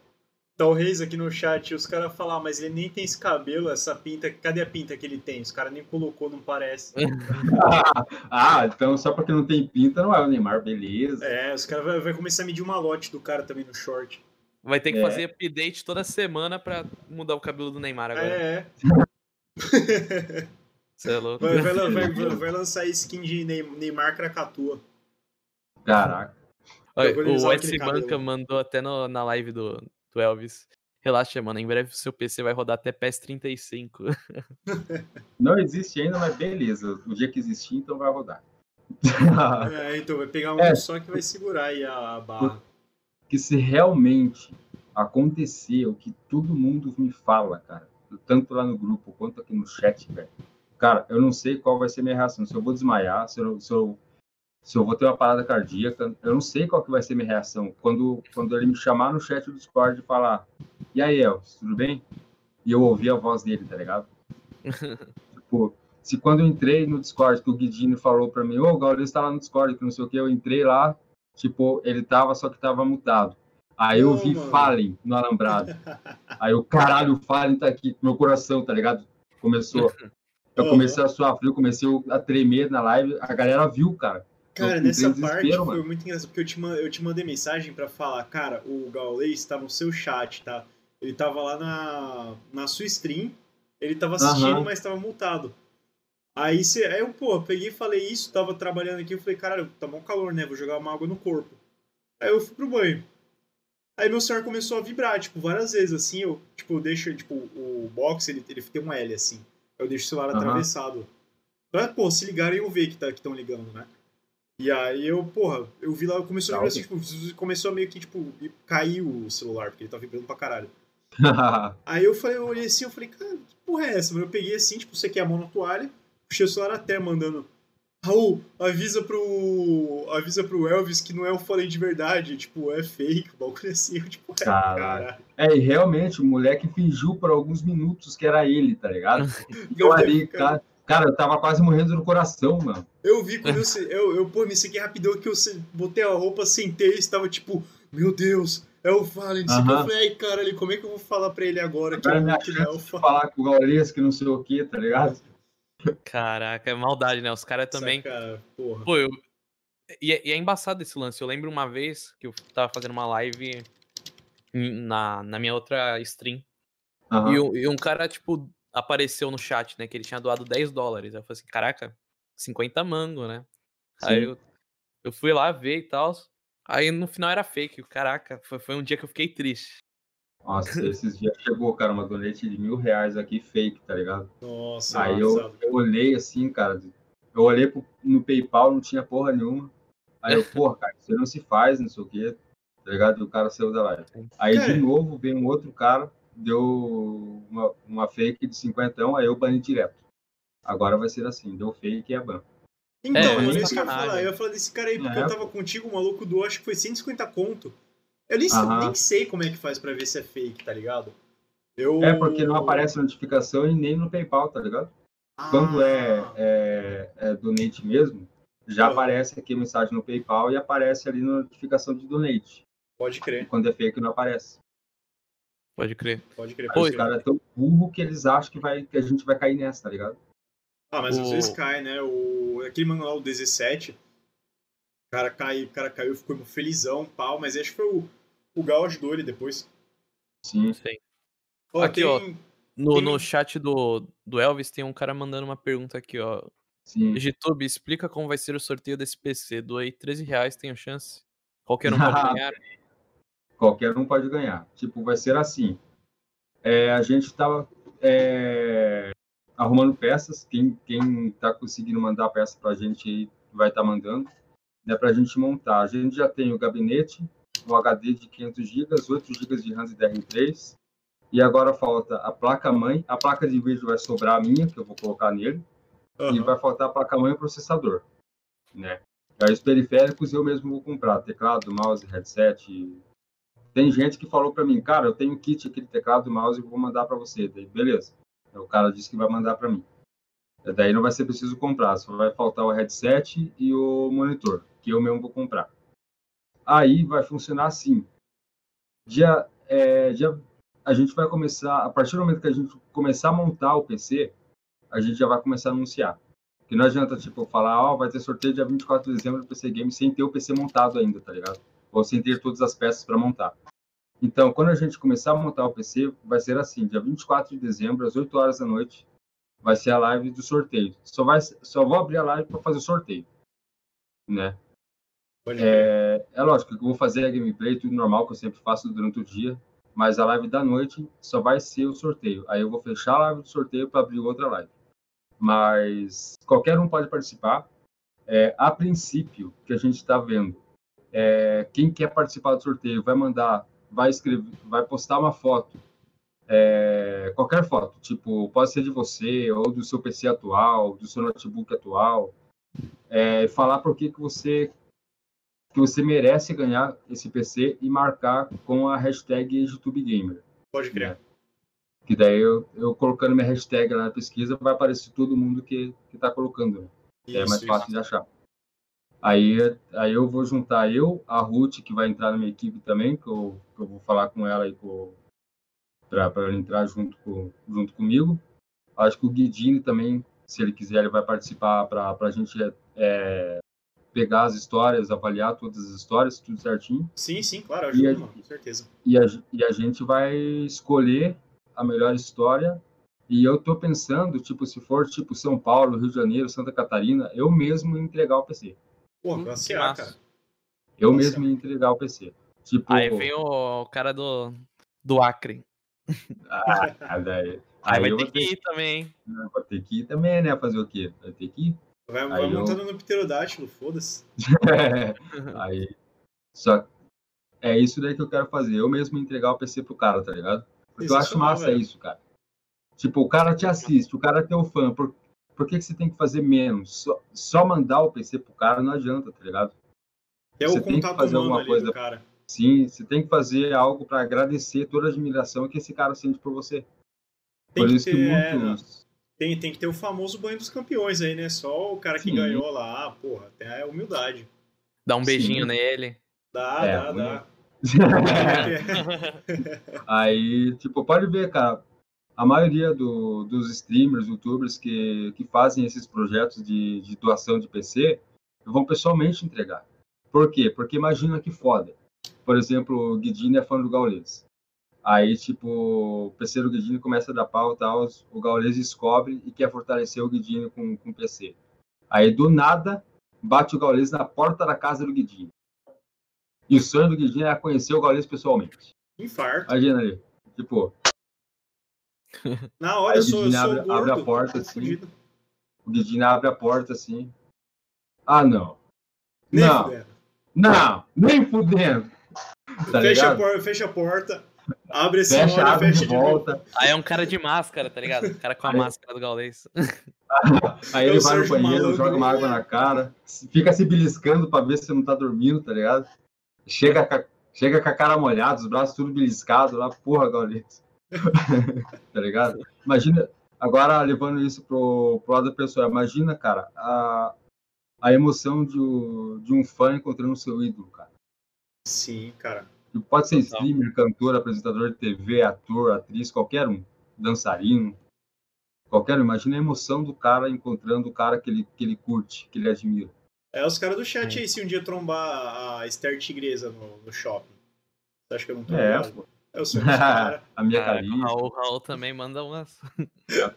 tá o Reis aqui no chat, os caras falam, "Ah, mas ele nem tem esse cabelo, essa pinta, cadê a pinta que ele tem? Os caras nem colocou, não parece. [laughs] ah, então só porque não tem pinta não é o Neymar, beleza. É, os caras vai, vai começar a medir uma lote do cara também no short. Vai ter que É. fazer update toda semana pra mudar o cabelo do Neymar agora. É, [laughs] [laughs] Você é louco. vai, vai, vai- vai- vai lançar skin de Ney- Neymar Krakatoa. Caraca. Olha, o Edson Banca cabelo. mandou até no- na live do, do Elvis. Relaxa, mano. Em breve o seu PC vai rodar até PES 35. [laughs] Não existe ainda, mas beleza. O dia que existir, então vai rodar. É, então vai pegar um É. só que vai segurar aí a, a barra. que se realmente acontecer o que todo mundo me fala, cara, tanto lá no grupo quanto aqui no chat, velho, cara, eu não sei qual vai ser minha reação. Se eu vou desmaiar, se eu, se eu, se eu vou ter uma parada cardíaca, eu não sei qual que vai ser minha reação. Quando, quando ele me chamar no chat do Discord e falar, e aí, Elvis, tudo bem? E eu ouvir a voz dele, tá ligado? [laughs] tipo, se quando eu entrei no Discord, que o Guidini falou pra mim, ô, o Gaules tá lá no Discord, que não sei o que, eu entrei lá, tipo, ele tava, só que tava mutado. Aí eu vi mano. Fallen no alambrado. Aí o caralho, o Fallen tá aqui, meu coração, tá ligado? Começou. Eu comecei a suar frio, comecei a tremer na live, a galera viu, cara. Cara, Eu nessa parte desespero, foi mano. muito engraçado, porque eu te, eu te mandei mensagem pra falar, cara, o Gaulês tá no seu chat, tá? Ele tava lá na, na sua stream, ele tava assistindo, mas tava multado. Aí, cê, aí eu, pô, peguei e falei isso, tava trabalhando aqui, eu falei, caralho, tá bom calor, né? Vou jogar uma água no corpo. Aí eu fui pro banho. Aí meu celular começou a vibrar, tipo, várias vezes, assim, eu, tipo, eu deixo, tipo, o box, ele, ele tem um L, assim. Eu deixo o celular Aham. atravessado. Pra, pô, se ligarem eu ver que tá, estão ligando, né? E aí eu, porra, eu vi lá, começou a Tá, vibrar assim, tipo, começou a meio que, tipo, caiu o celular, porque ele tá vibrando pra caralho. [laughs] Aí eu falei, eu olhei assim, eu falei, cara, que porra é essa? Eu peguei assim, tipo, sequei a mão na toalha, puxei o celular até mandando. Raul, avisa pro. Avisa pro Elvis que não é o falei de verdade, tipo, é fake, o bagulho assim, eu, [laughs] tipo, é, cara. É, e realmente, o moleque fingiu por alguns minutos que era ele, tá ligado? [laughs] Eu ali, cara, cara, eu tava quase morrendo no coração, mano. Eu vi quando eu, se- eu, eu pô, me sequei rapidão que eu se- botei a roupa, sentei e estava tipo, meu Deus, é o Fallen. Uhum. Eu falei, ai, caralho, como é que eu vou falar pra ele agora que, Cara, eu, que é o Fallen? falar com o Gaules que não sei o que, tá ligado? Caraca, é maldade, né? Os caras também. Cara, porra. Pô, eu. E é, e é embaçado esse lance. Eu lembro uma vez que eu tava fazendo uma live na, na minha outra stream. Aham. E, um- e um cara, tipo, apareceu no chat, né? Que ele tinha doado 10 dólares. Aí eu falei assim, caraca, 50 mango, né? Aí Sim. eu, eu fui lá ver e tal. Aí no final era fake. Caraca, foi, foi um dia que eu fiquei triste. Nossa, esses dias chegou, cara, uma donate de mil reais aqui, fake, tá ligado? Nossa, Aí eu, eu olhei assim, cara, eu olhei pro- no PayPal, não tinha porra nenhuma. Aí eu, [laughs] porra, cara, isso não se faz, não sei o quê, tá ligado? E o cara saiu da live. Aí de novo veio um outro cara, deu uma, uma fake de 50, aí eu bani direto. Agora vai ser assim, deu fake e é ban. Então, É, mano, é isso que eu ia falar. Eu ia falar desse cara aí, porque É. eu tava contigo, o maluco do, acho que foi 150 conto. Eu nem, nem sei como é que faz pra ver se é fake, tá ligado? Eu... É porque não aparece notificação e nem no PayPal, tá ligado? Ah, Quando é, é, é donate mesmo, já Ah. aparece aqui a mensagem no PayPal e aparece ali na notificação de donate. Pode E crer, quando é fake não aparece. Pode crer. pode crer. Pode os caras é tão burro que eles acham que, vai, que a gente vai cair nessa, tá ligado? Ah, mas às O- vezes cai, né? O... Aquele o 17, o cara, cai, o cara caiu, ficou felizão, pau, mas acho que foi o, o Gal ajudou ele depois. Sim. Sei. Ó, Aqui, tem... ó. No, Tem no chat do, do Elvis tem um cara mandando uma pergunta aqui, ó. Sim. YouTube, explica como vai ser o sorteio desse PC. Doei 13 reais, tenho chance. Qualquer um pode [laughs] ganhar. Qualquer um pode ganhar. Tipo, vai ser assim. É, a gente tava é, arrumando peças. Quem, quem tá conseguindo mandar peça pra gente aí vai estar mandando. Né, pra gente montar. A gente já tem o gabinete, o HD de 500 GB, 8 GB de RAM DDR3. E agora falta a placa-mãe. A placa de vídeo vai sobrar a minha, que eu vou colocar nele. E Aham. vai faltar a placa-mãe e o processador. Né? Aí os periféricos eu mesmo vou comprar. Teclado, mouse, headset. Tem gente que falou para mim, cara, eu tenho kit aqui de teclado e mouse e vou mandar para você. Daí, beleza. O cara disse que vai mandar para mim. Daí não vai ser preciso comprar, só vai faltar o headset e o monitor, que eu mesmo vou comprar. Aí vai funcionar assim. Dia, é, dia, a gente vai começar, a partir do momento que a gente começar a montar o PC, a gente já vai começar a anunciar. Que não adianta, tipo, falar, ó, oh, vai ter sorteio dia 24 de dezembro do PC Game sem ter o PC montado ainda, tá ligado? Ou sem ter todas as peças para montar. Então, quando a gente começar a montar o PC, vai ser assim, dia 24 de dezembro, às 8 horas da noite, vai ser a live do sorteio. Só, vai, só vou abrir a live para fazer o sorteio, né? É, é, lógico que eu vou fazer a gameplay, tudo normal que eu sempre faço durante o dia, mas a live da noite só vai ser o sorteio. Aí eu vou fechar a live do sorteio para abrir outra live. Mas qualquer um pode participar. É, a princípio, que a gente está vendo, é, quem quer participar do sorteio vai mandar, vai escrever, vai postar uma foto, é, qualquer foto, tipo, pode ser de você ou do seu PC atual, do seu notebook atual, é, falar por que, que você que você merece ganhar esse PC e marcar com a hashtag YouTubeGamer. Pode crer. Né? Que daí eu, eu colocando minha hashtag lá na pesquisa, vai aparecer todo mundo que, que tá colocando. Né? Isso, é mais isso. fácil de achar. Aí, aí eu vou juntar eu, a Ruth, que vai entrar na minha equipe também, que eu, que eu vou falar com ela e para ela entrar junto, com, junto comigo. Acho que o Guidini também, se ele quiser, ele vai participar para a gente é, pegar as histórias, avaliar todas as histórias, tudo certinho. Sim, sim, claro, ajuda, a, mano, com certeza. E a, e a gente vai escolher a melhor história. E eu tô pensando, tipo, se for tipo São Paulo, Rio de Janeiro, Santa Catarina, eu mesmo entregar o PC. Pô, hum, classe A, cara. Eu mesmo entregar o PC. Tipo, aí vem o cara do, do Acre. Ah, [laughs] daí. Aí, aí vai ter que ir também. Vai ter que ir também, né? Fazer o quê? Vai ter que ir. Vai, vai montando eu... no pterodátilo, foda-se. é, [laughs] aí. Só é isso daí que eu quero fazer. Eu mesmo entregar o PC pro cara, tá ligado? Porque eu acho massa velho. isso, cara. Tipo, o cara te assiste, o cara é teu fã. Por, por que, que você tem que fazer menos? Só, só mandar o PC pro cara não adianta, tá ligado? É você o tem que fazer alguma coisa. cara. Sim, você tem que fazer algo para agradecer toda a admiração que esse cara sente por você. Tem por isso que, ter, que é, muitos. É, tem, tem que ter o famoso banho dos campeões aí, né? Só o cara que Sim. ganhou lá, porra, tem a humildade. Dá um beijinho Sim. nele. Dá, é, dá, dá. [laughs] aí, tipo, pode ver, cara. A maioria do, dos streamers, youtubers que, que fazem esses projetos de, de doação de PC vão pessoalmente entregar. Por quê? Porque imagina que foda. Por exemplo, o Guidini é fã do Gaules. Aí, tipo, o PC do Guidini começa a dar pau e tal, o Gaules descobre e quer fortalecer o Guidini com, com o PC. Aí, do nada, bate o Gaules na porta da casa do Guidini. E o sonho do Guidini é conhecer o Gaules pessoalmente. Infarto. Imagina ali. Tipo. Na hora, eu sou, eu sou abre, gordo, abre a porta assim. O Guidini abre a porta assim. Ah, não. Nem não. Fudendo. Não, nem fudendo. Tá fecha, a porta, fecha a porta. Abre esse fecha, olho, abre fecha de volta. Aí é um cara de máscara, tá ligado? O cara com a aí, máscara do Gaulês. [laughs] Aí ele vai no banheiro, joga uma água na cara, fica se beliscando pra ver se você não tá dormindo, tá ligado? Chega com a, chega com a cara molhada, os braços tudo beliscados lá, porra, Gaulês. [laughs] tá ligado? Imagina, agora levando isso pro, pro lado da pessoa, imagina, cara, a, a emoção de, de um fã encontrando o seu ídolo, cara. Sim, cara. Pode ser streamer, cantor, apresentador de TV, ator, atriz, qualquer um. Dançarino. Qualquer um. Imagina a emoção do cara encontrando o cara que ele, que ele curte, que ele admira. É os caras do chat é. aí, se um dia trombar a Esther Tigresa no, no shopping. Você acha que eu não tô É, pô. Eu sou cara. a minha Califa. O Raul também manda umas.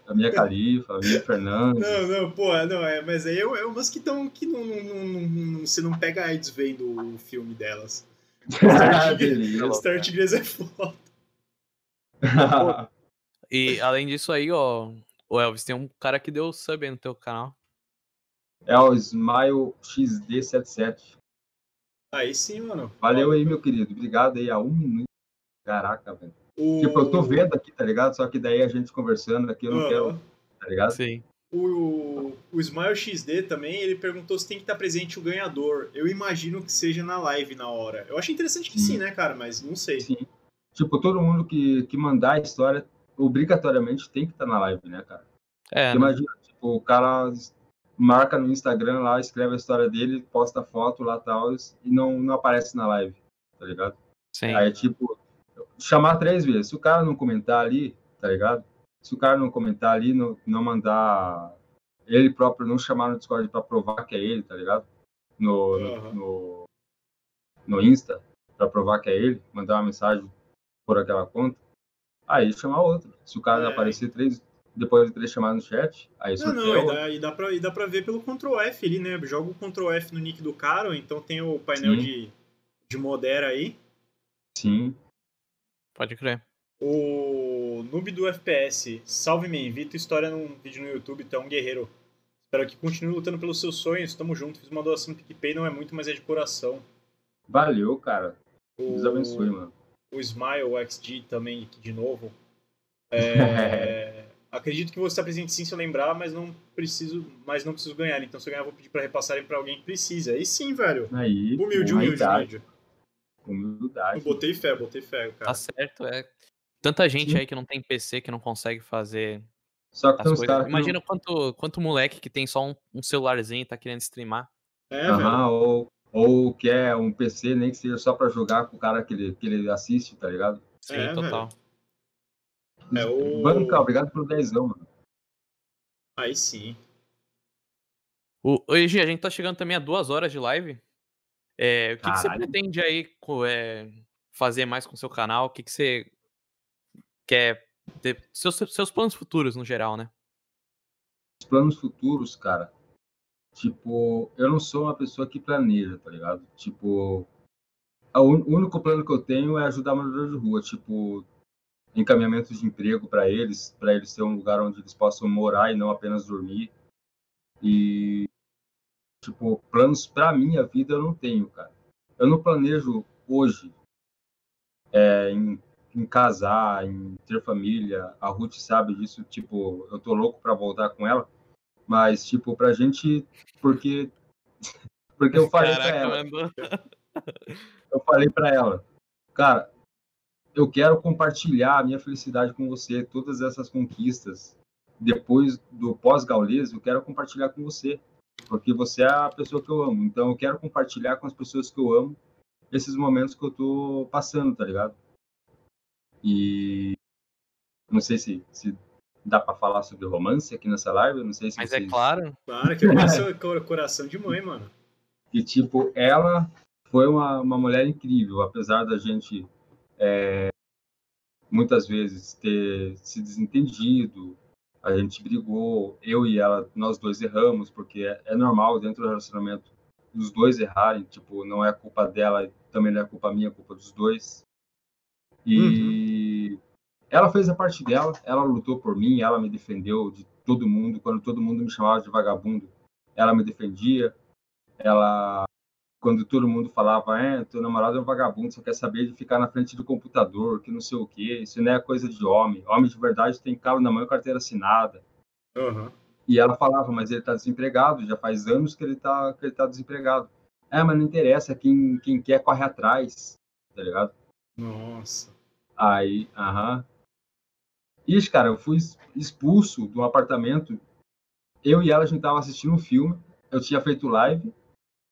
a minha Califa, a minha Fernandes. Não, não, pô, não, é, mas aí é, é umas que estão que não, não, não, não, você não pega AIDS vendo o filme delas. [laughs] Star Tigres é foda. [laughs] e além disso aí, ó, o Elvis, tem um cara que deu sub aí no teu canal. É o Smile XD77. Aí sim, mano. Valeu aí, meu querido. Obrigado aí. A um minuto. Caraca, velho. O... Tipo, eu tô vendo aqui, tá ligado? Só que daí a gente conversando aqui, eu não uhum. quero, tá ligado? Sim. O, o Smile XD também, ele perguntou se tem que estar presente o ganhador. Eu imagino que seja na live na hora. Eu acho interessante que sim, sim né, cara? Mas não sei. Sim. Tipo, todo mundo que, que mandar a história obrigatoriamente tem que estar na live, né, cara? É, né? Imagina, tipo, o cara marca no Instagram lá, escreve a história dele, posta foto lá tal, e não, não aparece na live, tá ligado? sim. Aí, tipo, chamar três vezes. Se o cara não comentar ali, tá ligado? Se o cara não comentar ali, não, não mandar ele próprio não chamar no Discord pra provar que é ele, tá ligado? No, no, Aham. no, no Insta, pra provar que é ele, mandar uma mensagem por aquela conta. Aí chamar outro. Se o cara É. aparecer três, depois de três chamadas no chat, aí Não, não, e outro. dá, e, dá pra, e dá pra ver pelo Ctrl F ali, né? Joga o Ctrl F no nick do cara, ou então tem o painel Sim. de, de modera aí. Sim. Pode crer. O noob do FPS, salve-me, invito história num vídeo no YouTube, tu é um guerreiro. Espero que continue lutando pelos seus sonhos, tamo junto. Fiz uma doação no PicPay, não é muito, mas é de coração. Valeu, cara. O, Deus abençoe, mano. o Smile XG também, aqui de novo. [laughs] É, acredito que você está presente sim se eu lembrar, mas não preciso, mas não preciso ganhar. Então se eu ganhar, vou pedir pra repassarem pra alguém que precisa. Aí sim, velho. Aí, Humilde, humilde, humildade. humilde. Humildade. Eu botei fé, botei fé, Tá cara. certo, é. Tanta gente Sim. aí que não tem PC, que não consegue fazer Só que as tem uns coisas. caras que não- Imagina quanto, quanto moleque que tem só um, um celularzinho e tá querendo streamar. É, velho. Aham, ou, ou quer um PC, nem que seja só pra jogar com o cara que ele, que ele assiste, tá ligado? Sim, É, total. É o- Banca, obrigado pelo dezão, mano. Aí sim. O, Gi, a gente tá chegando também a duas horas de live. É, o que, que você pretende aí é, fazer mais com o seu canal? O que, que você quer ter? Seus, seus planos futuros, no geral, né? Os planos futuros, cara, tipo, eu não sou uma pessoa que planeja, tá ligado? Tipo, o único plano que eu tenho é ajudar moradores de rua, tipo, encaminhamentos de emprego para eles, para eles ter um lugar onde eles possam morar e não apenas dormir. E tipo, planos para minha vida eu não tenho, cara. Eu não planejo hoje é, em, em casar, em ter família. A Ruth sabe disso, tipo, eu tô louco para voltar com ela, mas tipo, pra gente porque [laughs] porque eu falei para ela, mandou. [laughs] eu falei para ela, cara, eu quero compartilhar a minha felicidade com você, todas essas conquistas. Depois do pós-gaulês, eu quero compartilhar com você, porque você é a pessoa que eu amo. Então, eu quero compartilhar com as pessoas que eu amo esses momentos que eu tô passando, tá ligado? E não sei se, se dá para falar sobre romance aqui nessa live, eu não sei se Mas é vocês... claro. Claro que coração, cor- coração de mãe, mano. E, tipo, ela foi uma, uma mulher incrível, apesar da gente é, muitas vezes ter se desentendido, a gente brigou, eu e ela, nós dois erramos, porque é, é normal dentro do relacionamento os dois errarem, tipo, não é culpa dela, também não é culpa minha, é culpa dos dois. E ela fez a parte dela, ela lutou por mim, ela me defendeu de todo mundo, quando todo mundo me chamava de vagabundo, ela me defendia ela quando todo mundo falava, é, teu namorado é um vagabundo, só quer saber de ficar na frente do computador, que não sei o quê, isso não é coisa de homem. Homem de verdade tem carro na mão e carteira assinada. Aham. E ela falava, mas ele tá desempregado, já faz anos que ele tá, que ele tá desempregado. É, mas não interessa, quem, quem quer corre atrás, tá ligado? Nossa. Aí, aham. Ixi, cara, eu fui expulso de um apartamento. Eu e ela, a gente tava assistindo um filme. Eu tinha feito live,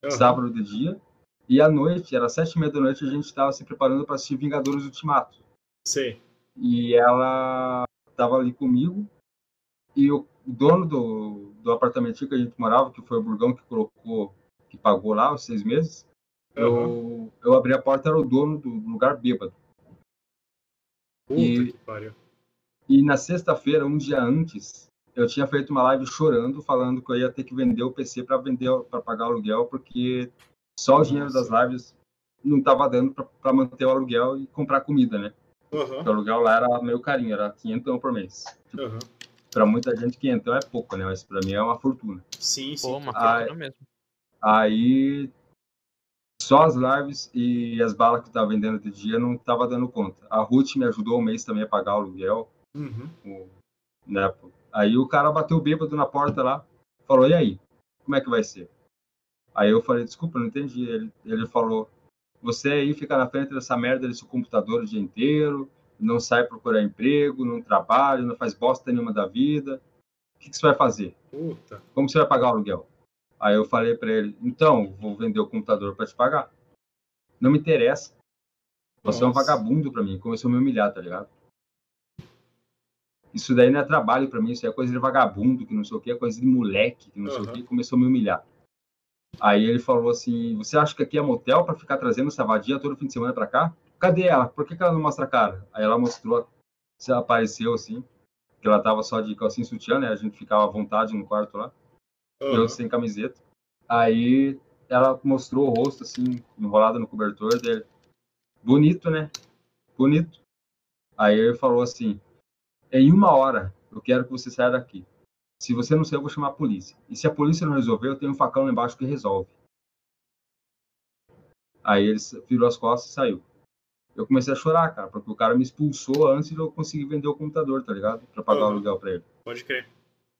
Aham. sábado de dia. E à noite, era sete e meia da noite, a gente estava se preparando para assistir Vingadores Ultimato. Sei. E ela estava ali comigo. E o dono do, do apartamentinho que a gente morava, que foi o Burgão que colocou, que pagou lá os seis meses, eu, eu abri a porta, era o dono do lugar bêbado. Puta E- que pariu. E na sexta-feira, um dia antes, eu tinha feito uma live chorando, falando que eu ia ter que vender o PC para vender para pagar o aluguel, porque só o dinheiro das lives não estava dando para manter o aluguel e comprar comida, né? Aham. O aluguel lá era meio carinho, era 500 por mês. Aham. Para muita gente, 500 é pouco, né? Mas para mim é uma fortuna. Sim, sim. Pô, uma Ah, fortuna mesmo. Aí só as lives e as balas que tava vendendo de dia não tava dando conta. A Ruth me ajudou um mês também a pagar o aluguel. Uhum. né? Aí o cara bateu bêbado na porta lá, falou, e aí, como é que vai ser? Aí eu falei, desculpa, não entendi. Ele, ele falou, você aí fica na frente dessa merda desse computador o dia inteiro, não sai procurar emprego, não trabalha, não faz bosta nenhuma da vida. O que, que você vai fazer? Puta. Como você vai pagar o aluguel? Aí eu falei para ele, então, vou vender o computador para te pagar. Não me interessa. Você é um Nossa. vagabundo para mim. Começou a me humilhar, tá ligado? Isso daí não é trabalho para mim, isso é coisa de vagabundo, que não sei o que, é coisa de moleque, que não sei o que, começou a me humilhar. Aí ele falou assim: Você acha que aqui é motel para ficar trazendo essa vadia todo fim de semana para cá? Cadê ela? Por que, que ela não mostra a cara? Aí ela mostrou, se apareceu assim, que ela tava só de calcinha e sutiã, né? A gente ficava à vontade no quarto lá Aham. eu sem camiseta. Aí ela mostrou o rosto, assim, enrolado no cobertor dele. Bonito, né? Bonito. Aí ele falou assim: em uma hora eu quero que você saia daqui. Se você não sair, eu vou chamar a polícia. E se a polícia não resolver, eu tenho um facão lá embaixo que resolve. Aí ele virou as costas e saiu. Eu comecei a chorar, cara, porque o cara me expulsou antes de eu conseguir vender o computador, tá ligado? Pra pagar o Uhum. aluguel pra ele. Pode crer.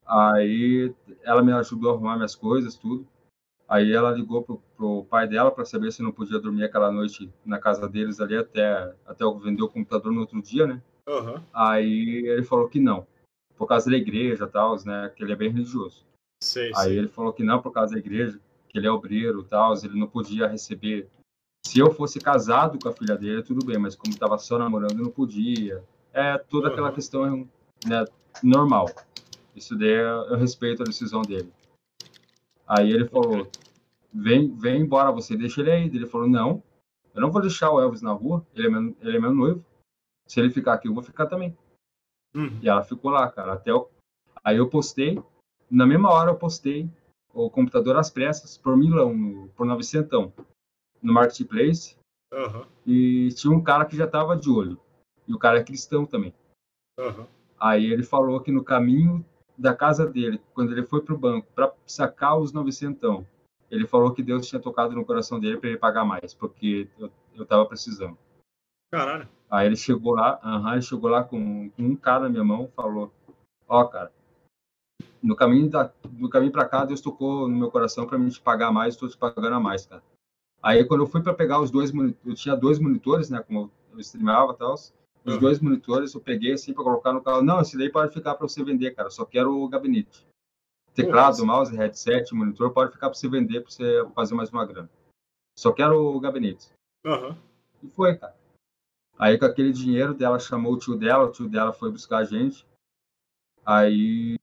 Aí ela me ajudou a arrumar minhas coisas, tudo. Aí ela ligou pro, pro pai dela para saber se não podia dormir aquela noite na casa deles ali até, até eu vender o computador no outro dia, né? Aham. Aí ele falou que não, por causa da igreja e tal, né? Que ele é bem religioso. Sei, Aí sei. ele falou que não, por causa da igreja, que ele é obreiro e tal, ele não podia receber. Se eu fosse casado com a filha dele, tudo bem, mas como estava só namorando, não podia. É toda aquela Uhum. questão né, normal. Isso daí eu eu respeito a decisão dele. Aí ele falou: vem, vem embora você, deixa ele aí. Ele falou: não, eu não vou deixar o Elvis na rua, ele é meu, ele é meu noivo. Se ele ficar aqui, eu vou ficar também. Uhum. E ela ficou lá, cara. Até eu... Aí eu postei, na mesma hora eu postei o computador às pressas por milão, no, por 900 no Marketplace. Aham. E tinha um cara que já tava de olho. E o cara é cristão também. Aham. Aí ele falou que no caminho da casa dele, quando ele foi pro banco para sacar os 900, ele falou que Deus tinha tocado no coração dele para ele pagar mais, porque eu, eu tava precisando. Caralho. Aí ele chegou lá, aham, ele chegou lá com, com um cara na minha mão, falou: "Ó, cara, no caminho da no caminho para cá, Deus tocou no meu coração para mim te pagar mais, estou te pagando a mais, cara". Aí quando eu fui para pegar os dois eu tinha dois monitores, né, como eu streamava e tal, os Uhum. dois monitores eu peguei assim para colocar no carro. Não, esse daí pode ficar para você vender, cara, só quero o gabinete. Teclado, Nossa. mouse, headset, monitor pode ficar para você vender, para você fazer mais uma grana. Só quero o gabinete. Aham. E foi, cara. Aí com aquele dinheiro dela chamou o tio dela, o tio dela foi buscar a gente. Aí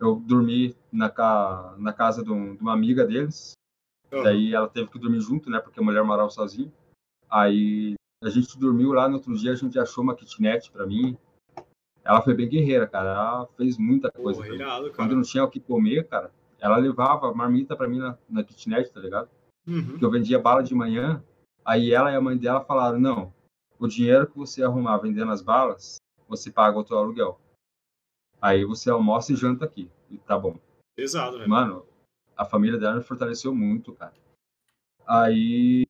eu dormi na, ca... na casa de, um- de uma amiga deles. Aham. Daí ela teve que dormir junto, né? Porque a mulher morava sozinha. Aí a gente dormiu lá, no outro dia a gente achou uma kitnet pra mim. Ela foi bem guerreira, cara. Ela fez muita coisa. Irado, Quando não tinha o que comer, cara, ela levava marmita pra mim na, na kitnet, tá ligado? Uhum. que eu vendia bala de manhã, aí ela e a mãe dela falaram, não, o dinheiro que você arrumar vendendo as balas, você paga o teu aluguel. Aí você almoça e janta aqui. E tá bom. Velho. Mano, a família dela me fortaleceu muito, cara. Aí,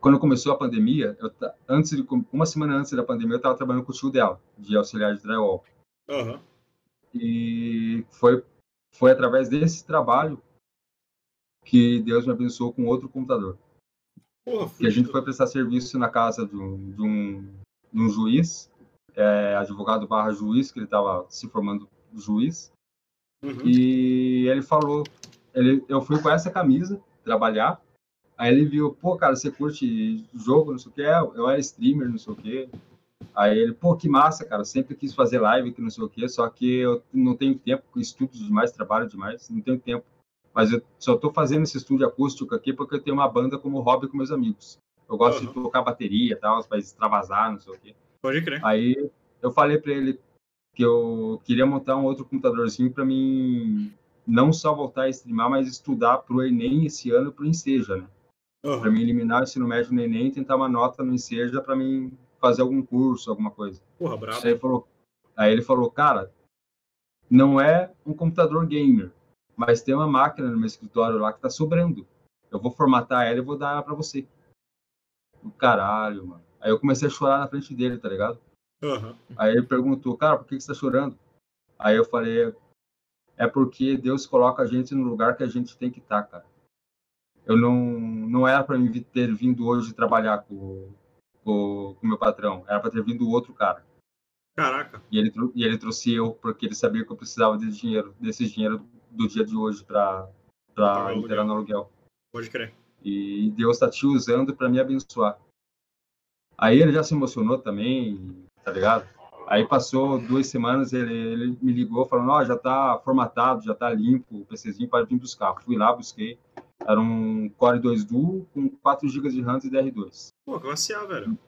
quando começou a pandemia, eu, antes de, uma semana antes da pandemia, eu tava trabalhando com o tio dela, de auxiliar de drywall. Aham. E foi, foi através desse trabalho que Deus me abençoou com outro computador. Porra, que a gente foi prestar serviço na casa de um, de um, de um juiz, é, advogado barra juiz, que ele estava se formando juiz, Uhum. e ele falou, ele, eu fui com essa camisa trabalhar, aí ele viu, pô, cara, você curte jogo, não sei o que, eu era streamer, não sei o que, aí ele, pô, que massa, cara, sempre quis fazer live, que não sei o que, só que eu não tenho tempo, estudo demais, trabalho demais, não tenho tempo. Mas eu só tô fazendo esse estúdio acústico aqui porque eu tenho uma banda como hobby com meus amigos. Eu gosto Aham. de tocar bateria e tal, para extravasar, não sei o quê. Pode crer. Aí eu falei para ele que eu queria montar um outro computadorzinho para mim não só voltar a streamar, mas estudar pro Enem esse ano pro Enseja, né? Para Aham. mim eliminar o ensino médio no Enem e tentar uma nota no Enseja para mim fazer algum curso, alguma coisa. Porra, brabo. Aí falou, aí ele falou, cara, não é um computador gamer, mas tem uma máquina no meu escritório lá que tá sobrando. Eu vou formatar ela e vou dar ela pra você. O caralho, mano. Aí eu comecei a chorar na frente dele, tá ligado? Aham. Aí ele perguntou, cara, por que que você tá chorando? Aí eu falei, é porque Deus coloca a gente no lugar que a gente tem que estar, cara. Eu não, não era para mim ter vindo hoje trabalhar com, o meu patrão. Era pra ter vindo outro cara. Caraca. E ele, e ele trouxe eu, porque ele sabia que eu precisava de dinheiro, desse dinheiro do dia de hoje pra, pra interar no aluguel. Pode crer. E Deus tá te usando para me abençoar. Aí ele já se emocionou também, tá ligado? Aí passou duas semanas, ele, ele me ligou falando, ó, oh, já tá formatado, já tá limpo, o PCzinho para vir buscar. Fui lá, busquei. Era um Core 2 Duo com 4 GB de RAM e DR2. Pô, classe A, velho.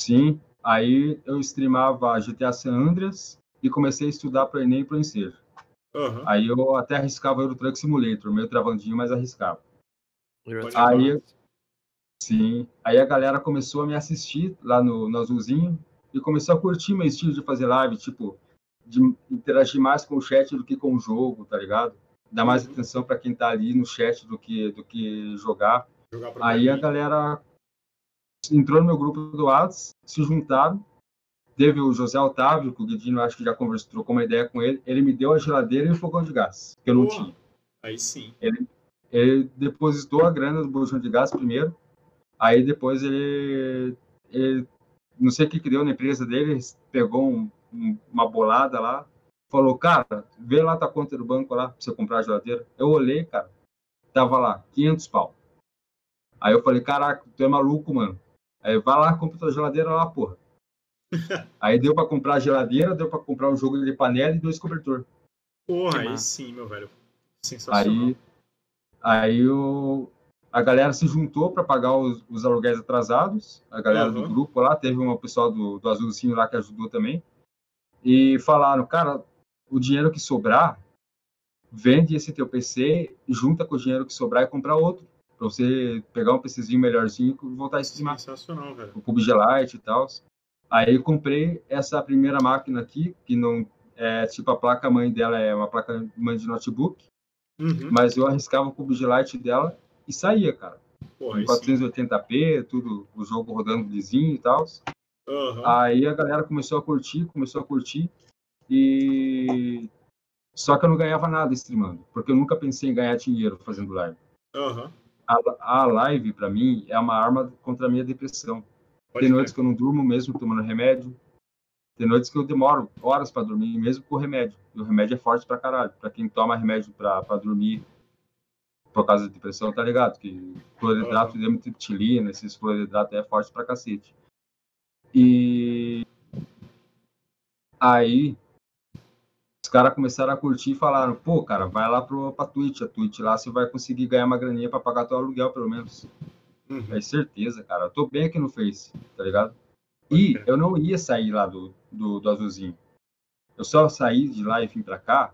Sim. Aí eu streamava GTA San Andreas e comecei a estudar para Enem e para Ensejo. Uhum. Aí eu até arriscava o Euro Truck Simulator, meio travandinho, mas arriscava. Aí, sim. Aí a galera começou a me assistir lá no, no Azulzinho e começou a curtir meu estilo de fazer live, tipo, de interagir mais com o chat do que com o jogo, tá ligado? Dar mais uhum. atenção para quem tá ali no chat do que, do que jogar. jogar Aí a galera entrou no meu grupo do Whats, se juntaram. Teve o José Otávio, que o Guidinho acho que já conversou, trocou uma ideia com ele. Ele me deu a geladeira e o fogão de gás, que eu não tinha. Aí sim. Ele, ele depositou a grana do bujão de gás primeiro, aí depois ele, ele não sei o que, que deu na empresa dele, pegou um, um, uma bolada lá, falou, cara, vê lá tua conta do banco lá pra você comprar a geladeira. Eu olhei, cara, tava lá, 500 pau. Aí eu falei, caraca, tu é maluco, mano. Aí vai lá, compra tua geladeira lá, porra. Aí deu para comprar a geladeira, deu para comprar um jogo de panela e dois cobertor. Porra, aí sim, meu velho. Sensacional. Aí, Aí o, a galera se juntou para pagar os, os, aluguéis atrasados, a galera uhum. do grupo lá, teve uma pessoal do, do Azulzinho lá que ajudou também, e falaram, cara, o dinheiro que sobrar, vende esse teu PC, junta com o dinheiro que sobrar e comprar outro, para você pegar um PCzinho melhorzinho e voltar a streamar. Sensacional, velho. O PUBG Lite e tal. Aí comprei essa primeira máquina aqui, que não é tipo a placa mãe dela é uma placa mãe de notebook, Uhum. Mas eu arriscava o Light dela e saía, cara. Porra, 480p, tudo, o jogo rodando lisinho e tal. Uhum. Aí a galera começou a curtir, começou a curtir. E. Só que eu não ganhava nada streamando, porque eu nunca pensei em ganhar dinheiro fazendo live. Uhum. A, a live, para mim, é uma arma contra a minha depressão. Pode Tem noites que eu não durmo mesmo tomando remédio. Tem noites que eu demoro horas para dormir, mesmo com remédio. E o remédio é forte pra caralho. Pra quem toma remédio pra, pra dormir por causa de depressão, tá ligado? Que cloridrato de metilina, esses cloridratos é forte pra cacete. E aí os caras começaram a curtir e falaram, pô, cara, vai lá pro, pra Twitch. A Twitch lá você vai conseguir ganhar uma graninha pra pagar teu aluguel, pelo menos. Uhum. É certeza, cara. Eu tô bem aqui no Face, tá ligado? E eu não ia sair lá do, do, do azulzinho. Eu só saí de lá e vim para cá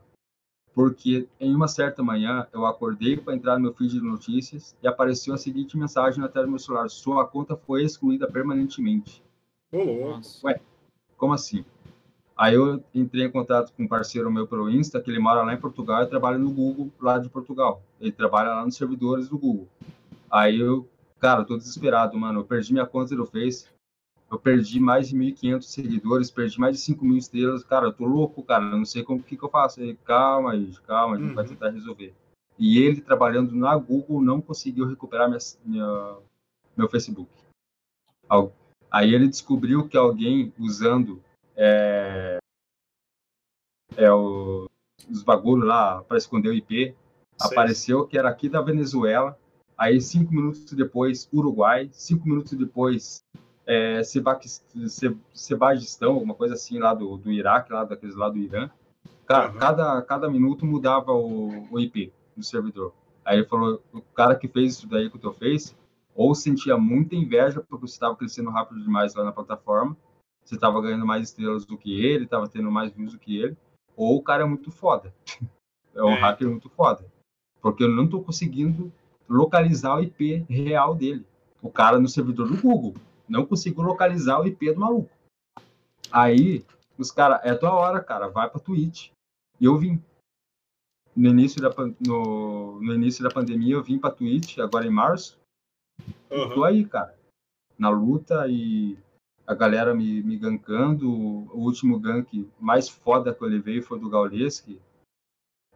porque em uma certa manhã eu acordei para entrar no meu feed de notícias e apareceu a seguinte mensagem na tela do meu celular: sua conta foi excluída permanentemente. Oh, Ué, como assim? Aí eu entrei em contato com um parceiro meu pelo Insta, que ele mora lá em Portugal e trabalha no Google lá de Portugal. Ele trabalha lá nos servidores do Google. Aí eu, cara, eu tô desesperado, mano. Eu perdi minha conta do Face, eu perdi mais de 1.500 seguidores, perdi mais de 5 mil estrelas. Cara, eu tô louco, cara, eu não sei como que, que eu faço. Calma, aí, calma, a gente uhum. vai tentar resolver. E ele, trabalhando na Google, não conseguiu recuperar minha, minha, meu Facebook. Aí ele descobriu que alguém usando é, é o, os bagulhos lá para esconder o IP, apareceu que era aqui da Venezuela. Aí, cinco minutos depois, Uruguai. Cinco minutos depois, é, Sebagistão, alguma coisa assim lá do, do Iraque, lá daqueles lá do Irã. Cara, uhum. cada, cada minuto mudava o, o IP do servidor. Aí ele falou, o cara que fez isso daí que tu fez, ou sentia muita inveja porque você estava crescendo rápido demais lá na plataforma, você estava ganhando mais estrelas do que ele, estava tendo mais views do que ele, ou o cara é muito foda. [laughs] é um é. hacker muito foda. Porque eu não estou conseguindo localizar o IP real dele. O cara no servidor do Google. Não consigo localizar o IP do maluco. Aí, os caras, é tua hora, cara, vai pra Twitch. E eu vim. No início da, no, no início da pandemia, eu vim pra Twitch, agora em março. Uhum. tô aí, cara. Na luta e a galera me, me gankando. O último gank mais foda que eu levei foi do Gaules, que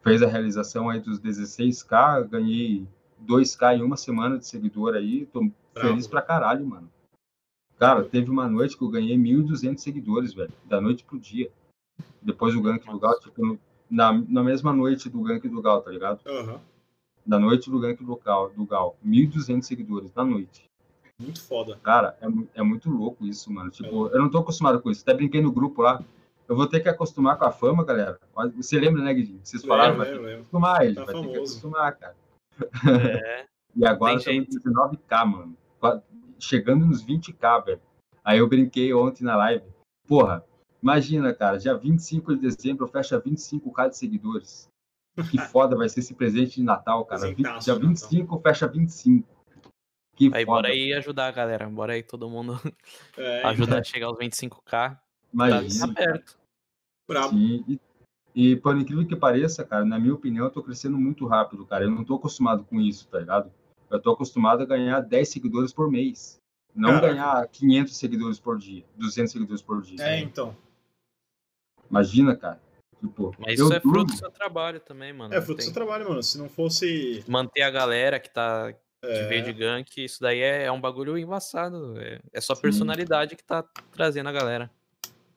fez a realização aí dos 16k. Ganhei 2k em uma semana de seguidor aí. Tô Bravo. feliz pra caralho, mano. Cara, teve uma noite que eu ganhei 1.200 seguidores, velho. Da noite pro dia. Depois do gank do Gal, tipo, no- na, na mesma noite do gank do Gal, tá ligado? Aham. Da noite do gank do Gal, do Gal. 1.200 seguidores na noite. Muito foda. Cara, é, é muito louco isso, mano. Tipo, eu não tô acostumado com isso. Até brinquei no grupo lá. Eu vou ter que acostumar com a fama, galera. Você lembra, né, Guidinho? Vocês falaram, Lembro, vai ter lembro, que acostumar, ele Tá vai ter que famoso. acostumar, cara. É. [laughs] E agora Tem em 19k, mano. Chegando nos 20k, velho. Aí eu brinquei ontem na live. Porra, imagina, cara, dia 25 de dezembro eu fecho 25k de seguidores. Que [laughs] foda vai ser esse presente de Natal, cara. Presentaço Dia de Natal. 25 fecha 25. Que Aí foda. bora aí ajudar, galera. Bora aí todo mundo É, [laughs] ajudar a chegar aos 25k. Tá, Imagina. tá perto. brabo. Sim. E, e por incrível que pareça, cara, na minha opinião, eu tô crescendo muito rápido, cara. Eu não tô acostumado com isso, tá ligado? Eu tô acostumado a ganhar 10 seguidores por mês. Não Caraca. ganhar 500 seguidores por dia, 200 seguidores por dia. É, então. Imagina, cara. Tipo, Mas isso é fruto do seu trabalho também, mano. É fruto do Tem- seu trabalho, mano. Se não fosse. Manter a galera que tá que É, veio de gank, isso daí é, é um bagulho embaçado. É, é Sim. personalidade que tá trazendo a galera.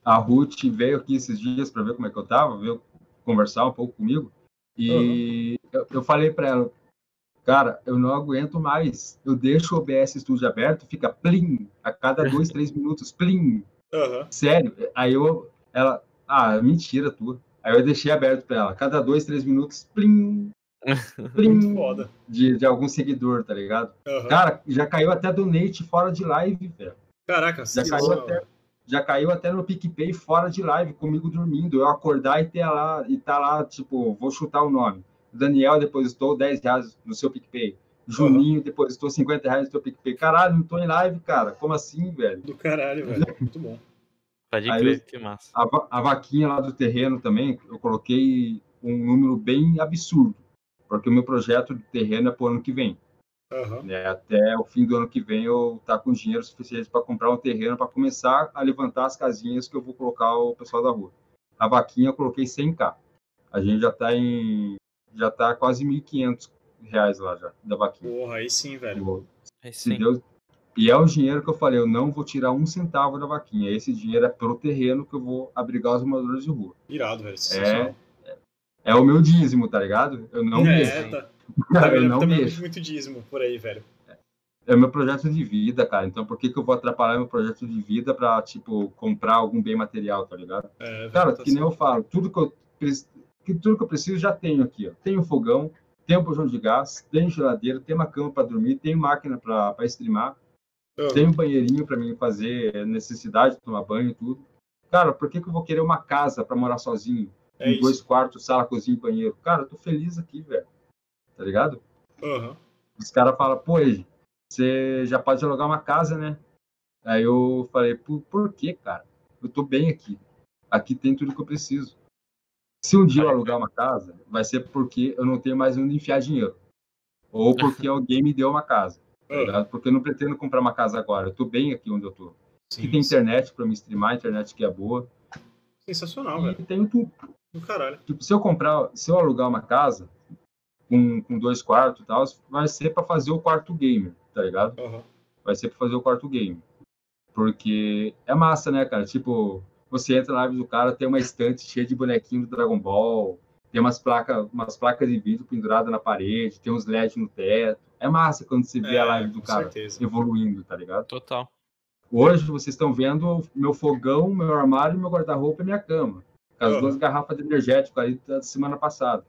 A Ruth veio aqui esses dias para ver como é que eu tava, veio conversar um pouco comigo. E eu, eu falei para ela, cara, eu não aguento mais. Eu deixo o OBS Studio aberto, fica plim, a cada dois, [laughs] três minutos, plim. Aham. Sério. Aí eu, ela, ah, mentira tua. Aí eu deixei aberto para ela, cada dois, três minutos, plim, [laughs] plim, foda. de, de algum seguidor, tá ligado? Aham. Cara, já caiu até donate fora de live, velho. Caraca, Já caiu, até, já caiu até no PicPay fora de live, comigo dormindo. Eu acordar e ter lá, e tá lá, tipo, vou chutar o nome. Daniel depositou 10 reais no seu PicPay. Juninho depositou 50 reais no seu PicPay. Caralho, não tô em live, cara. Como assim, velho? Do caralho, velho. [laughs] Muito bom. Pode crer, que massa. A, a vaquinha lá do terreno também, eu coloquei um número bem absurdo. Porque o meu projeto de terreno é pro ano que vem. Aham. né? Até o fim do ano que vem eu tá com dinheiro suficiente para comprar um terreno para começar a levantar as casinhas que eu vou colocar o pessoal da rua. A vaquinha eu coloquei 100k. A gente já tá em já tá quase 1.500 reais lá já da vaquinha. Porra, aí sim, velho. Aí sim. Deus... E é o dinheiro que eu falei, eu não vou tirar um centavo da vaquinha. Esse dinheiro é pro terreno que eu vou abrigar os moradores de rua. Irado, velho. Sensacional. É o meu dízimo, tá ligado? Eu não é, tá. [laughs] eu Também, não também muito dízimo por aí, velho. é meu projeto de vida, cara. Então por que, que eu vou atrapalhar meu projeto de vida pra, tipo, comprar algum bem material, tá ligado? É, velho, Cara, tá que nem eu falo, tudo que eu, que tudo que eu preciso já tenho aqui, ó. Tenho fogão, tenho bujão de gás, tenho geladeira, tenho uma cama pra dormir, tenho máquina pra streamar, Aham. tenho um banheirinho pra mim fazer necessidade, tomar banho e tudo. Cara, por que, que eu vou querer uma casa pra morar sozinho? É com isso. dois quartos, sala, cozinha e banheiro. Cara, eu tô feliz aqui, velho. Tá ligado? Aham. Os caras falam, pô, você já pode alugar uma casa, né? Aí eu falei, por, por que, cara? Eu tô bem aqui. Aqui tem tudo que eu preciso. Se um dia eu alugar uma casa, vai ser porque eu não tenho mais onde enfiar dinheiro. Ou porque [laughs] alguém me deu uma casa. Tá? Porque eu não pretendo comprar uma casa agora. Eu tô bem aqui onde eu tô. Sim, Aqui tem internet pra me streamar, internet que é boa. Sensacional, E velho. tenho tudo. Do caralho. Tipo, se eu comprar, se eu alugar uma casa com, com dois quartos e tal, vai ser para fazer o quarto gamer, tá ligado? Aham. Vai ser para fazer o quarto game. Porque é massa, né, cara? Tipo, você entra na live do cara, tem uma estante cheia de bonequinho do Dragon Ball, tem umas placas, umas placas de vidro penduradas na parede, tem uns LEDs no teto. É massa quando você vê É, a live do cara certeza. evoluindo, tá ligado? Total. Hoje vocês estão vendo meu fogão, meu armário, meu guarda-roupa e minha cama. Com as Aham. duas garrafas de energético ali da semana passada.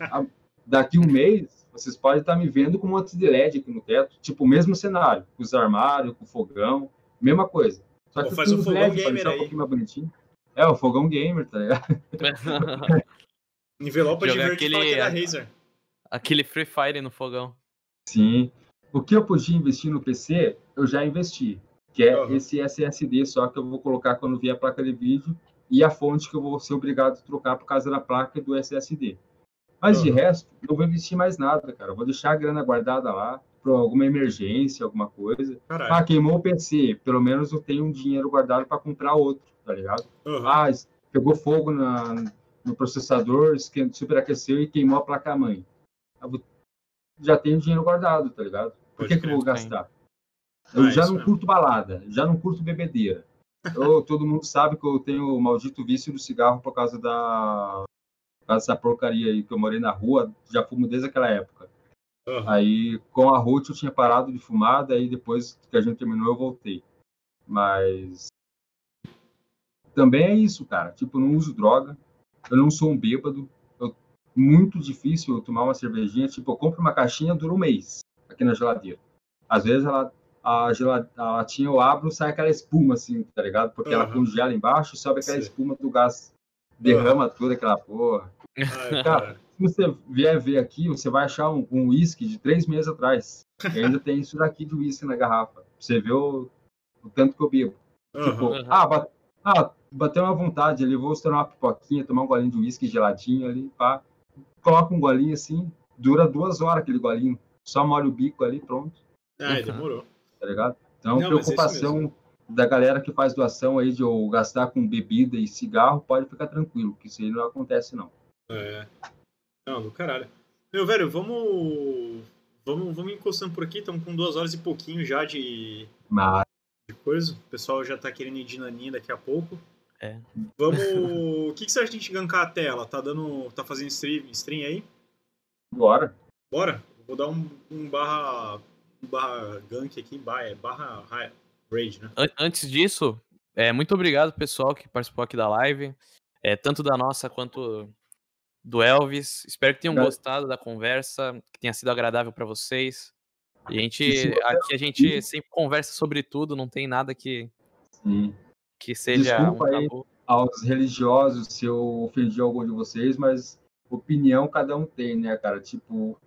A- [laughs] Daqui um mês, vocês podem estar me vendo com um monte de LED aqui no teto. Tipo, o mesmo cenário. Com os armários, com o fogão. Mesma coisa. Só Pô, que faz um fogão LED, gamer deixar um aí. pouquinho mais bonitinho. É, o fogão gamer, tá ligado? [laughs] [laughs] Envelopa de verde aquele- da Razer. Aquele Free Fire no fogão. Sim. O que eu podia investir no PC, eu já investi. Que é Aham. esse SSD só que eu vou colocar quando vier a placa de vídeo e a fonte que eu vou ser obrigado a trocar por causa da placa e do SSD. Mas de resto, não vou investir mais nada, cara. Eu vou deixar a grana guardada lá para alguma emergência, alguma coisa. Caralho. Ah, queimou o PC. Pelo menos eu tenho um dinheiro guardado para comprar outro, tá ligado? Aham. Ah, pegou fogo na, no processador, superaqueceu e queimou a placa-mãe. Já tenho dinheiro guardado, tá ligado? Por que, que eu vou gastar? Eu Ah, já não mesmo. curto balada, já não curto bebedeira. [laughs] Eu- todo mundo sabe que eu tenho o maldito vício do cigarro por causa da dessa porcaria aí que eu morei na rua, já fumo desde aquela época. Aham. Aí com a Ruth eu tinha parado de fumar, daí depois que a gente terminou eu voltei. Mas também é isso, cara. Tipo, eu não uso droga, eu não sou um bêbado. Eu... Muito difícil eu tomar uma cervejinha. Tipo, eu compro uma caixinha, dura um mês aqui na geladeira. Às vezes ela, a, gela- a latinha eu abro sai aquela espuma, assim, tá ligado? Porque ela Aham. congela embaixo sobe aquela Sei. espuma do gás. Derrama toda aquela porra. Ai, Cara, se você vier ver aqui, você vai achar um um uísque de três meses atrás. E ainda tem isso daqui de uísque na garrafa. Você vê o, o tanto que eu bebo. Tipo, Aham. Aham. ah, ba- ah, bateu uma vontade ali, vou estourar uma pipoquinha, tomar um golinho de uísque geladinho ali, pá. Coloca um golinho assim, dura duas horas aquele golinho. Só molha o bico ali, pronto, Ai, demorou. tá ligado? Então, Não, é preocupação da galera que faz doação aí de eu gastar com bebida e cigarro, pode ficar tranquilo, que isso aí não acontece, não. É. Não, do caralho. Meu velho, vamos. Vamos, vamos encostando por aqui, estamos com duas horas e pouquinho já de, Mas, de coisa. O pessoal já tá querendo ir de naninha daqui a pouco. É. Vamos. [laughs] O que, que você acha de a gente gankar a tela? Tá dando. Tá fazendo stream, stream aí? bora. Bora? Vou dar um, um barra. Um barra gank aqui, barra, é barra ra- raid, né? An- Antes disso, é, muito obrigado, pessoal, que participou aqui da live. É, tanto da nossa quanto do Elvis. Espero que tenham Obrigado. gostado da conversa, que tenha sido agradável para vocês. E a gente, aqui a gente sempre conversa sobre tudo, não tem nada que, Sim. que seja Desculpa um aí. tabu. aos religiosos se eu ofendi algum de vocês, mas opinião cada um tem, né, cara? Tipo,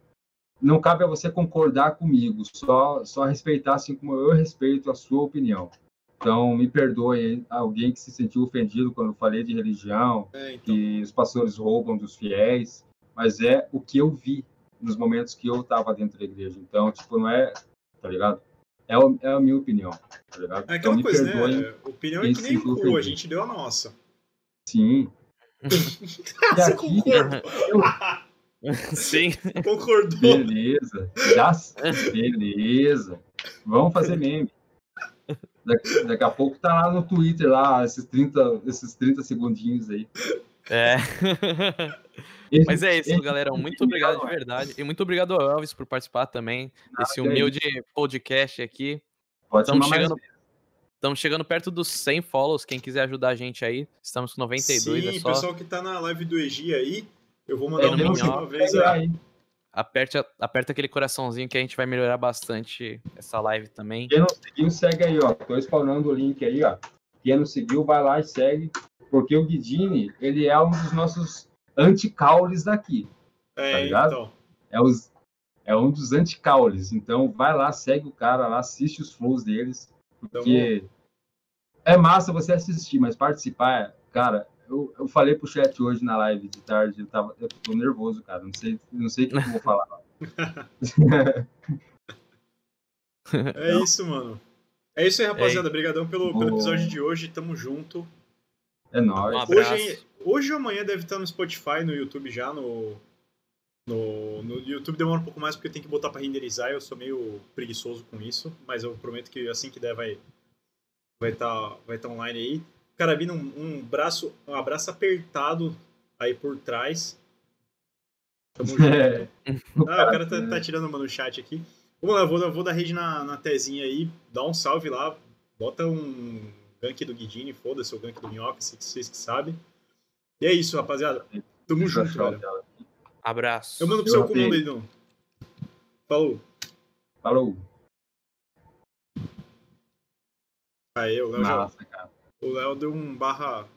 não cabe a você concordar comigo, só só respeitar assim como eu respeito a sua opinião. Então, me perdoe alguém que se sentiu ofendido quando eu falei de religião, É, então. que os pastores roubam dos fiéis, mas é o que eu vi nos momentos que eu estava dentro da igreja. Então, tipo, não é, tá ligado? É, o- é a minha opinião, tá ligado? É então, aquela me coisa, perdoem, né? Opinião é que nem cu, a ofendido. gente deu a nossa. sim. [laughs] Você aqui- concordou? [laughs] Sim. Concordou? Beleza. Já... Beleza. Vamos fazer meme. Daqui, daqui a pouco tá lá no Twitter, lá, esses 30, esses 30 segundinhos aí. É. Esse- [laughs] Mas é isso, esse- galera. Muito obrigado de verdade. E muito obrigado ao Elvis por participar também desse que é humilde podcast aqui. Pode Estamos chegando, estamos chegando perto dos 100 follows. Quem quiser ajudar a gente aí, estamos com 92. Sim, é só pessoal que tá na live do Egi aí, eu vou mandar É, um uma vez. Aí. Aperte, aperta aquele coraçãozinho que a gente vai melhorar bastante essa live também. Quem não seguiu, segue aí, ó. Tô spawnando o link aí, ó. Quem não seguiu, vai lá e segue. Porque o Guidini, ele é um dos nossos anti-caules daqui. É, Tá ligado? então. É, os, é um dos anti-caules. Então, vai lá, segue o cara lá, assiste os flows deles. Então, Porque é massa você assistir, mas participar, cara, eu, eu falei pro chat hoje na live de tarde, eu, tava, eu tô nervoso, cara. Não sei, não sei o que eu vou falar. [laughs] É isso, mano. É isso aí, rapaziada. É. Obrigadão pelo, pelo episódio de hoje. Tamo junto. É nóis. Um abraço. Hoje, hoje ou amanhã deve estar no Spotify, no YouTube já, no. No, no YouTube demora um pouco mais porque tem que botar pra renderizar. Eu sou meio preguiçoso com isso, mas eu prometo que assim que der vai vai estar vai tá online aí. Carabina, um, um braço, um abraço apertado aí por trás. Tamo junto. [laughs] É. Ah, o cara tá, tá tirando uma no chat aqui. Vamos lá, eu vou, eu vou dar rede na, na tezinha aí, dá um salve lá, bota um gank do Guidini, foda-se, o gank do Minhoca, vocês vocês que sabem. E é isso, rapaziada. Tamo eu junto, velho. Abraço. Eu mando pro Eu seu comando aí, não. Falou. Falou. Aí, o Léo já- Massa, cara. O Léo deu um barra